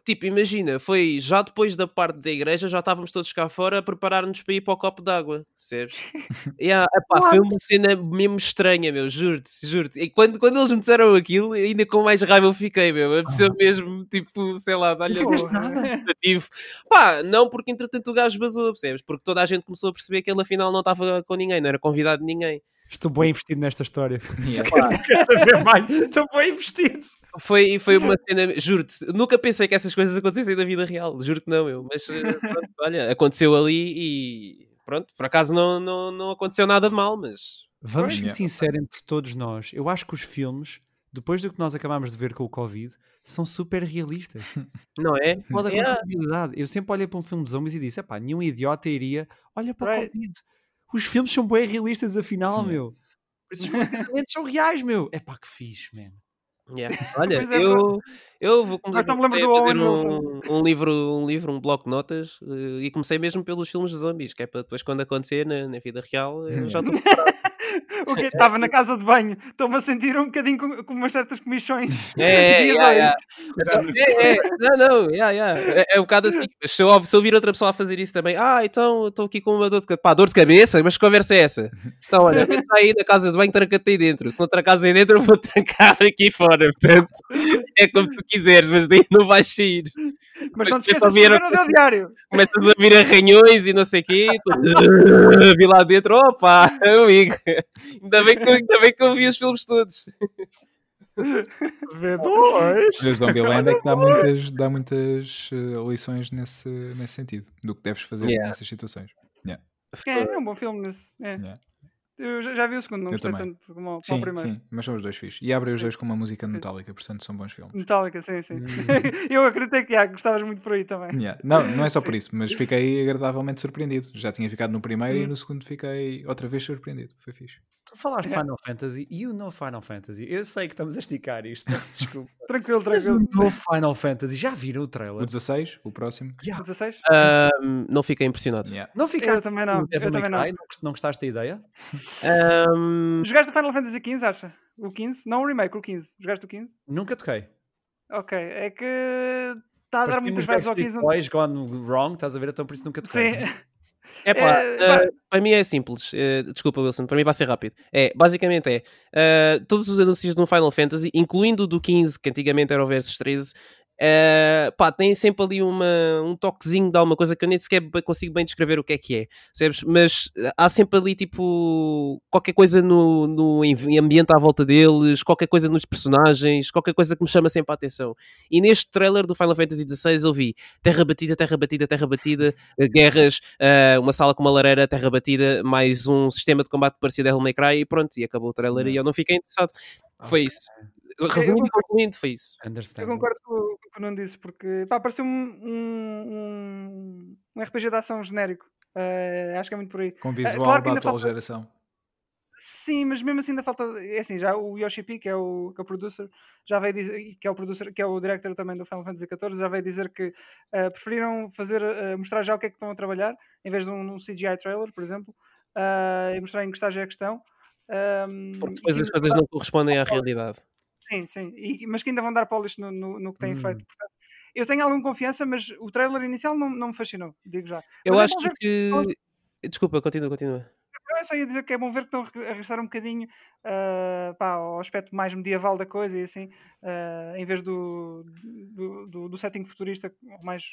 Tipo, imagina, foi já depois da parte da igreja, já estávamos todos cá fora a preparar-nos para ir para o copo d'água, percebes? yeah, epá, foi uma cena mesmo estranha, meu, juro-te, juro-te. E quando, quando eles me disseram aquilo, ainda com mais raiva eu fiquei, meu, a pessoa mesmo, tipo, sei lá, Porra. nada. Pá, não porque entretanto o gajo basou, percebes? Porque toda a gente começou a perceber que ele afinal não estava com ninguém, não era convidado de ninguém. Estou bem investido nesta história. Yeah. Quer saber mais? Estou bem investido. Foi, foi uma cena, juro-te, nunca pensei que essas coisas acontecessem na vida real, juro-te não, eu. Mas eh, pronto, olha, aconteceu ali e pronto, por acaso não, não, não aconteceu nada de mal, mas Vamos ser Yeah. sinceros entre todos nós. Eu acho que os filmes, depois do que nós acabámos de ver com o Covid, são super realistas. não é? Pode acontecer Yeah. na realidade. Eu sempre olhei para um filme de zombies e disse: epá, nenhum idiota iria. Olha para o Right. Covid. Os filmes são bem realistas, afinal, Yeah. meu. Esses filmes são reais, meu. Epá, que fixe, man. Yeah. Olha, é, eu, eu vou começar a fazer um, um livro, um livro, um bloco de notas eh, e comecei mesmo pelos filmes de zombies, que é para depois quando acontecer na, na vida real eu já estou O quê? Estava na casa de banho. Estou-me a sentir um bocadinho com, com umas certas comissões. É, é, Dia yeah, dois. yeah. Então, é, é, não, não, yeah, yeah. É, é um bocado assim. Se eu, se eu ouvir outra pessoa a fazer isso também, ah, então estou aqui com uma dor de, pá, dor de cabeça, mas que conversa é essa? Então, olha, cá aí na casa de banho, tranca-te aí dentro. Se não trancas aí dentro, eu vou trancar aqui fora. Portanto, é como tu quiseres, mas daí não vais sair. Mas não te esqueças de ouvir- no teu diário. Começas a vir arranhões e não sei o quê. Vi lá dentro, opa, amigo. Ainda bem, que, ainda bem que eu vi os filmes todos. V2. Mas Zombieland é que dá muitas, dá muitas eh, lições nesse, nesse sentido, do que deves fazer Yeah. nessas situações. É, é um bom filme. Nesse. É. Yeah. Eu já, já vi o segundo, não Eu gostei também. tanto como, como o Sim, primeiro. sim, mas são os dois fixos. E abrem os Sim. dois com uma música Sim. metálica, portanto são bons filmes. Metallica, sim, sim. Hum. eu acreditei que ah, gostavas muito por aí também. Yeah. Não, não é só por Sim. isso, mas fiquei agradavelmente surpreendido. Já tinha ficado no primeiro e Hum. no segundo fiquei outra vez surpreendido. Foi fixe. Tu falaste de Yeah. Final Fantasy e o novo Final Fantasy. Eu sei que estamos a esticar isto, peço desculpa. Tranquilo, Mas o tranquilo. novo Final Fantasy, já viram o O trailer? 16, o próximo. Yeah. O 16? Ahm, não fiquei impressionado. Yeah. Não Eu ficaste também não. o Eu também não. Não gost- Não gostaste da ideia? Ahm, Jogaste o Final Fantasy XV, acha? O 15? Não o remake, o 15. Jogaste o 15? Nunca toquei. Ok, é que está a dar muitas vibes ao Backstreet 15. Boys gone wrong, estás a ver? Então por isso nunca toquei. Sim. É pá, É, pá. para mim é simples. Eh, desculpa, Wilson, para mim vai ser rápido. É, basicamente é ah, todos os anúncios de um Final Fantasy, incluindo o do 15, que antigamente era o Versus 13, ah, pá, tem sempre ali uma, um toquezinho de alguma coisa que eu nem sequer consigo bem descrever o que é que é, percebes? Mas ah, há sempre ali tipo qualquer coisa no, no ambiente à volta deles, qualquer coisa nos personagens, qualquer coisa que me chama sempre a atenção. E neste trailer do Final Fantasy XVI eu vi terra batida, terra batida, terra batida, eh, guerras, eh, uma sala com uma lareira, terra batida, mais um sistema de combate parecido a Devil May Cry e pronto, e acabou o trailer e eu não fiquei interessado. Foi isso. Resumindo e concluindo, foi isso. Understand. Eu concordo com, o que o Nuno disse, porque pá, pareceu um, um, um RPG de ação genérico. Eh, acho que é muito por aí. Com visual claro que da atual falta- geração. Sim, mas mesmo assim ainda falta. É assim, já o Yoshi P, que é o, que é o producer, já veio dizer, que é o producer, que é o director também do Final Fantasy XIV, já veio dizer que eh, preferiram fazer, eh, mostrar já o que é que estão a trabalhar, em vez de um, um CGI trailer, por exemplo, eh, e mostrar em que estágio é que estão. Ahm, Porque depois as coisas não correspondem à realidade. Sim, sim, e- mas que ainda vão dar polish no, no, no que têm Hum. feito. Portanto, eu tenho alguma confiança, mas o trailer inicial não, não me fascinou, digo já. Eu Mas é acho ver que. Desculpa, continua, continua. Eu só ia dizer que é bom ver que estão a re- a regressar um bocadinho ah, pá, ao aspecto mais medieval da coisa e assim, ah, em vez do, do, do, do setting futurista mais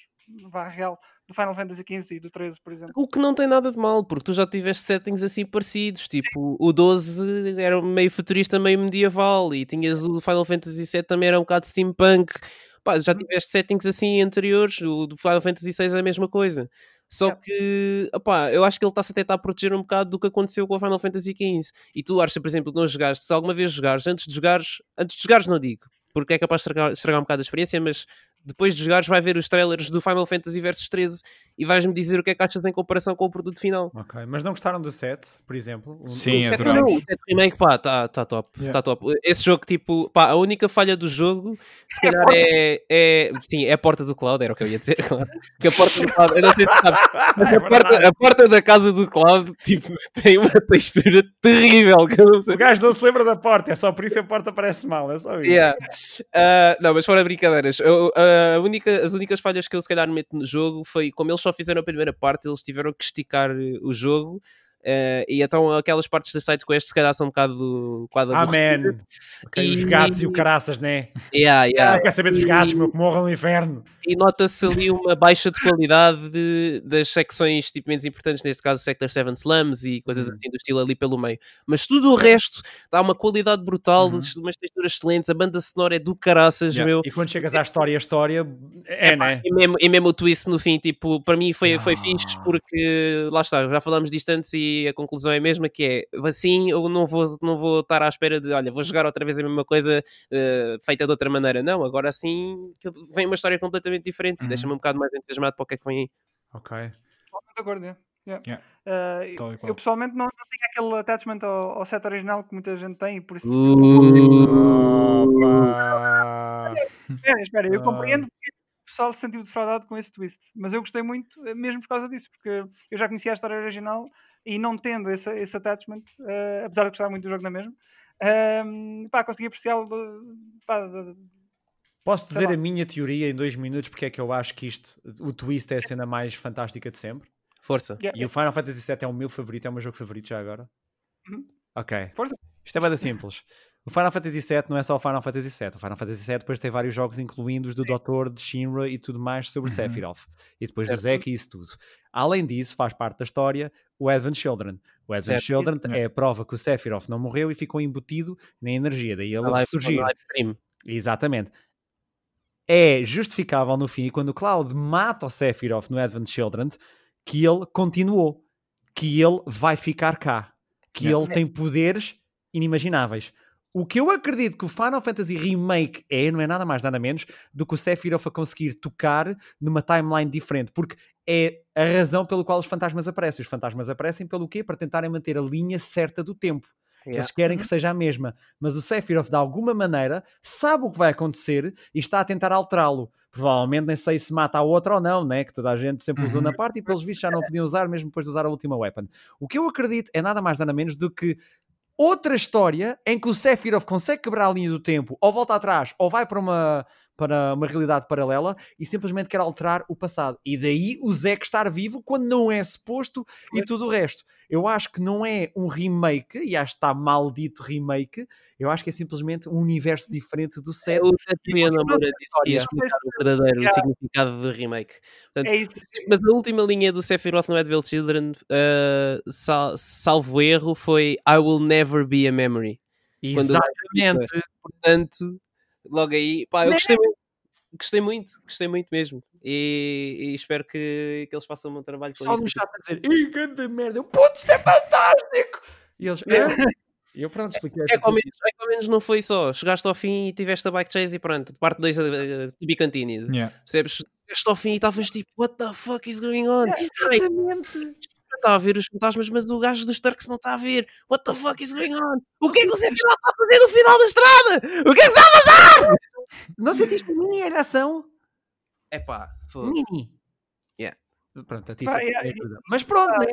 vá, real do Final Fantasy XV e do 13, por exemplo. O que não tem nada de mal, porque tu já tiveste settings assim parecidos, tipo o 12 era meio futurista, meio medieval, e tinhas o Final Fantasy VII também era um bocado steampunk. Pá, já Uhum. tiveste settings assim anteriores, o do Final Fantasy VI é a mesma coisa. Só Yeah. que, opá, eu acho que ele está-se a tentar proteger um bocado do que aconteceu com o Final Fantasy XV. E tu achas, por exemplo, que não jogaste, se alguma vez jogares, antes de jogares, antes de jogares não digo, porque é capaz de estragar, estragar um bocado a experiência, mas depois de jogares vai ver os trailers do Final Fantasy Versus 13 e vais-me dizer o que é que achas em comparação com o produto final. Ok, mas não gostaram do set, por exemplo? Sim, o set adoramos. Não, remake? o set remake, pá, tá, tá top, Yeah. tá top. Esse jogo, tipo, pá, a única falha do jogo, se calhar é, é, sim, é a porta do cloud, era o que eu ia dizer, claro. Que a porta do cloud, eu não sei se sabes, mas É a, porta, a porta da casa do cloud, tipo, tem uma textura terrível, que eu não sei. O gajo não se lembra da porta, é só por isso a porta parece mal, é só isso. Yeah. Ah, não, mas fora brincadeiras, eu- a única, as únicas falhas que eu se calhar meto no jogo foi como eles só fizeram a primeira parte, eles tiveram que esticar eh, o jogo Uh, e então aquelas partes da side quest se calhar são um bocado quadro Amém. Okay, e... Os gatos e o caraças, né? Yeah, yeah. Ah, quer saber dos gatos, e... meu, que morram no inferno. E nota-se ali uma baixa de qualidade de, das secções tipo, menos importantes, neste caso Sector 7 Slums e coisas uhum. assim do estilo ali pelo meio. Mas tudo o resto dá uma qualidade brutal, uhum. umas texturas excelentes, a banda sonora é do caraças, yeah. meu. E quando chegas à história, a história é, é né? E mesmo, e mesmo o twist no fim, tipo, para mim foi, foi fixe porque, lá está, já falámos disto antes e a conclusão é a mesma, que é assim eu não vou, não vou estar à espera de, olha, vou jogar outra vez a mesma coisa uh, feita de outra maneira. Não, agora sim vem uma história completamente diferente uhum. e deixa-me um bocado mais entusiasmado para o que é que vem aí. Ok. Totalmente de acordo, yeah. Yeah. Uh, eu pessoalmente não, não tinha aquele attachment ao, ao set original que muita gente tem, por isso. Uh, espera, espera, eu compreendo pessoal se sentiu defraudado com esse twist. Mas eu gostei muito, eh, mesmo por causa disso, porque eu já conhecia a história original e não tendo esse, esse attachment, uh, apesar de gostar muito do jogo na mesma, uh, pá, consegui apreciá-lo. Posso dizer a minha teoria em dois minutos porque é que eu acho que isto, o twist é a cena mais fantástica de sempre? Força. Yeah. E o Final Fantasy VII é o meu favorito, é o meu jogo favorito já agora. Uhum. Ok. Força. Isto é bem simples. O Final Fantasy VII não é só o Final Fantasy VII. O Final Fantasy VII depois tem vários jogos, incluindo os do Doutor, de Shinra e tudo mais sobre uhum. Sephiroth. E depois certo. do Zack e isso tudo. Além disso, faz parte da história o Advent Children. O Advent certo. Children é a prova que o Sephiroth não morreu e ficou embutido na energia. Daí ele ressurgir. Exatamente. É justificável no fim, quando o Cloud mata o Sephiroth no Advent Children, que ele continuou. Que ele vai ficar cá. Que ele tem poderes inimagináveis. O que eu acredito que o Final Fantasy Remake é, não é nada mais, nada menos, do que o Sephiroth a conseguir tocar numa timeline diferente, porque é a razão pelo qual os fantasmas aparecem. Os fantasmas aparecem pelo quê? Para tentarem manter a linha certa do tempo. Yeah. Eles querem que seja a mesma, mas o Sephiroth, de alguma maneira, sabe o que vai acontecer e está a tentar alterá-lo. Provavelmente nem sei se mata a outra ou não, né? que toda a gente sempre usou na uhum. parte e pelos vistos já não podiam usar mesmo depois de usar a última weapon. O que eu acredito é nada mais nada menos do que outra história em que o Sephiroth consegue quebrar a linha do tempo, ou volta atrás, ou vai para uma, para uma realidade paralela e simplesmente quer alterar o passado. E daí o Zack estar vivo quando não é suposto e tudo o resto. Eu acho que não é um remake, e acho que está maldito remake, eu acho que é simplesmente um universo diferente do set. O set Moura disse que ia explicar o verdadeiro significado do remake. Portanto, é isso. Mas a última linha do Sephiroth no Advil Children, uh, sal, salvo erro, foi I will never be a memory. Exatamente. Portanto, logo aí, pá, eu gostei muito, gostei muito, gostei muito mesmo. E, e espero que, que eles façam um trabalho com Só no chat a dizer, ih, grande merda, puto, isto é fantástico! E eles, é. E eu pronto, expliquei é, ao menos, é ao menos não foi só, chegaste ao fim e tiveste a bike chase e pronto, parte 2 uh, to be continued. Yeah. Percebes? Chegaste ao fim e estavas tipo, what the fuck is going on? Yeah, exatamente está a ver os fantasmas, mas o gajo dos Turks não está a ver. What the fuck is going on? O que é que você está a fazer no final da estrada? O que é que está a passar? Não sentiste mini ereção? É pá, mini. Yeah. Pronto, a ti Pá, yeah, Mas pronto, ah, né?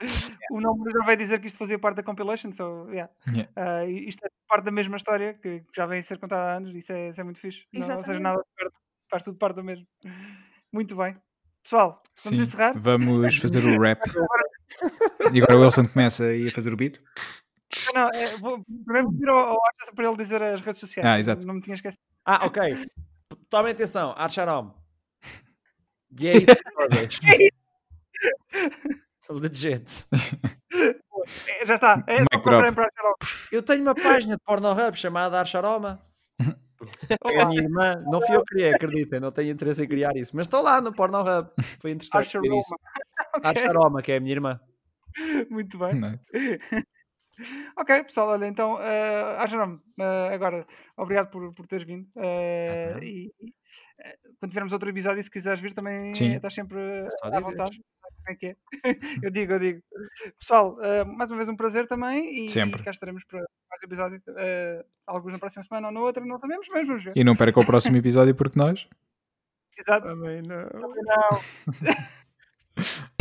O nome já vai dizer que isto fazia parte da compilation, so, yeah. yeah. Uh, isto é parte da mesma história que já vem a ser contada há anos, isso é, isso é muito fixe. Não, ou seja, nada faz tudo parte do mesmo. Muito bem. Pessoal, vamos Sim, encerrar? Vamos fazer o rap. e agora o Wilson começa aí a fazer o beat. Não, é, vou primeiro pedir ao, ao para ele dizer as redes sociais. Ah, exato. Não me tinha esquecido. Ah, ok. Tomem atenção, Archarom. E aí, Legit. É, já está. É, eu tenho uma página de Pornhub chamada Archaroma. É a minha irmã, não fui eu que criei, acreditem, não tenho interesse em criar isso, mas estou lá no Pornhub. Foi interessante ver isso. okay. Aroma, que é a minha irmã. Muito bem. ok, pessoal, olha, então, uh, uh, agora, obrigado por, por teres vindo. Uh, e, quando tivermos outro episódio, se quiseres vir, também Sim. estás sempre à vontade. Como é que é? eu digo, eu digo. Pessoal, uh, mais uma vez um prazer também e, sempre. e cá estaremos para mais episódio. Uh, alguns na próxima semana ou na outra, não sabemos, mas vamos ver. E não perca o próximo episódio porque nós. Exato. Também não. Também não.